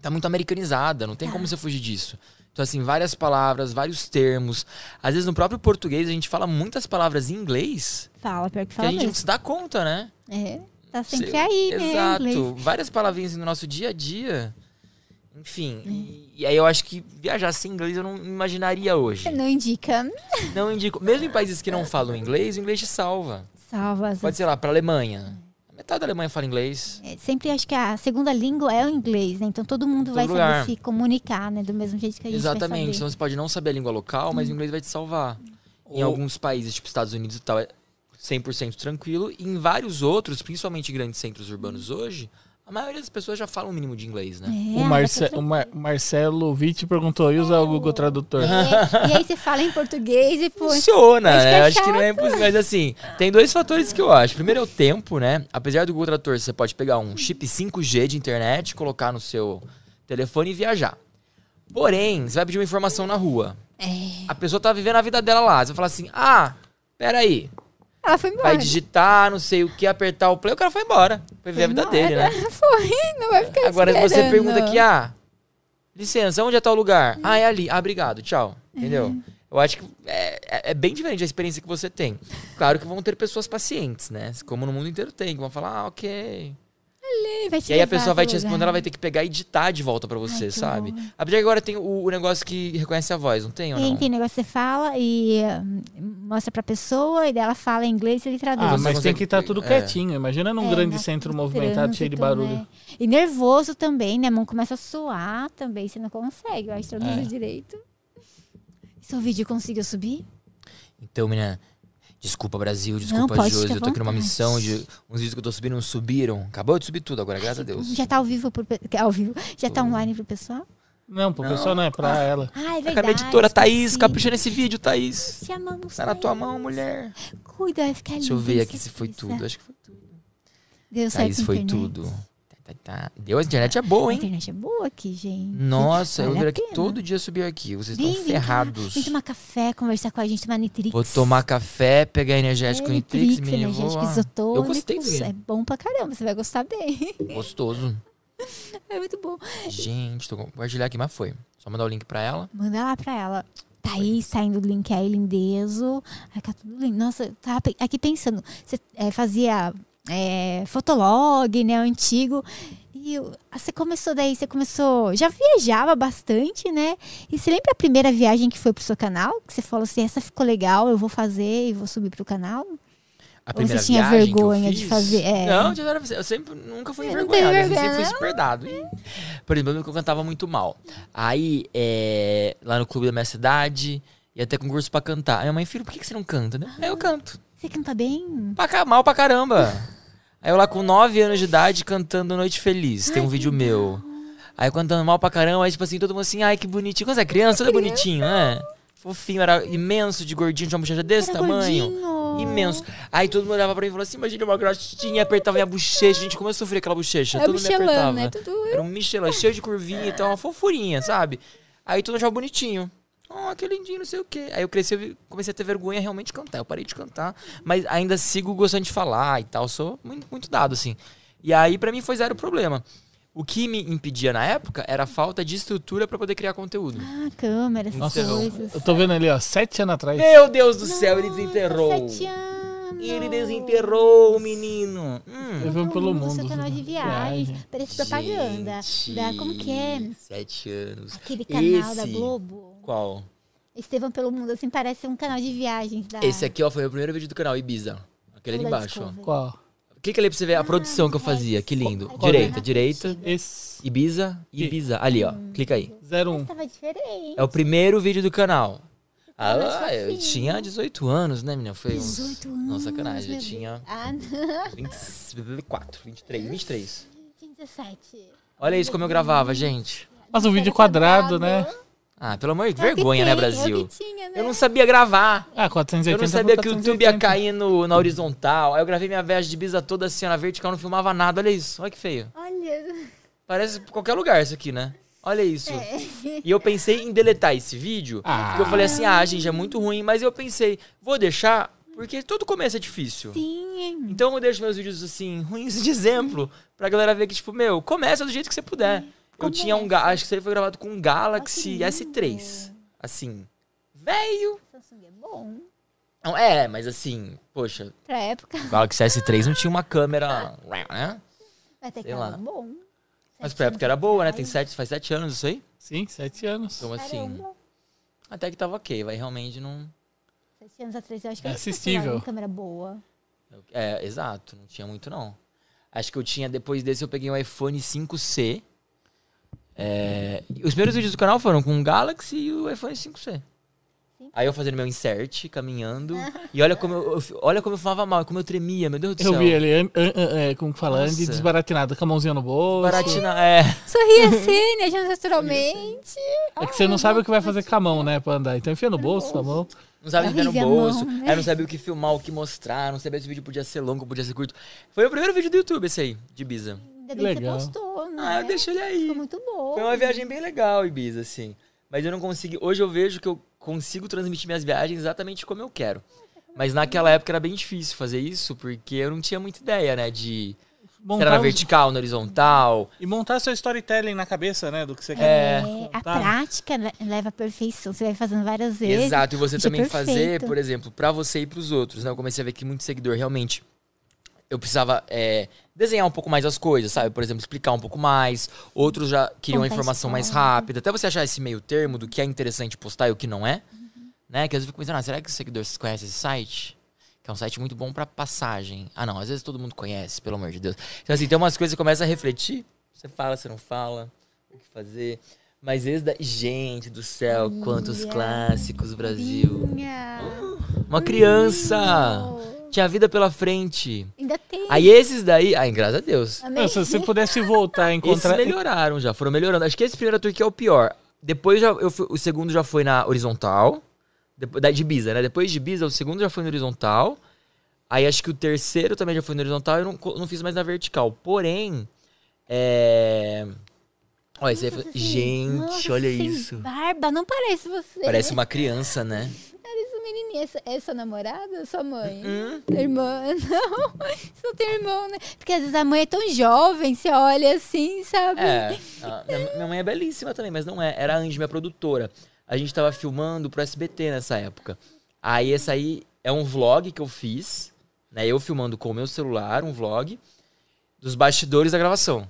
tá muito americanizada, não tem como você fugir disso. Então, assim, várias palavras, vários termos. Às vezes no próprio português a gente fala muitas palavras em inglês Fala, pior que que fala a gente não mesmo. se dá conta, né? É, tá sempre Sei- aí, né? Exato. inglês. Várias palavrinhas no nosso dia a dia. Enfim. É. E, e aí eu acho que viajar sem inglês eu não imaginaria hoje. Não indica. Não indico. Mesmo em países que não falam inglês, o inglês te salva. Salva. Pode ser lá, pra Alemanha. Metade da Alemanha fala inglês. É, sempre acho que a segunda língua é o inglês, né? Então todo mundo Todo vai lugar. saber se comunicar, né? Do mesmo jeito que a gente Exatamente. Então você pode não saber a língua local, mas o inglês vai te salvar. Em O- alguns países, tipo Estados Unidos e tal, é 100% tranquilo. E em vários outros, principalmente em grandes centros urbanos hoje, a maioria das pessoas já falam o mínimo de inglês, né? É, O, dá Marce o Mar- Marcelo Vitti perguntou: e usar o Google Tradutor? É, e aí você fala em português e pô, Funciona, Acho que né? é Acho que não é impossível. Mas assim, tem dois fatores que eu acho. Primeiro é o tempo, né? Apesar do Google Tradutor, você pode pegar um chip 5G de internet, colocar no seu telefone e viajar. Porém, você vai pedir uma informação na rua. é, A pessoa tá vivendo a vida dela lá. Você vai falar assim: ah, peraí. Ela foi embora. Vai digitar, não sei o que, apertar o play, o cara foi embora. Foi viver a vida dele, né? Foi, não vai ficar Agora você pergunta aqui, ah, licença, onde é tal lugar? Ah, é ali. Ah, obrigado, tchau. Entendeu? Eu acho que é, é- é bem diferente a experiência que você tem. Claro que vão ter pessoas pacientes, né? Como no mundo inteiro tem, que vão falar, ah, ok. Vai te E aí a pessoa vai te lugar. responder, ela vai ter que pegar e editar de volta pra você, Ai, sabe? Apesar que agora tem o, o negócio que reconhece a voz, não tem ou Tem, não? tem negócio que você fala e hum, mostra pra pessoa e dela fala em inglês e ele traduz. Ah, Você mas tem que estar tudo é. quietinho. Imagina num É, grande na- centro movimentado, cheio de barulho. né? E nervoso também, né? A mão começa a suar também, você não consegue, eu acho, traduzir É. direito. Seu vídeo conseguiu subir? Então, menina, desculpa Brasil, Não, desculpa pode Josi, eu tô aqui numa missão de uns vídeos que eu tô subindo não subiram. Acabou de subir tudo agora, graças a Deus. Já tá ao vivo, pro, pe- ao vivo. Já tá online pro pessoal? Não, pro Não. pessoal não é pra ela. Ah, é verdade. com a minha editora Thaís, esqueci. capricha nesse vídeo, Thaís. Te amamos. Tá na tua mão, mulher. Cuida, vai ficar Deixa eu lindo ver aqui se foi tudo. Acho que foi tudo. Deu Thaís foi internet. tudo. Tá, tá, tá. Deu, a internet é boa, A hein? internet é boa aqui, gente. Nossa, eu Vale vou vir a aqui todo dia subir aqui. Vocês Vem, estão vem cá. ferrados. Vem tomar café, conversar com a gente, tomar Nitrix. Vou tomar café, pegar energético é, Nitrix, Nitrix, menina. vou- energético isotônico. Eu gostei dele. É bom pra caramba, você vai gostar bem. Gostoso. É muito bom. Gente, tô compartilhar aqui, mas foi. Só mandar o link pra ela. Manda lá pra ela. Thaís, saindo do link aí, lindezo. Aí tá tudo lindo. Nossa, eu tava pe- aqui pensando. Você é, fazia é, fotolog, né? O antigo. E ah, você começou daí, você começou. Já viajava bastante, né? E você lembra a primeira viagem que foi pro seu canal? Que você falou assim, essa ficou legal, eu vou fazer e vou subir pro canal? A Ou primeira você tinha eu vergonha de fazer? É. Não, eu sempre nunca fui não envergonhado. teve assim, sempre fui super dado. E, por exemplo, eu eu cantava muito mal. Aí, é, lá no clube da minha cidade, ia ter concurso pra cantar. Aí minha mãe, filho, por que que você não canta? né? Aí eu canto. Você canta bem? Pra mal pra caramba. Aí eu lá com 9 anos de idade cantando Noite Feliz. Tem um Ai, que vídeo meu. Aí cantando mal pra caramba, aí tipo assim, todo mundo assim, ai que bonitinho. Quando você é criança, todo bonitinho, né? Fofinho, era imenso de gordinho, tinha uma bochecha desse Era tamanho. gordinho. Imenso. Aí todo mundo olhava pra mim e falou assim: imagina uma grostinha, apertava minha bochecha. Gente, como eu sofri aquela bochecha. É todo mundo me apertava. né? Tudo... Era um Michelin cheio de curvinha e tal, uma fofurinha, sabe? Aí todo mundo achava bonitinho. Oh, que lindinho, não sei o quê. Aí eu cresci, eu comecei a ter vergonha realmente de cantar. Eu parei de cantar, mas ainda sigo gostando de falar e tal. Sou muito, muito dado, assim. E aí, pra mim, foi zero problema. O que me impedia na época era a falta de estrutura pra poder criar conteúdo. Ah, câmera, essas Nossa, coisas. Eu tô vendo ali, ó, sete anos atrás. Meu Deus do céu, ele desenterrou. Sete anos. Ele desenterrou o menino. Hum. Levando pelo No seu mundo. canal de viagens. Viagem. Parece propaganda. Da, como que é? Sete anos. Aquele canal da Esse- Globo. Qual? Estevão pelo Mundo, assim, parece um canal de viagens. Da... Esse aqui, ó, foi o primeiro vídeo do canal, Ibiza. Aquele ali embaixo, ó. Qual? Clica ali pra você ver a produção que eu é fazia. isso. Que lindo. Qual- Direita, qual- direita. Esse. Ibiza, Ibiza. Ali, ó. Clica aí. 01. Tava diferente. É o primeiro vídeo do canal. Ah, eu fofinho. tinha 18 anos, né, menina? Foi uns... 18 anos. Não, sacanagem. meu Eu tinha. Ah, não. 24, 23, 23. Tinha 17. Olha isso como eu gravava, gente. Mas um vídeo quadrado, né? Ah, pelo amor de É que vergonha, né, tem, é o Brasil? que tinha, né? Eu não sabia gravar. Ah, 480 Eu não sabia que o YouTube ia 480. cair no, na horizontal. Aí eu gravei minha viagem de Ibiza toda assim, ó, na vertical, não filmava nada. Olha isso, olha que feio. Olha. Parece qualquer lugar isso aqui, né? Olha isso. É. E eu pensei em deletar esse vídeo, Ah. porque eu falei assim, ah, gente, é muito ruim. Mas eu pensei, vou deixar, porque todo começo é difícil. Sim. Então eu deixo meus vídeos assim, ruins de exemplo, pra galera ver que, tipo, meu, começa do jeito que você puder. Eu tinha um, ga- acho que isso aí foi gravado com um Galaxy lindo. S3. Assim, velho. Samsung é bom. Não, é, mas assim, poxa, Pra época. o Galaxy S3 não tinha uma câmera, né? Até que Sei era lá. bom. Mas Sete pra época era boa, né? Tem sete, faz sete anos isso aí. Sim, 7 anos. Então assim, Caramba. até que tava ok, vai realmente não... Sete anos atrás eu acho que É assistível. com câmera boa. É, exato, não tinha muito não. Acho que eu tinha, depois desse eu peguei um iPhone 5C. É, os primeiros vídeos do canal foram com o Galaxy e o iPhone 5C. Aí eu fazendo meu insert, caminhando. e olha como eu, eu- olha como eu fumava mal, como eu tremia, meu Deus do céu. Eu vi ele, an- é, como que fala, Nossa. Andy desbaratinado, com a mãozinha no bolso. Baratina, é. Sorria assim, né? Naturalmente. É que você não sabe o que vai fazer com a mão, né, pra andar. Então enfia no bolso, a mão. Não sabia É viver no bolso. mão, né? Aí não sabia o que filmar, o que mostrar. Não sabia se o vídeo podia ser longo, podia ser curto. Foi o primeiro vídeo do YouTube esse aí, de Ibiza. Ainda bem Legal. que você postou, né? Ah, eu deixo ele aí. Ficou muito bom. Foi uma viagem bem legal, Ibiza, assim. Mas eu não consegui. Hoje eu vejo que eu consigo transmitir minhas viagens exatamente como eu quero. Mas naquela época era bem difícil fazer isso, porque eu não tinha muita ideia, né? De. Se era na os- vertical, na horizontal. E montar seu storytelling na cabeça, né, do que você quer. É. É, a Tá. prática le- leva à perfeição. Você vai fazendo várias vezes. Exato, e você é também fazer, por exemplo, pra você e pros outros, né? Eu comecei a ver que muito seguidor realmente. Eu precisava é, desenhar um pouco mais as coisas, sabe? Por exemplo, explicar um pouco mais. Outros já queriam a informação mais rápida. Até você achar esse meio termo do que é interessante postar e o que não é. Né? Que às vezes eu fico pensando, ah, será que os seguidores conhecem esse site? Que é um site muito bom pra passagem. Ah, não, às vezes todo mundo conhece, pelo amor de Deus. Então, assim, tem umas coisas que começa a refletir. Você fala, você não fala, o que fazer. Mas esse da... Gente do céu, quantos clássicos, Brasil. Minha. Uma criança. Tinha vida pela frente. Ainda tem. Aí esses daí. Ai, graças a Deus. Não, se você pudesse voltar e Esses encontrar. melhoraram já, foram melhorando. Acho que esse primeiro tour que é o pior. Depois já, eu fui- o segundo já foi na horizontal. Depois, da, de Ibiza, né? Depois de Ibiza, o segundo já foi na horizontal. Aí acho que o terceiro também já foi na horizontal. Eu não, não fiz mais na vertical. Porém, é. Olha, esse aí foi... Nossa, Gente, nossa, olha isso. Barba, não parece você. Parece uma criança, né? Menininha. Essa, é sua namorada? Sua mãe? Hum? Irmã? Não. Não tem irmão, né? Porque às vezes a mãe é tão jovem, você olha assim, sabe? É, a- minha, mãe é belíssima também, mas não é. Era a Andy, minha produtora. A gente tava filmando pro SBT nessa época. Aí esse aí é um vlog que eu fiz, né? Eu filmando com o meu celular, um vlog, dos bastidores da gravação.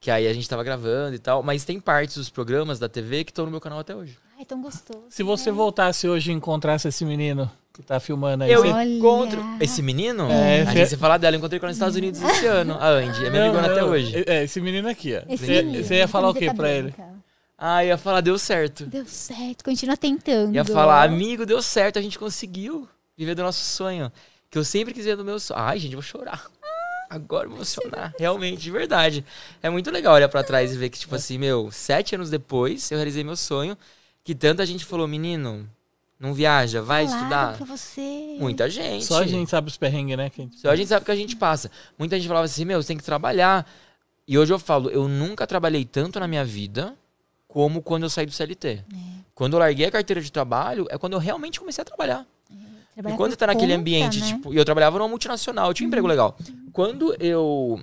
Que aí a gente tava gravando e tal. Mas tem partes dos programas da TV que estão no meu canal até hoje. Ai, tão gostoso. Se você voltasse hoje e encontrasse esse menino que tá filmando aí, Eu você... Encontro. Esse menino? É, a gente se falar dela, eu encontrei com ela nos Estados Unidos esse ano. A Andy. É minha Não, amigona até hoje. É, esse menino aqui, ó. Esse Você menino, você ia falar o quê camiseta pra ele? branca. Ah, ia falar, deu certo. Deu certo, continua tentando. Ia falar, amigo, deu certo, a gente conseguiu viver do nosso sonho. Que eu sempre quis ver do meu sonho. Ai, gente, eu vou chorar. Agora eu vou emocionar. Realmente, de verdade. É muito legal olhar pra trás e ver que, tipo assim, meu, sete anos depois eu realizei meu sonho. Que tanta gente falou, menino, não viaja, vai Falaram estudar. pra você. Muita gente. Só a gente sabe os perrengues, né? que a gente- Só a gente sabe o que a gente passa. Muita gente falava assim, meu, você tem que trabalhar. E hoje eu falo, eu nunca trabalhei tanto na minha vida como quando eu saí do CLT. É. Quando eu larguei a carteira de trabalho, é quando eu realmente comecei a trabalhar. Trabalhar E quando você tá naquele conta, ambiente, né? tipo, e eu trabalhava numa multinacional, eu tinha um emprego legal. Quando eu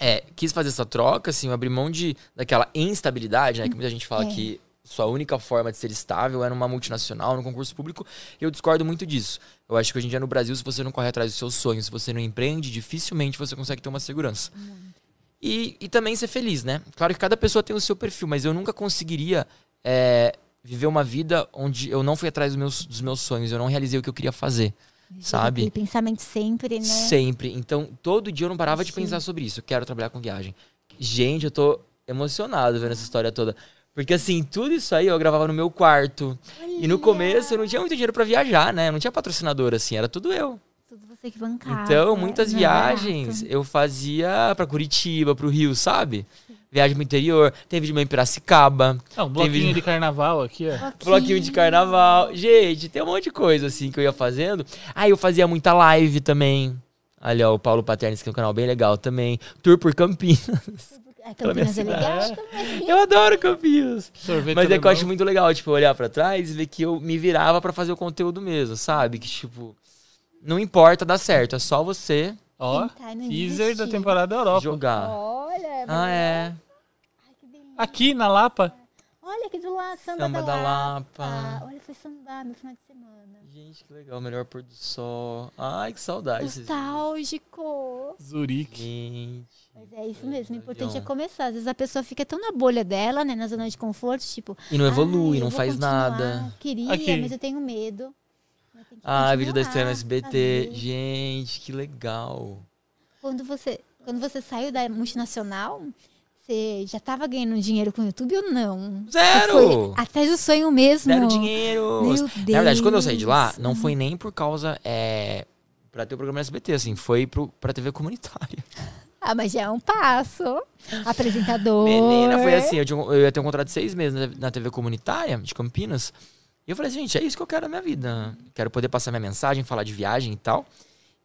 é, quis fazer essa troca, assim, eu abri mão de, daquela instabilidade, né? Que muita gente fala É. que sua única forma de ser estável é numa multinacional, no concurso público. Eu discordo muito disso. Eu acho que hoje em dia no Brasil, se você não corre atrás dos seus sonhos, se você não empreende, dificilmente você consegue ter uma segurança. E, e também ser feliz, né? Claro que cada pessoa tem o seu perfil, mas eu nunca conseguiria é, viver uma vida onde eu não fui atrás dos meus, dos meus sonhos, eu não realizei o que eu queria fazer, sabe? Aquele pensamento sempre, né? Sempre. Então, todo dia eu não parava de Sim. pensar sobre isso. Eu quero trabalhar com viagem. Gente, eu tô emocionado vendo essa história toda. Porque, assim, tudo isso aí eu gravava no meu quarto. E no começo eu não tinha muito dinheiro pra viajar, né? Eu não tinha patrocinador, assim, era tudo eu. Tudo você que bancava. Então, muitas é viagens eu fazia pra Curitiba, pro Rio, sabe? Viagem pro interior. Teve de uma em Piracicaba. Não, um bloquinho Teve- de carnaval aqui, ó. Aqui. Bloquinho de carnaval. Gente, tem um monte de coisa assim que eu ia fazendo. Ah, eu fazia muita live também. Ali, ó, o Paulo Paternes, que é um canal bem legal também. Tour por Campinas. A Campinas é legal também. Eu adoro Campinas. Sorvete Mas é que eu acho muito legal, tipo, olhar pra trás e ver que eu me virava pra fazer o conteúdo mesmo, sabe? Que, tipo, não importa dar certo, é só você Ó, teaser da temporada Europa. jogar. Olha, Ah, é. Ai, que delícia. Aqui na Lapa. Olha aqui do lado, samba, Samba da, da Lapa. Lapa. Olha, foi sambar no final de semana. Gente, que legal, melhor pôr do sol. Ai, que saudade. Nostálgico. Zurique. Gente. Mas é isso mesmo, o importante é começar. Às vezes a pessoa fica tão na bolha dela, né, na zona de conforto, tipo... E não evolui, "Ai, eu não faz continuar, nada. Queria, Aqui. mas eu tenho medo. Ah, vídeo da estreia no SBT. fazer. Gente, que legal. Quando você, quando você saiu da multinacional, você já tava ganhando dinheiro com o YouTube ou não? Zero! Atrás do sonho mesmo. Zero dinheiro. Meu Na verdade, quando eu saí de lá, Deus. não foi nem por causa. É, pra ter o programa SBT, assim, foi pro, pra TV comunitária. Ah, mas já é um passo. Apresentador. Menina, foi assim, eu, tinha eu ia ter um contrato de seis meses na, TV comunitária de Campinas. E eu falei assim, gente, é isso que eu quero na minha vida. Quero poder passar minha mensagem, falar de viagem e tal.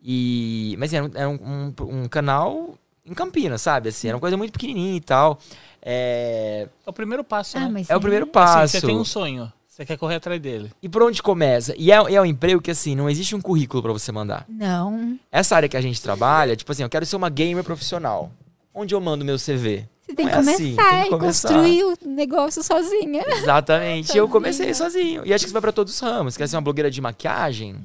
E, mas era, era um- um- um canal em Campinas, sabe? Assim, era uma coisa muito pequenininha e tal. É, É o primeiro passo, Ah, né? mas é o primeiro Assim, passo. você tem um sonho. Você quer correr atrás dele. E por onde começa? E é, é um emprego que, assim, não existe um currículo pra você mandar. Não. Essa área que a gente trabalha, tipo assim, eu quero ser uma gamer profissional. Onde eu mando meu CV? Você tem é começar assim, tem que e começar. construir o negócio sozinha. Exatamente. E eu Sozinha. comecei sozinho. E acho que isso vai pra todos os ramos. Quer ser uma blogueira de maquiagem?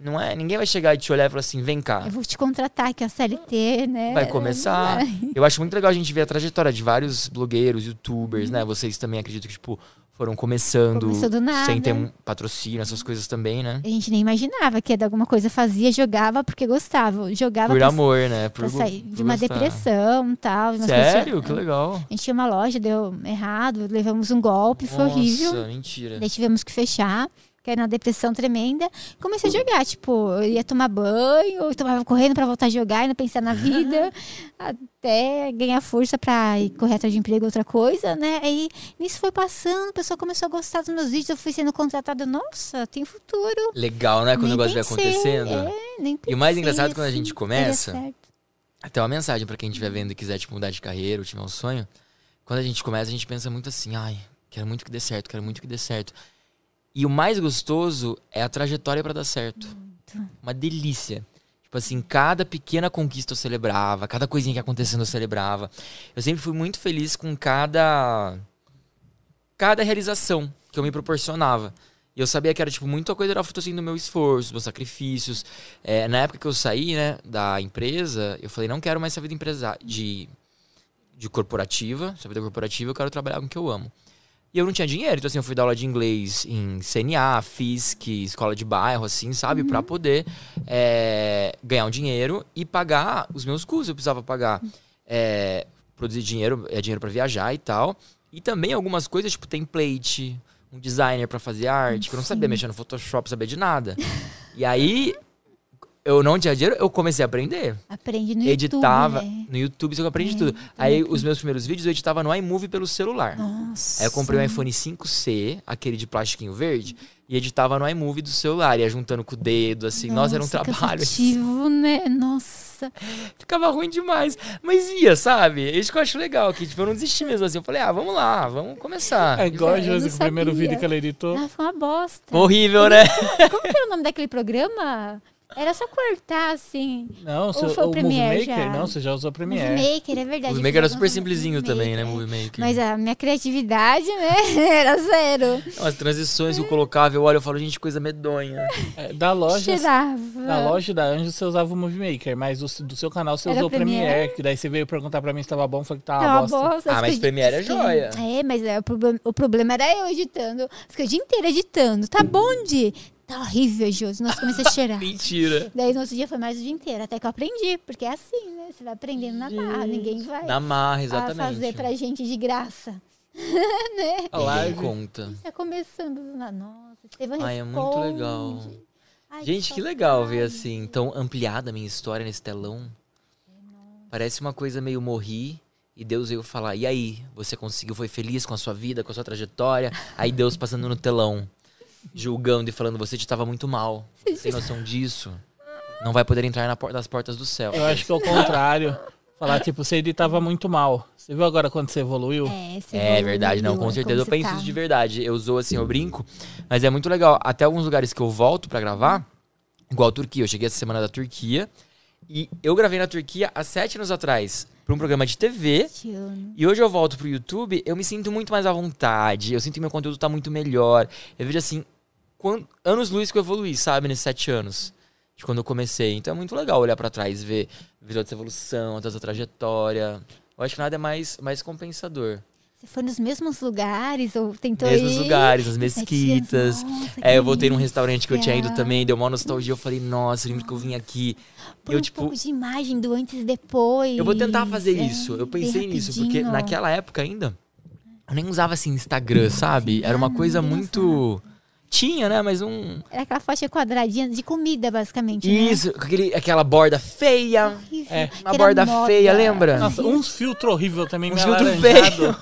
Não é? Ninguém vai chegar e te olhar e falar assim, vem cá. Eu vou te contratar, que é a CLT, né? Vai começar. Eu acho muito legal a gente ver a trajetória de vários blogueiros, youtubers, né? Vocês também acredito que, tipo, foram começando Começou do nada. sem ter um patrocínio, essas coisas também, né? A gente nem imaginava que ia dar alguma coisa, fazia, jogava porque gostava. Jogava Por pra, amor, né? Por, sair por de uma gostar. depressão e tal. Sério? pessoas- Que legal. A gente tinha uma loja, deu errado, levamos um golpe, foi horrível. Nossa, mentira. Daí tivemos que fechar, que era uma depressão tremenda. Comecei a jogar, tipo, eu ia tomar banho, eu tomava correndo pra voltar a jogar e não pensar na vida, até ganhar força pra ir correr atrás de emprego, outra coisa, né? Aí nisso foi passando, o pessoal começou a gostar dos meus vídeos, eu fui sendo contratada, nossa, tem futuro. Legal, né? Quando o negócio vai pensei, acontecendo. É, nem E o mais pensei, engraçado quando a gente assim, começa- daria certo. Até uma mensagem pra quem estiver vendo e quiser tipo, mudar de carreira ou tiver um sonho. Quando a gente começa, a gente pensa muito assim, ai, quero muito que dê certo, quero muito que dê certo. E o mais gostoso é a trajetória pra dar certo. Uma delícia. Tipo assim, cada pequena conquista eu celebrava, cada coisinha que acontecendo eu celebrava. Eu sempre fui muito feliz com cada cada realização que eu me proporcionava. E eu sabia que era, tipo, muita coisa era fruto, assim, do meu esforço, dos meus sacrifícios. É, na época que eu saí, né, da empresa, eu falei, não quero mais essa vida empresa de, de corporativa, essa vida corporativa, eu quero trabalhar com o que eu amo. E eu não tinha dinheiro, então assim, eu fui dar aula de inglês em CNA, FISC, escola de bairro, assim, sabe? Pra poder é, ganhar um dinheiro e pagar os meus custos. Eu precisava pagar, é, produzir dinheiro, é dinheiro pra viajar e tal. E também algumas coisas, tipo template, um designer pra fazer arte, que eu não sabia mexer no Photoshop, sabia de nada. E aí, eu não tinha dinheiro, eu comecei a aprender. Aprende no editava YouTube, né? no YouTube, eu aprendi É, tudo. tudo Aí os meus primeiros vídeos eu editava no iMovie pelo celular. Nossa. Aí eu comprei um iPhone 5C, aquele de plastiquinho verde, e editava no iMovie do celular, ia juntando com o dedo, assim. Nossa, era um trabalho. cansativo, né? Nossa. Ficava ruim demais. Mas ia, sabe? Isso que eu acho legal, que tipo, eu não desisti mesmo assim. Eu falei, ah, vamos lá, vamos começar. É igual a Eu não Josi, o primeiro vídeo que ela editou. Ah, foi uma bosta. Horrível, né? Como que era o nome daquele programa? Era só cortar, assim. Não, seu, foi o o Movie Premiere Maker, já? não, você já usou o Movie Premiere. Maker, é verdade. O eu Maker era super simplesinho Movie também, né? Movie Maker. Mas a minha criatividade, né? Era zero. As transições que eu colocava, eu olho e falo, gente, coisa medonha. É, da loja, Cheirava. da loja da Anjo você usava o Movie Maker, mas do, do seu canal você Era usou o Premiere, Premiere. que daí você veio perguntar pra mim se tava bom, foi que tava Tá bosta. bosta. Ah, mas o Premiere é joia. É, mas é, o, problema, o problema era eu editando. Fiquei o dia inteiro editando. Tá bom, Di? Tá horrível, Josi. Nossa, comecei a cheirar. Mentira. Daí no outro dia foi mais o dia inteiro, até que eu aprendi. Porque é assim, né? Você vai aprendendo na marra. Ninguém vai Na marra, exatamente. fazer pra gente de graça. A Ninguém live. conta. Tá começando. na- Nossa, Estevam Ai, é muito responde. legal. Ai, Gente, que saudade. legal ver assim, tão ampliada a minha história nesse telão. Parece uma coisa meio morri e Deus veio falar: "E aí, você conseguiu, foi feliz com a sua vida, com a sua trajetória?" Aí Deus passando no telão, julgando e falando: "Você estava muito mal. Você tem noção disso? Não vai poder entrar na porta das portas do céu." Eu acho que é o contrário. Falar, tipo, você editava muito mal. Você viu agora quando você evoluiu? É, você É verdade, não, evoluiu, com é certeza eu penso tá. isso de verdade. Eu usou assim, eu brinco, mas é muito legal. Até alguns lugares que eu volto pra gravar, igual a Turquia, eu cheguei essa semana da Turquia e eu gravei na Turquia há sete anos atrás pra um programa de TV. E hoje eu volto pro YouTube, eu me sinto muito mais à vontade, eu sinto que meu conteúdo tá muito melhor. Eu vejo assim, quan- anos luz que eu evoluí, sabe, nesses sete anos. De quando eu comecei. Então é muito legal olhar pra trás, ver, ver toda essa evolução, toda essa trajetória. Eu acho que nada é mais, mais compensador. Você foi nos mesmos lugares ou tentou mesmos ir? lugares, as mesquitas. nossa, É, eu voltei num restaurante que eu tinha ido também, deu uma nostalgia. Eu falei, nossa, lembro que eu vim aqui. Põe eu, um tipo, pouco de imagem do antes e depois. eu vou tentar fazer É, isso. Eu pensei nisso, porque naquela época ainda, eu nem usava assim Instagram, sabe? Era uma Ah, coisa não muito. Tinha, né? Mas um. Era aquela faixa quadradinha de comida, basicamente. né? Isso, com aquele, aquela borda feia. Horrível, É. Uma borda moda. feia, lembra? Nossa, uns filtros horríveis também, Uns filtro feio.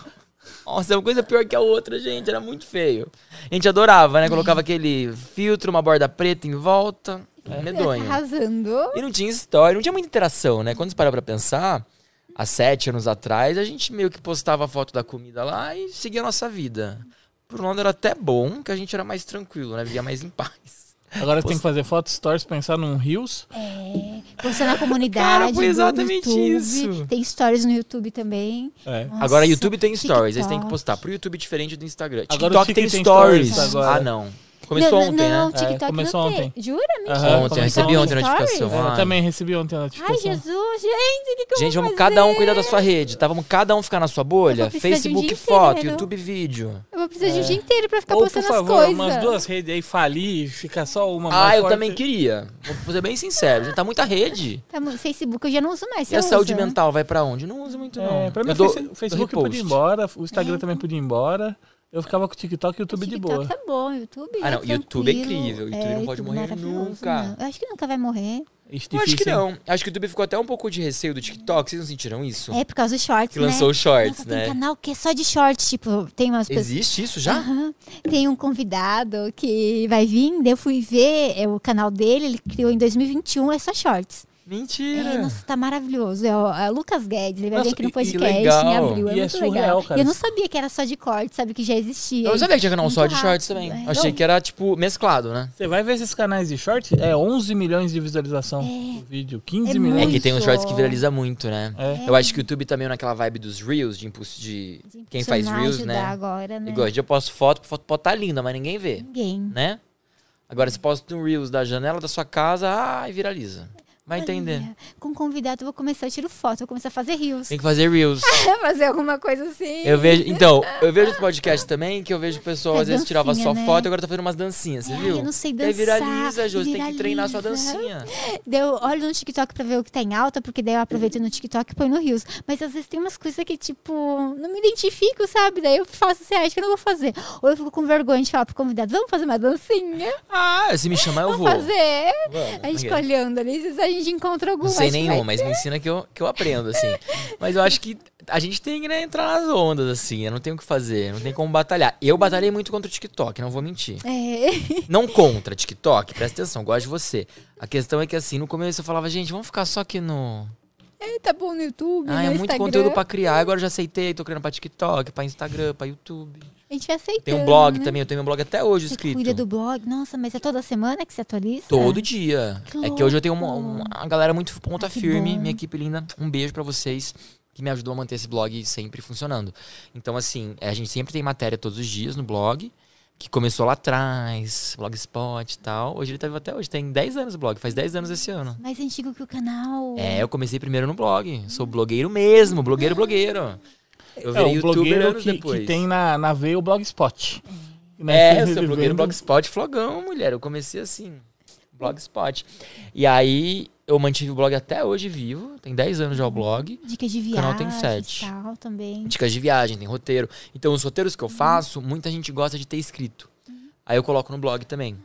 Nossa, é uma coisa pior que a outra, gente. Era muito feio. A gente adorava, né? Colocava aquele filtro, uma borda preta em volta. Medonho. Arrasando. E não tinha história, não tinha muita interação, né? Quando você para pra pensar, há sete anos atrás, a gente meio que postava a foto da comida lá e seguia a nossa vida. Por um lado era até bom, que a gente era mais tranquilo, né? Vivia mais em paz. Agora você tem que fazer fotos, stories, pensar num Reels. É, postar na comunidade. Cara, foi exatamente YouTube. isso. Tem stories no YouTube também. É. Nossa, agora, YouTube tem stories, aí você tem que TikTok. postar pro YouTube diferente do Instagram. Agora TikTok o tem, tem stories. stories agora. Ah, não. Começou não, ontem, não, né? TikTok É, começou não ontem. tem. Jura, mentira? Aham, Ontem, eu recebi ontem a notificação. Eu Ai. também recebi ontem a Ai, notificação. Jesus, gente, que, que eu Gente, vamos fazer? cada um cuidar da sua rede, tá? Vamos cada um ficar na sua bolha. Eu um Facebook dia foto, inteiro. YouTube vídeo. Eu vou precisar de um dia inteiro pra ficar Ou, por postando favor, as coisas. umas duas redes aí falir e ficar só uma Ah, mais eu forte. também queria. Vou ser bem sincero, já tá muita rede. Tá, Facebook eu já não uso mais. E a saúde usa? mental vai pra onde? Não uso muito, não. É, pra mim, eu o Facebook podia ir embora, o Instagram também podia ir embora. Eu ficava com o TikTok e o YouTube de TikTok boa. tá bom, YouTube Ah, é não, YouTube é incrível, YouTube não pode morrer maravilhoso, nunca. não. Eu acho que nunca vai morrer. Eu acho que não. Acho que o YouTube ficou até um pouco de receio do TikTok. Vocês não sentiram isso? É por causa dos shorts, que né? lançou os shorts, Nossa, né? Tem canal que é só de shorts, tipo, tem umas pessoas... Existe isso já? Aham. Tem um convidado que vai vir, daí eu fui ver é, o canal dele, ele criou em 2021, é só shorts. Mentira. É, nossa, tá maravilhoso. É o, é o Lucas Guedes, ele vai Nossa, vir aqui no podcast legal. em abril. É E é muito surreal, legal. cara. E eu não sabia que era só de corte, sabe? Que já existia. Eu não sabia que tinha canal só de shorts também. é. Achei que era, tipo, mesclado, né? Você vai ver esses canais de short, é 11 milhões de visualização do vídeo. 15 É milhões. É que tem uns shorts que viraliza muito, né? É. Eu acho que o YouTube também é naquela vibe dos Reels, de impulso de. De Quem faz Reels, né? agora, né? Igual, eu posto foto, a foto pode estar linda, mas ninguém vê, Ninguém. né? Agora, se posta um Reels da janela da sua casa, ai, viraliza. Vai entender. Olha, Com convidado, eu vou começar a tirar foto, vou começar a fazer rios. Tem que fazer reels. fazer alguma coisa assim. Eu vejo, então, eu vejo os podcasts também, que eu vejo o pessoal É às vezes tirava só né? foto, agora tá fazendo umas dancinhas, você Ai, viu? eu não sei E dançar, viraliza, Jô, você tem que treinar sua dancinha. Deu, olho no TikTok pra ver o que tá em alta, porque daí eu aproveito no TikTok e põe no Rios. Mas às vezes tem umas coisas que, tipo, não me identifico, sabe? Daí eu faço assim, acho que eu não vou fazer. Ou eu fico com vergonha de falar pro convidado, vamos fazer uma dancinha? Ah, se me chamar eu vou. Fazer. Vamos. A gente ok. fica olhando ali, a gente encontra alguma. Não sei nenhum, mas me ensina que eu, que eu aprendo, assim. Mas eu acho que a gente tem que né, entrar nas ondas, assim. Eu não tenho o que fazer, não tem como batalhar. Eu batalhei muito contra o TikTok, não vou mentir. É. Não contra TikTok, presta atenção, gosto de você. A questão é que, assim, no começo eu falava, gente, vamos ficar só aqui no. É, tá bom no YouTube, Ah, no é muito Instagram. conteúdo pra criar. Agora eu já aceitei, tô criando pra TikTok, pra Instagram, pra YouTube. A gente vai aceitando, Tem um blog né? também, eu tenho meu blog até hoje Você escrito. cuida do blog? Nossa, mas é toda semana que você atualiza? Todo dia. Que é que hoje eu tenho uma, uma galera muito ponta Ai, que firme, minha equipe linda. Um beijo pra vocês que me ajudou a manter esse blog sempre funcionando. Então, assim, a gente sempre tem matéria todos os dias no blog, que começou lá atrás, blogspot e tal. Hoje ele tá vivo até hoje, tem 10 anos o blog, faz 10 anos esse ano. Mais antigo que o canal. É, eu comecei primeiro no blog. Sou blogueiro mesmo, blogueiro, blogueiro. Eu É, virei o youtuber blogueiro anos que, depois. que tem na, na veia o Blogspot. É, eu Né, sou ele blogueiro vendo- Blogspot Flogão, mulher. Eu comecei assim, Blogspot. E aí, eu mantive o blog até hoje vivo. Tem 10 anos já o blog. Dicas de O viagem. canal tem sete. tal também. Dicas de viagem, tem roteiro. Então, os roteiros que eu faço, muita gente gosta de ter escrito. Aí eu coloco no blog também.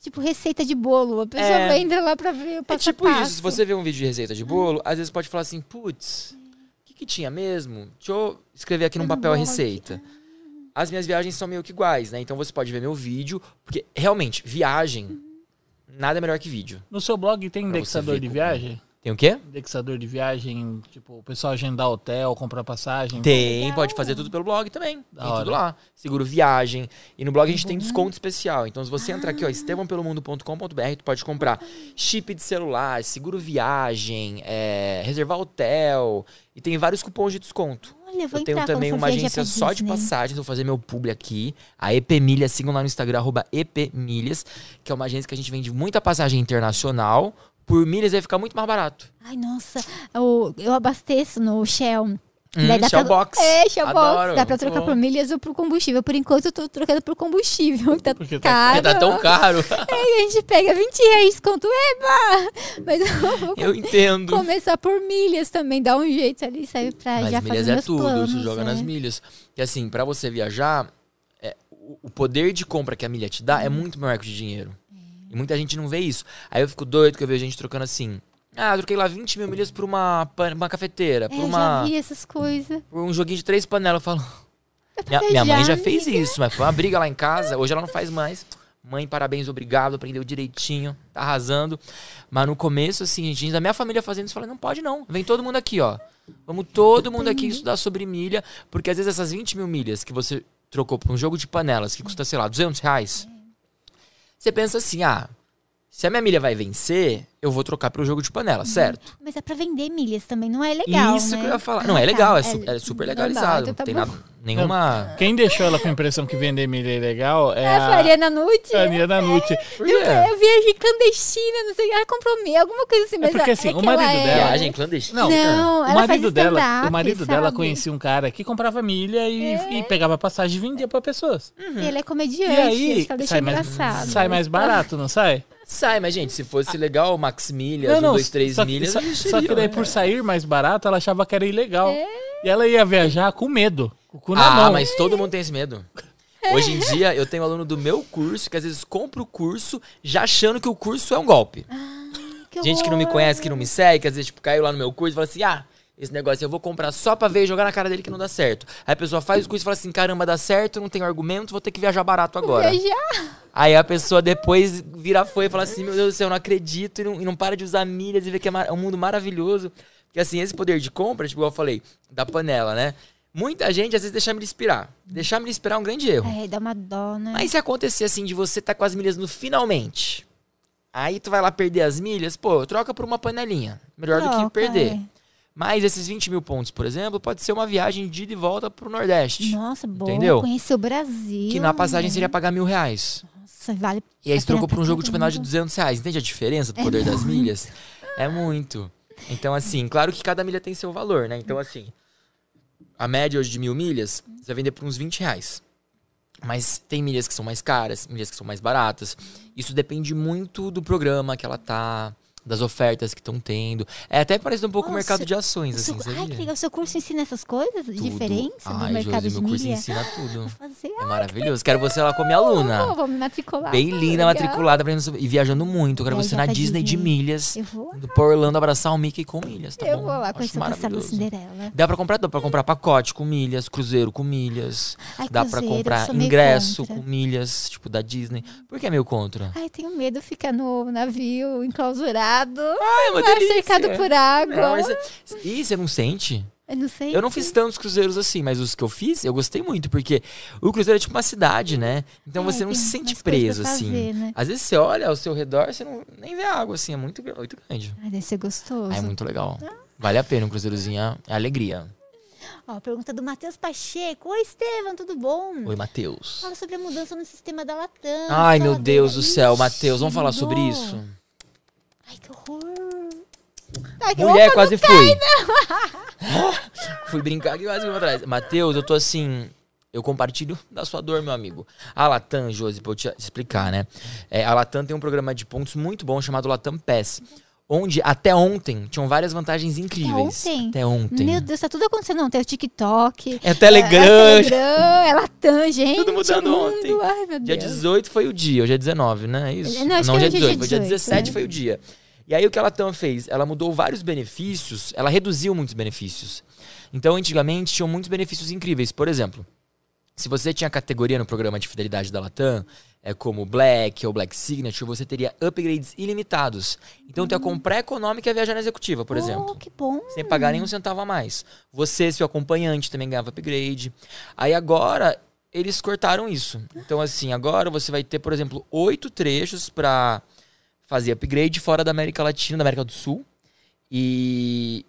Tipo receita de bolo. A pessoa É. entra lá pra ver o É passo tipo a passo. isso. Se você vê um vídeo de receita de bolo, às vezes pode falar assim, putz, o que, tinha mesmo? Deixa eu escrever aqui num papel a receita. As minhas viagens são meio que iguais, né? Então você pode ver meu vídeo, porque realmente, viagem, nada é melhor que vídeo. No seu blog tem Pra indexador de como- viagem? Tem o quê? Indexador de viagem, tipo, o pessoal agendar hotel, comprar passagem. Tem, legal. pode fazer tudo pelo blog também. Da tem hora. tudo lá. Seguro viagem. E no blog a gente tem desconto especial. Então, se você entrar aqui, ó, estevãopelomundo.com.br, tu pode comprar chip de celular, seguro viagem, é, reservar hotel. E tem vários cupons de desconto. Olha, eu Eu tenho também uma agência só de passagens, vou fazer meu publi aqui. A EP Milhas, sigam lá no Instagram, arroba EP Milhas, que é uma agência que a gente vende muita passagem internacional. Por milhas vai ficar muito mais barato. Ai, nossa. Eu, eu abasteço no Shell. Hum, Daí Shell pra- Box. É, Shell Box. Adoro, Dá pra muito trocar bom. por milhas ou por combustível. Por enquanto eu tô trocando por combustível, que tá Porque tá- caro. Porque tá tão caro. Aí a gente pega 20 reais de desconto. Eba! Mas eu vou Eu entendo. começar por milhas também. Dá um jeito ali, sabe? Pra Mas já milhas fazer é tudo, planos, isso joga é. nas milhas. Que assim, pra você viajar, é, o, o poder de compra que a milha te dá é muito maior que o de dinheiro. E muita gente não vê isso. Aí eu fico doido que eu vejo gente trocando assim. Ah, eu troquei lá 20 mil milhas por uma, uma cafeteira, por, É, uma, já vi essas coisas. por um joguinho de três panelas. Eu falo. Pra Minha, minha mãe já fez amiga. isso, mas foi uma briga lá em casa. Hoje ela não faz mais. Mãe, parabéns, obrigado, aprendeu direitinho, tá arrasando. Mas no começo, assim, gente, da minha família fazendo isso, eu falei, não pode não. Vem todo mundo aqui, ó. Vamos todo mundo aqui estudar sobre milha, porque às vezes essas 20 mil milhas que você trocou por um jogo de panelas que custa, sei lá, 200 reais, você pensa assim, ah, se a minha milha vai vencer, eu vou trocar pro jogo de panela, certo? Mas é pra vender milhas também, não é legal, Isso né? que eu ia falar. Ah, Não, é tá. legal, é, su- é super normal, legalizado. então tá não tem nada, nenhuma... Quem deixou ela com a impressão que vender milha é legal é É, a Faria na noite. a Ania da Nute. Por Eu, quê? eu viajei clandestina, não sei, ela comprou meia, alguma coisa assim. Mas porque, assim, é o marido ela é- dela- Viagem clandestina? Não, Não, o marido dela, o marido dela sabe? conhecia um cara que comprava milha e, É. e pegava passagem e vendia pra pessoas. Ele é comediante, E aí, acho que ela deixa sai mais, engraçado. sai mais barato, não sai? Sai, mas gente, se fosse legal, Max Milhas, 1, 2, 3 só, milhas, só, só que daí por sair mais barato, ela achava que era ilegal. E ela ia viajar com medo, com o cu na Ah, mão. mas todo mundo tem esse medo. Hoje em dia, eu tenho um aluno do meu curso que às vezes compra o curso já achando que o curso é um golpe. Que Gente que não me conhece, que não me segue, que às vezes tipo, caiu lá no meu curso e fala assim: ah, esse negócio eu vou comprar só pra ver e jogar na cara dele que não dá certo. Aí a pessoa faz o curso e fala assim: caramba, dá certo, não tenho argumento, vou ter que viajar barato agora. Viajar. Aí a pessoa depois vira foi e fala assim: Meu Deus do céu, eu não acredito. E não, e não para de usar milhas e vê que é, é um mundo maravilhoso. Porque assim, esse poder de compra, tipo, igual eu falei, da panela, né? Muita gente às vezes deixa me inspirar. Deixar me inspirar é um grande erro. É, dá uma dó, né? Mas se acontecer assim de você tá com as milhas no finalmente, aí tu vai lá perder as milhas, pô, troca por uma panelinha. Melhor do que Troca, perder. é. Mas esses 20 mil pontos, por exemplo, pode ser uma viagem de ida e volta pro Nordeste. Nossa, bom. Entendeu? Conhecer o Brasil. Que na passagem né? seria pagar mil reais. Nossa, vale. E aí você trocou por um jogo de penal de caramba. 200 reais. Entende a diferença do poder das milhas? É muito. Então, assim, claro que cada milha tem seu valor, né? Então, assim, a média hoje de mil milhas, você vai vender por uns 20 reais. Mas tem milhas que são mais caras, milhas que são mais baratas. Isso depende muito do programa que ela tá, das ofertas que estão tendo. É até parece um pouco o mercado de ações, O seu- assim, Ai, sabia? que legal. O seu curso ensina essas coisas Tudo. diferentes do Ai, mercado Josi, de meu curso milha? ensina tudo. Vou fazer. É maravilhoso. Quero você lá como minha aluna. Oh, vou me matricular. Bem linda, Legal. matriculada, aprendendo e viajando muito. Eu quero Vai você na pra Disney de Disney. milhas. Eu vou. Indo pra Orlando abraçar o Mickey com milhas, tá eu bom? vou lá conhecer o Castelo. Cinderela. Dá pra comprar, dá pra comprar pacote com milhas, cruzeiro com milhas. Ai, dá pra cruzeiro, eu comprar ingresso com milhas, tipo da Disney. Por que é meio contra? Ai, tenho medo de ficar no navio enclausurado. É uma Ai, delícia. cercado por água. Não, mas é- Ih, você não sente? Eu não sei. Eu não fiz tantos cruzeiros assim, mas os que eu fiz, eu gostei muito, porque o cruzeiro é tipo uma cidade, né? Então É, você não se sente preso, assim. fazer, né? Às vezes você olha ao seu redor, você não nem vê água, assim, é muito, muito grande. Ai, deve ser gostoso. Ah, é muito legal. Vale a pena um cruzeirozinho, é alegria. Ó, pergunta do Matheus Pacheco. Oi, Estevam, tudo bom? Oi, Matheus. Fala sobre a mudança no sistema da Latam. Ai, meu Deus do céu, Matheus, vamos falar sobre isso? Ai, que horror. Ai, que Mulher, quase não fui. fui brincar aqui quase fui pra trás. Matheus, eu tô assim. Eu compartilho da sua dor, meu amigo. A Latam, Josi, pra eu te explicar, né? É, a Latam tem um programa de pontos muito bom chamado Latam Pass. Onde até ontem tinham várias vantagens incríveis. ontem? Até ontem. Meu Deus, tá tudo acontecendo ontem. É o TikTok. É o Telegram. É, Telegram, é Latam, gente. Tudo mudando mundo. ontem. Ai, meu Dia Deus. 18 foi o dia, hoje é 19, né? É isso? Não, acho que dia hoje é dia 18, foi dia 18, 17 né? foi o dia. E aí o que a Latam fez? Ela mudou vários benefícios, ela reduziu muitos benefícios. Então, antigamente, tinham muitos benefícios incríveis. Por exemplo, se você tinha categoria no programa de fidelidade da Latam, é como Black ou Black Signature, você teria upgrades ilimitados. Então, tu ia comprar econômica e ia viajar na executiva, por Oh, exemplo que bom. sem pagar nenhum centavo a mais. Você, seu acompanhante, também ganhava upgrade. Aí agora, eles cortaram isso. Então, assim, agora você vai ter, por exemplo, oito trechos pra fazer upgrade fora da América Latina, da América do Sul. E.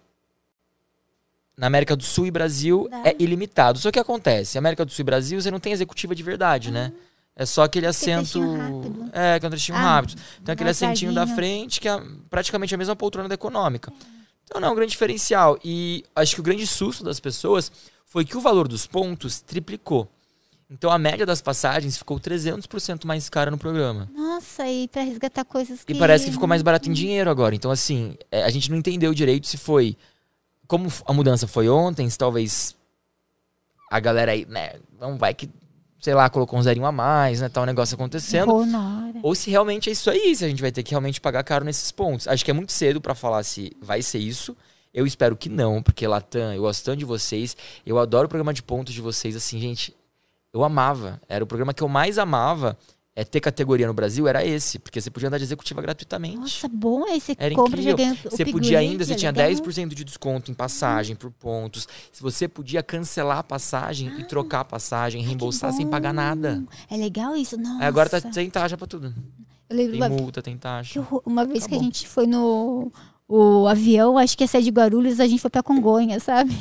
Na América do Sul e Brasil é ilimitado. Só que acontece, América do Sul e Brasil você não tem executiva de verdade, né? É só aquele assento. É, que é um trechinho Ah, rápido. Então aquele assentinho da frente, que é praticamente a mesma poltrona da econômica. Então não é um grande diferencial. E acho que o grande susto das pessoas foi que o valor dos pontos triplicou. Então a média das passagens ficou 300% mais cara no programa. Nossa, e pra resgatar coisas que... E parece que ficou mais barato em dinheiro agora. Então, assim, é, a gente não entendeu direito se foi. Como a mudança foi ontem, se talvez a galera aí, né, não vai que, sei lá, colocou um zerinho a mais, né, tá um negócio acontecendo. Ou se realmente é isso aí, se a gente vai ter que realmente pagar caro nesses pontos. Acho que é muito cedo pra falar se vai ser isso. Eu espero que não, porque Latam, eu gosto tanto de vocês. Eu adoro o programa de pontos de vocês. Assim, gente, eu amava. Era o programa que eu mais amava. É ter categoria no Brasil, era esse. Porque você podia andar de executiva gratuitamente. Nossa, bom aí. Você Era compra já incrível. ganha Você podia ainda, você é tinha legal. 10% de desconto em passagem por pontos. Se você podia cancelar a passagem e trocar a passagem, reembolsar sem pagar nada. É legal isso? Nossa. Aí agora tá sem taxa pra tudo. Eu lembro Tem uma, multa, tem taxa. uma vez que a gente foi no o avião, acho que ia sair de Guarulhos, a gente foi pra Congonhas, sabe?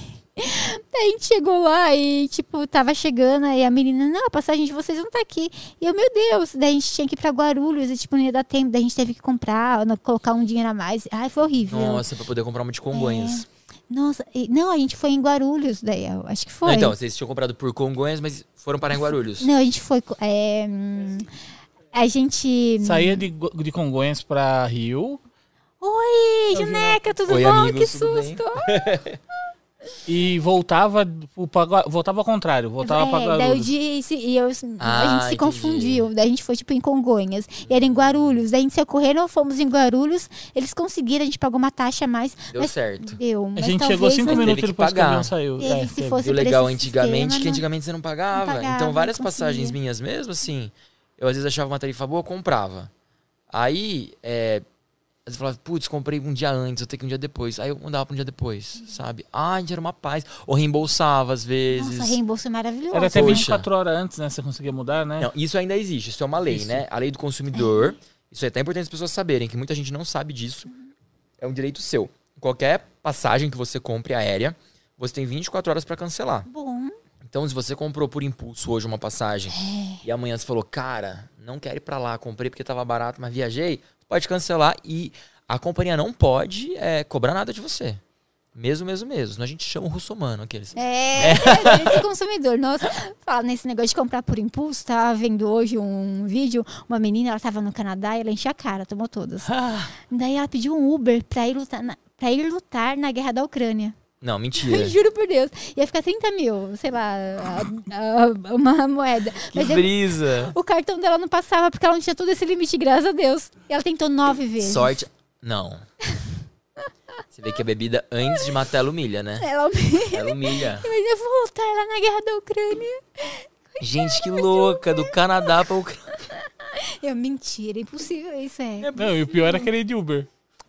A gente chegou lá e, tipo, tava chegando, aí a menina, não, a passagem de vocês não tá aqui. E eu, meu Deus, daí a gente tinha que ir pra Guarulhos e, tipo, não ia dar tempo, daí a gente teve que comprar, colocar um dinheiro a mais. Ai, foi horrível. Nossa, pra poder comprar uma de Congonhas. Nossa, e- não, a gente foi em Guarulhos, daí, eu acho que foi. Não, então, vocês tinham comprado por Congonhas, mas foram parar em Guarulhos. Não, a gente foi. é, hum, a gente. Saía de, de Congonhas pra Rio Oi, Juneca, tudo Oi, bom? amigos, que tudo bem? susto! e voltava pra voltava ao contrário, voltava pra É, daí o Guarulhos. disse, e eu, Ah, a gente se entendi. confundiu. Daí a gente foi, tipo, em Congonhas. E era em Guarulhos. Daí a gente se ocorreram, fomos em Guarulhos. Eles conseguiram, a gente pagou uma taxa a mais. Deu mas certo. Deu. A Mas gente talvez chegou cinco minutos depois que o pagar. avião saiu. É, se fosse E o legal antigamente, sistema, que não- antigamente você não pagava. não pagava, então, várias não passagens minhas mesmo, assim, eu às vezes achava uma tarifa boa, eu comprava. Aí, é, vezes eu falava, putz, comprei um dia antes, eu tenho que ir um dia depois. Aí eu mudava pra um dia depois, sabe? Ah, era uma paz. Ou reembolsava às vezes. Nossa, reembolso é maravilhoso. Era até Poxa. 24 horas antes, né? Você conseguia mudar, né? Não, isso ainda existe, isso é uma lei, Isso. né? A lei do consumidor. Isso é até importante as pessoas saberem, que muita gente não sabe disso. É um direito seu. Qualquer passagem que você compre aérea, você tem 24 horas pra cancelar. Bom. Então, se você comprou por impulso hoje uma passagem É. e amanhã você falou, cara, não quero ir pra lá, comprei porque tava barato, mas viajei, pode cancelar e a companhia não pode é, cobrar nada de você. Mesmo, mesmo, mesmo. A gente chama o russomano aqueles. É, é esse consumidor. Nossa, fala nesse negócio de comprar por impulso. Tava vendo hoje um vídeo, uma menina, ela tava no Canadá e ela enchia a cara, tomou todas. Ah, Daí ela pediu um Uber pra ir lutar na, pra ir lutar na guerra da Ucrânia. Não, mentira. Juro por Deus. Ia ficar 30 mil, sei lá, a- a- uma moeda. Que Mas é- brisa. o cartão dela não passava porque ela não tinha todo esse limite, graças a Deus. E ela tentou nove vezes. Sorte. Não. Você vê que a bebida, antes de matar, ela humilha, né? Ela Ela humilha. Imagina voltar lá na guerra da Ucrânia. Gente, que louca. Do Canadá pra Ucrânia. É mentira, impossível isso, é. não, e o pior é aquele de Uber.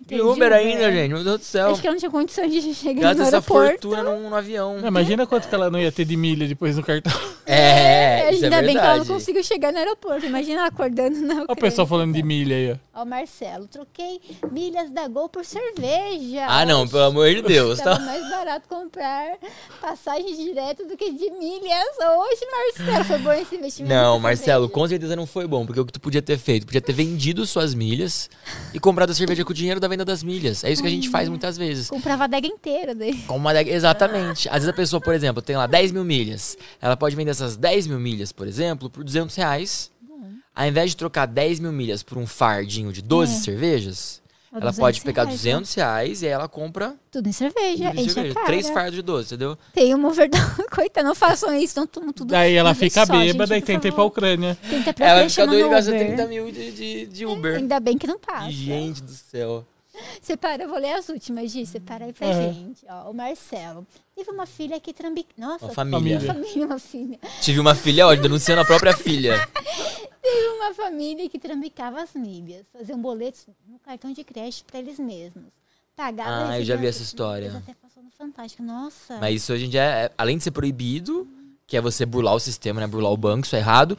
E Uber ainda, é. gente. Meu Deus do céu. Acho que ela não tinha condições de chegar Gasta no essa aeroporto. fortuna no, no avião. Não, imagina quanto que ela não ia ter de milha depois no cartão. É, isso é Ainda bem que ela não verdade. conseguiu chegar no aeroporto. Imagina ela acordando na. Olha o pessoal falando de milha aí, ó. Ó, Marcelo, troquei milhas da Gol por cerveja. Ah, não, pelo amor de Deus. Tava Tá? mais barato comprar passagem direto do que de milhas. Hoje, Marcelo, foi bom esse investimento. Não, Marcelo, cerveja. com certeza não foi bom. Porque o que tu podia ter feito? Podia ter vendido suas milhas e comprado a cerveja com o dinheiro da venda das milhas. É isso que a gente faz muitas vezes. Comprava a adega inteira daí. Com uma adega- Exatamente. Às vezes a pessoa, por exemplo, tem lá 10 mil milhas. Ela pode vender essas 10 mil milhas, por exemplo, por 200 reais. Ao invés de trocar 10 mil milhas por um fardinho de 12 É. cervejas, ela 200 pode pegar reais, 200 reais e aí ela compra Tudo em cerveja, tudo a cerveja. três fardos de 12, entendeu? Tem uma verdade. Coitada, não façam isso, não tomam tudo. Daí ela fica só, bêbada gente, e tenta ir pra. Ucrânia. Tenta pra Ela fica doida e no gasta Uber. 30 mil de, de, de Uber. Ainda bem que não passa. Gente do céu. Separa, eu vou ler as últimas, Gi. Separa aí pra Aham. gente. Ó, o Marcelo. Teve uma filha que trambic... Nossa, Uma família. Uma família, uma filha. Tive uma filha, ó, denunciando a própria filha. Teve uma família que trambicava as milhas. Faziam boletos no cartão de crédito pra eles mesmos. Pagava Ah, eu já vi essa história. Até passou no Fantástico. Nossa. Mas isso hoje em dia, é, além de ser proibido, que é você burlar o sistema, né? Burlar o banco, isso é errado.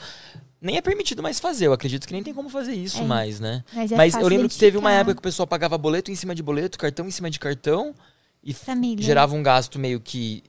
Nem é permitido mais fazer. Eu acredito que nem tem como fazer isso É. mais, né? Mas, é Mas eu lembro que teve uma época que o pessoal pagava boleto em cima de boleto, cartão em cima de cartão, e Família. gerava um gasto meio que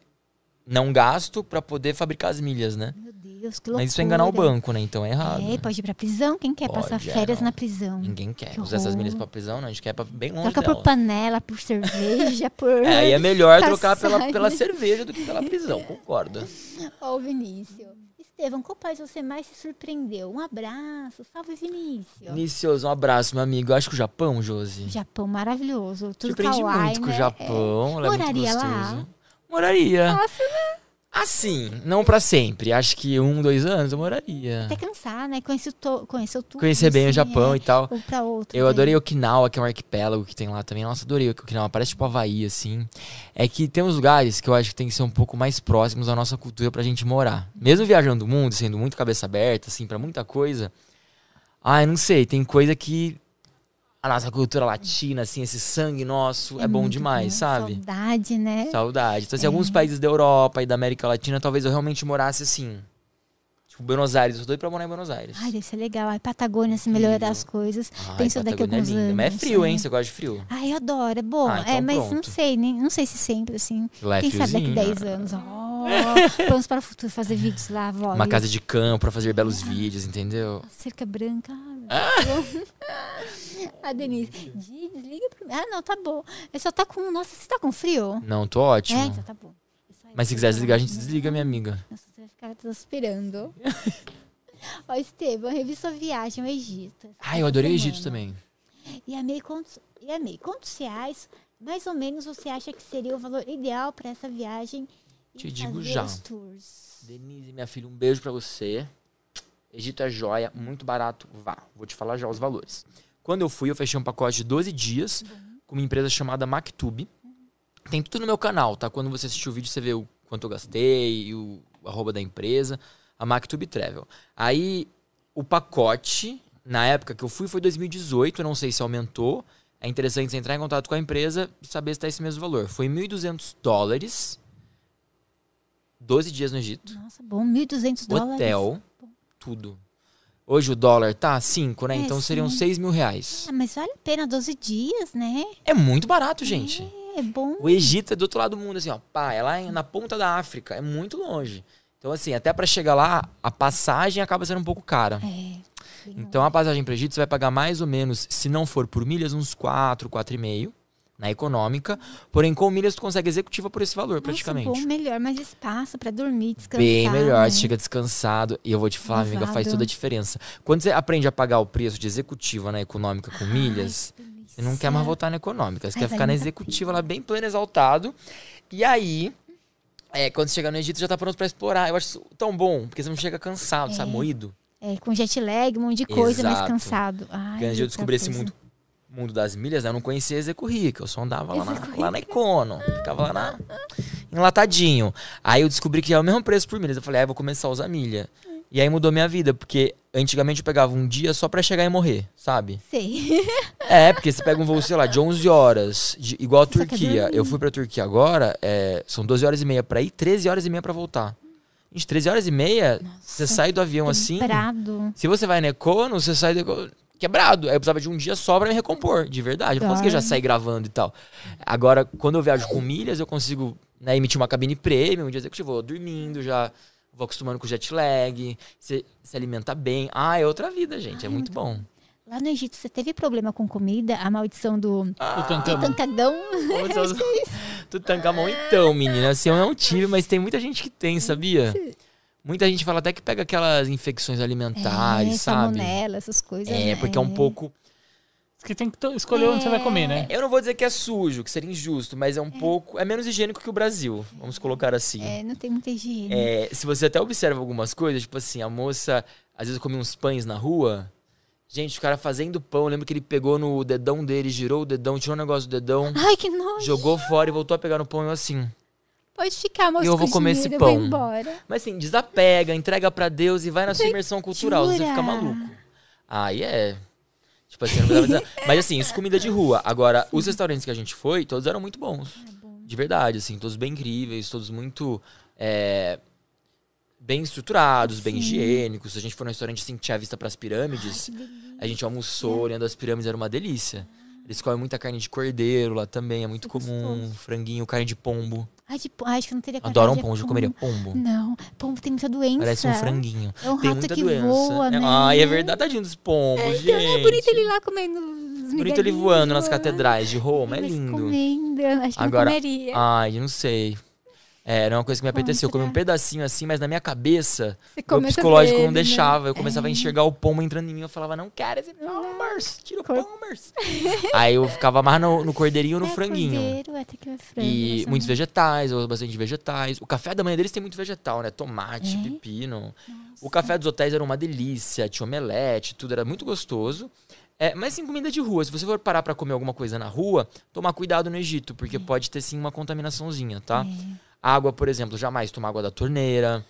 não gasto pra poder fabricar as milhas, né? Meu Deus, que loucura. Mas isso é enganar o banco, né? Então é errado. É, pode ir pra prisão. Quem quer passar Pode, é, férias na prisão? Ninguém quer Que usar essas milhas pra prisão, não. A gente quer pra bem longe Troca dela. por panela, por cerveja, por... É, aí é melhor trocar pela, pela cerveja do que pela prisão, concorda? Ó, o Vinícius. Estevam, qual país você mais se surpreendeu? Um abraço. Salve, Vinícius. Vinícius, um abraço, meu amigo. Eu acho que o Japão, Josi. Japão maravilhoso. Tudo Surpreendi kawaii, muito com né? o Japão. é muito Moraria lá? Moraria. Nossa, né? Assim, não pra sempre. Acho que um, dois anos eu moraria. Até cansar, né? Conheceu, to... Conheceu tudo. Conhecer bem o assim, Japão é. e tal. Um pra outro. Eu adorei Okinawa, que é um arquipélago que tem lá também. Nossa, adorei Okinawa. Parece tipo Havaí, assim. É que tem uns lugares que eu acho que tem que ser um pouco mais próximos da nossa cultura pra gente morar. Mesmo viajando o mundo, sendo muito cabeça aberta, assim, pra muita coisa. Ai, não sei. Tem coisa que a nossa cultura latina, assim, esse sangue nosso é, bom muito demais, bom. sabe? Saudade, né? Saudade. Então, assim, É. alguns países da Europa e da América Latina, talvez eu realmente morasse assim. Tipo, Buenos Aires. Eu tô doido pra morar em Buenos Aires. Ai, deve ser legal. Ai, Patagônia, se melhorar Frio. as coisas. Ai, Pensa daqui a é alguns lindo. anos. Mas é frio, hein? é. Você gosta de frio? Ai, eu adoro. É bom. Ah, então é, mas não pronto. sei, nem, não sei se sempre, assim. Lá é Quem sabe daqui friozinho. 10 anos. Oh, planos para o futuro, fazer vídeos lá, vó. Uma casa de campo pra fazer belos vídeos, entendeu? Cerca branca. A Denise. Di, desliga pra mim. Ah, não, tá bom. Eu só tá com. Nossa, você tá com frio? Não, tô ótimo. É, então tá bom. Mas se quiser desligar, a gente desliga, minha amiga. Nossa, você vai ficar transpirando. Ó, Estevam, revi sua viagem ao Egito. Ah, eu adorei o Egito também. E amei quantos, e amei quantos reais, mais ou menos, você acha que seria o valor ideal para essa viagem? Te digo já. Denise, minha filha, um beijo pra você. Egito é joia, muito barato, vá. Vou te falar já os valores. Quando eu fui, eu fechei um pacote de 12 dias com uma empresa chamada Mactube. Tem tudo no meu canal, tá? Quando você assistir o vídeo, você vê o quanto eu gastei o, arroba da empresa. A Mactube Travel. Aí, o pacote, na época que eu fui, foi 2018. Eu não sei se aumentou. É interessante você entrar em contato com a empresa e saber se tá esse mesmo valor. Foi 1.200 dólares. 12 dias no Egito. Nossa, bom, 1.200 dólares. Hotel, tudo. Hoje o dólar tá 5, né? É, então seriam sim. 6 mil reais. Ah, mas vale a pena 12 dias, né? É muito barato, gente. É bom. O Egito é do outro lado do mundo, assim, ó. Pá, é lá na ponta da África. É muito longe. Então, assim, até pra chegar lá, a passagem acaba sendo um pouco cara. É. Então a passagem para Egito você vai pagar mais ou menos, se não for por milhas, uns 4, 4,5 na econômica. Porém, com milhas tu consegue executiva por esse valor, Nossa, praticamente. bom, melhor, mais espaço pra dormir, descansar. Bem melhor, né? você chega descansado. E eu vou te falar, amiga, faz toda a diferença. Quando você aprende a pagar o preço de executiva na econômica com milhas, Ai, que você não quer mais voltar na econômica. Você Ai, quer ficar na executiva lá bem pleno, exaltado. E aí, é, quando você chegar no Egito, já tá pronto pra explorar. Eu acho isso tão bom, porque você não chega cansado, sabe? É. Moído. É, com jet lag, um monte de coisa, mais Exato. cansado. Ai, eu outra descobrir esse coisa. mundo, mundo das milhas, né, eu não conhecia Execo Rica. Eu só andava lá na, lá na Econo. Ficava lá na, enlatadinho. Aí eu descobri que é o mesmo preço por milhas. Eu falei, ah, eu vou começar a usar milha. E aí mudou minha vida, porque antigamente eu pegava um dia só pra chegar e morrer, sabe? Sei. É, porque você pega um voo, sei lá, de 11 horas, de- igual a Você quer Turquia. Eu fui pra Turquia agora, é, são 12 horas e meia pra ir, 13 horas e meia pra voltar. Gente, 13 horas e meia, você Nossa, sai do avião assim. Se você vai na Econo, você sai do Econo quebrado. Aí eu precisava de um dia só pra me recompor, de verdade. Eu não conseguia já sair gravando e tal. Agora, quando eu viajo com milhas, eu consigo né, emitir uma cabine premium, um dia executivo, eu vou dormindo, já vou acostumando com jet lag, você se alimenta bem. Ah, é outra vida, gente. É muito bom. Lá no Egito, você teve problema com comida? A maldição do Tutankhamon. tancadão? Tutankamon, então, menina. Assim, eu não tive, mas tem muita gente que tem, sabia? Muita gente fala até que pega aquelas infecções alimentares, é, sabe? salmonela, essas coisas. É, né? porque é um pouco. Que tem que escolher onde você vai comer, né? Eu não vou dizer que é sujo, que seria injusto, mas é um pouco. É menos higiênico que o Brasil, vamos colocar assim. É, não tem muita higiene. É, se você até observa algumas coisas, tipo assim, a moça, às vezes comia uns pães na rua. Gente, o cara fazendo pão, eu lembro que ele pegou no dedão dele, girou o dedão, tirou o negócio do dedão, Ai, que nojo. jogou fora e voltou a pegar no pão e eu assim. Pode ficar, moço. Eu vou com comer esse dinheiro, vou pão. embora. Mas assim, desapega, entrega pra Deus e vai na sua imersão cultural, você fica maluco. Aí é. Tipo assim. Mas assim, isso comida de rua. Agora, os restaurantes que a gente foi, todos eram muito bons. De verdade, assim, todos bem incríveis, todos muito. é, bem estruturados, bem higiênicos. A gente foi num restaurante assim que tinha vista pras pirâmides. A gente almoçou olhando as pirâmides, era uma delícia. Eles comem muita carne de cordeiro lá também, é muito comum. Franguinho, carne de pombo. Ai, de, ai, acho que eu não teria. Adoram pombo, pombo. comeria pombo. Não, pombo tem muita doença. Parece um franguinho. É um Tem rato muita que doença. voa, É- né? Ai, é verdade, tadinho dos pombos, gente. É bonito ele lá comendo os Bonito ele voando nas catedrais de Roma, é lindo. comendo, acho que Agora, não comeria. Ai, eu não sei. É, era uma coisa que me apeteceu. Eu comi um pedacinho assim, mas na minha cabeça, Você meu começa a psicológico não né? deixava. Eu começava a É. enxergar o pombo entrando em mim. Eu falava, não quero esse pombers, tira o pombers. Aí eu ficava mais no, no cordeirinho ou no É, franguinho. cordeiro, é frango, E nossa, muitos muito- vegetais, eu bastante vegetais. O café da manhã deles tem muito vegetal, né? Tomate, É? pepino. O café dos hotéis era uma delícia, tinha omelete, tudo era muito gostoso. É, mas sim, comida de rua. Se você for parar pra comer alguma coisa na rua, tomar cuidado no Egito, porque pode ter sim uma contaminaçãozinha, tá? É. Água, por exemplo, jamais tomar água da torneira.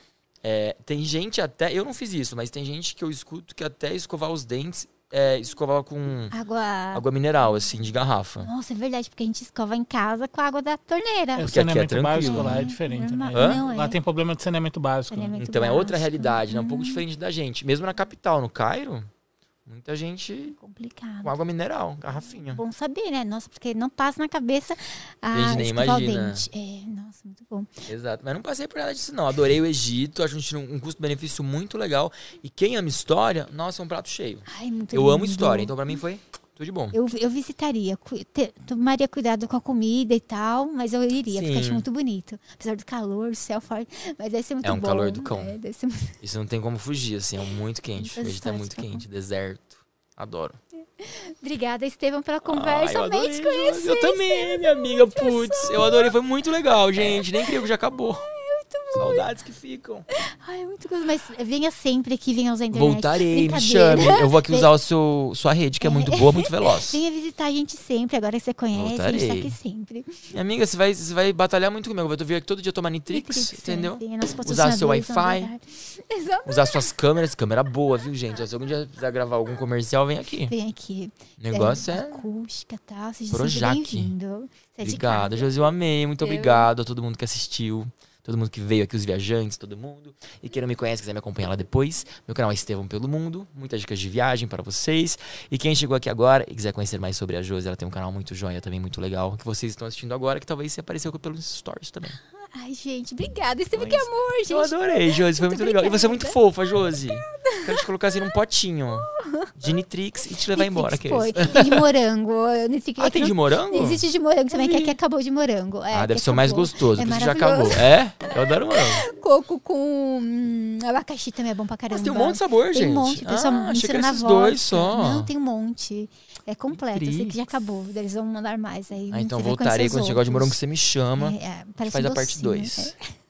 É, tem gente até, eu não fiz isso, mas tem gente que eu escuto que até escovar os dentes, é, escovava com Água... água mineral, assim, de garrafa. Nossa, é verdade, porque a gente escova em casa com a água da torneira. É, o é saneamento básico tranquilo. lá é diferente, né? Não, Lá é. tem problema de saneamento básico. Saneamento Então é outra básico. realidade, né? Um pouco diferente da gente. Mesmo na capital, no Cairo, muita gente Complicado. com água mineral, garrafinha. Bom saber, né? Nossa, porque não passa na cabeça a Gente, nem imagina. É, nossa, muito bom. Exato. Mas não passei por nada disso, não. Adorei o Egito, acho um, um custo-benefício muito legal. E quem ama história, nossa, é um prato cheio. Ai, muito Eu amo lindo. história, então pra mim foi tudo de bom. Eu, eu visitaria, cu- te- tomaria cuidado com a comida e tal, mas eu iria, porque Sim. acho muito bonito. Apesar do calor, o céu forte, mas deve ser muito É um bom. calor do cão. É, muito... Isso não tem como fugir, assim, é muito quente. O Egito é histórias muito quente, deserto. Adoro. Obrigada, Estevam, pela conversa. eu Amei te conhecer. Eu também, minha amiga. Putz, eu adorei. Foi muito legal, gente. Nem creio que já acabou. Saudades que ficam. Ai, muito gostoso. Mas venha sempre aqui, venha usar a internet. Voltarei, me chame. Eu vou aqui usar o seu, sua rede, que é muito boa, muito veloz. Venha visitar a gente sempre, agora que você conhece, a gente tá Voltarei. aqui sempre. Minha amiga, você vai, você vai batalhar muito comigo. Eu vou vir aqui todo dia tomar Nitrix, Nitrix, entendeu? é, nosso Usar seu Wi-Fi. Usar suas câmeras. Câmera boa, viu, gente? Se algum dia quiser gravar algum comercial, vem aqui. Vem aqui. O negócio é... Acústica e tal. Seja bem-vindo. É Obrigado. Josi, eu amei. Muito Eu- obrigado a todo mundo que assistiu. Todo mundo que veio aqui, os viajantes, todo mundo. E quem não me conhece, quiser me acompanhar lá depois, meu canal é Estevão Pelo Mundo. Muitas dicas de viagem para vocês. E quem chegou aqui agora e quiser conhecer mais sobre a Josi, ela tem um canal muito joia também, muito legal, que vocês estão assistindo agora, que talvez se apareceu pelos stories também. Ai, gente, obrigada. Isso teve que Mas- amor, gente. Eu adorei, Josi. Foi Muito muito legal. E você é muito fofa, Josi. Quero te colocar assim num potinho de Nitrix e te levar embora. Que é Foi. isso. Tem de morango. Ah, tem de morango? Existe de morango também, que vi. aqui acabou de morango. É, Ah, deve ser o mais gostoso, É por isso que já acabou. É? Eu adoro morango. Coco com hum, abacaxi também é bom pra caramba. Mas tem um monte de sabor, Tem gente. um monte, o pessoal ah, achei que esses dois só. Não, tem um monte. É completo, eu sei que já acabou. Eles vão mandar mais aí. Ah, então voltarei quando chegar de morango você me chama. É, é, a gente parece faz um a parte docinho, 2. é.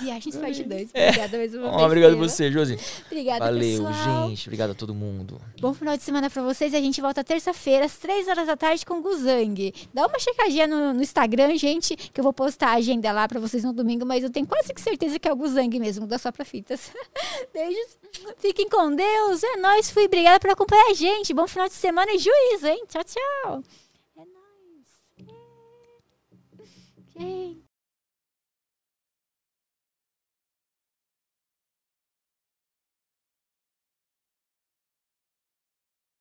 Viagens parte 2. É. Obrigada mais uma vez. obrigado a você, Josi. Obrigada, Valeu, pessoal. gente. Obrigado a todo mundo. Bom final de semana pra vocês. A gente volta terça-feira, às 3 horas da tarde, com o Guzang. Dá uma checadinha no, no Instagram, gente, que eu vou postar a agenda lá pra vocês no domingo, mas eu tenho quase que certeza que é o Guzang mesmo, da Só Pra Fitas. Beijos. Fiquem com Deus. É nóis. Fui. Obrigada por acompanhar a gente. Bom final de semana e juízo, hein? Tchau, tchau. É nóis. É. Gente.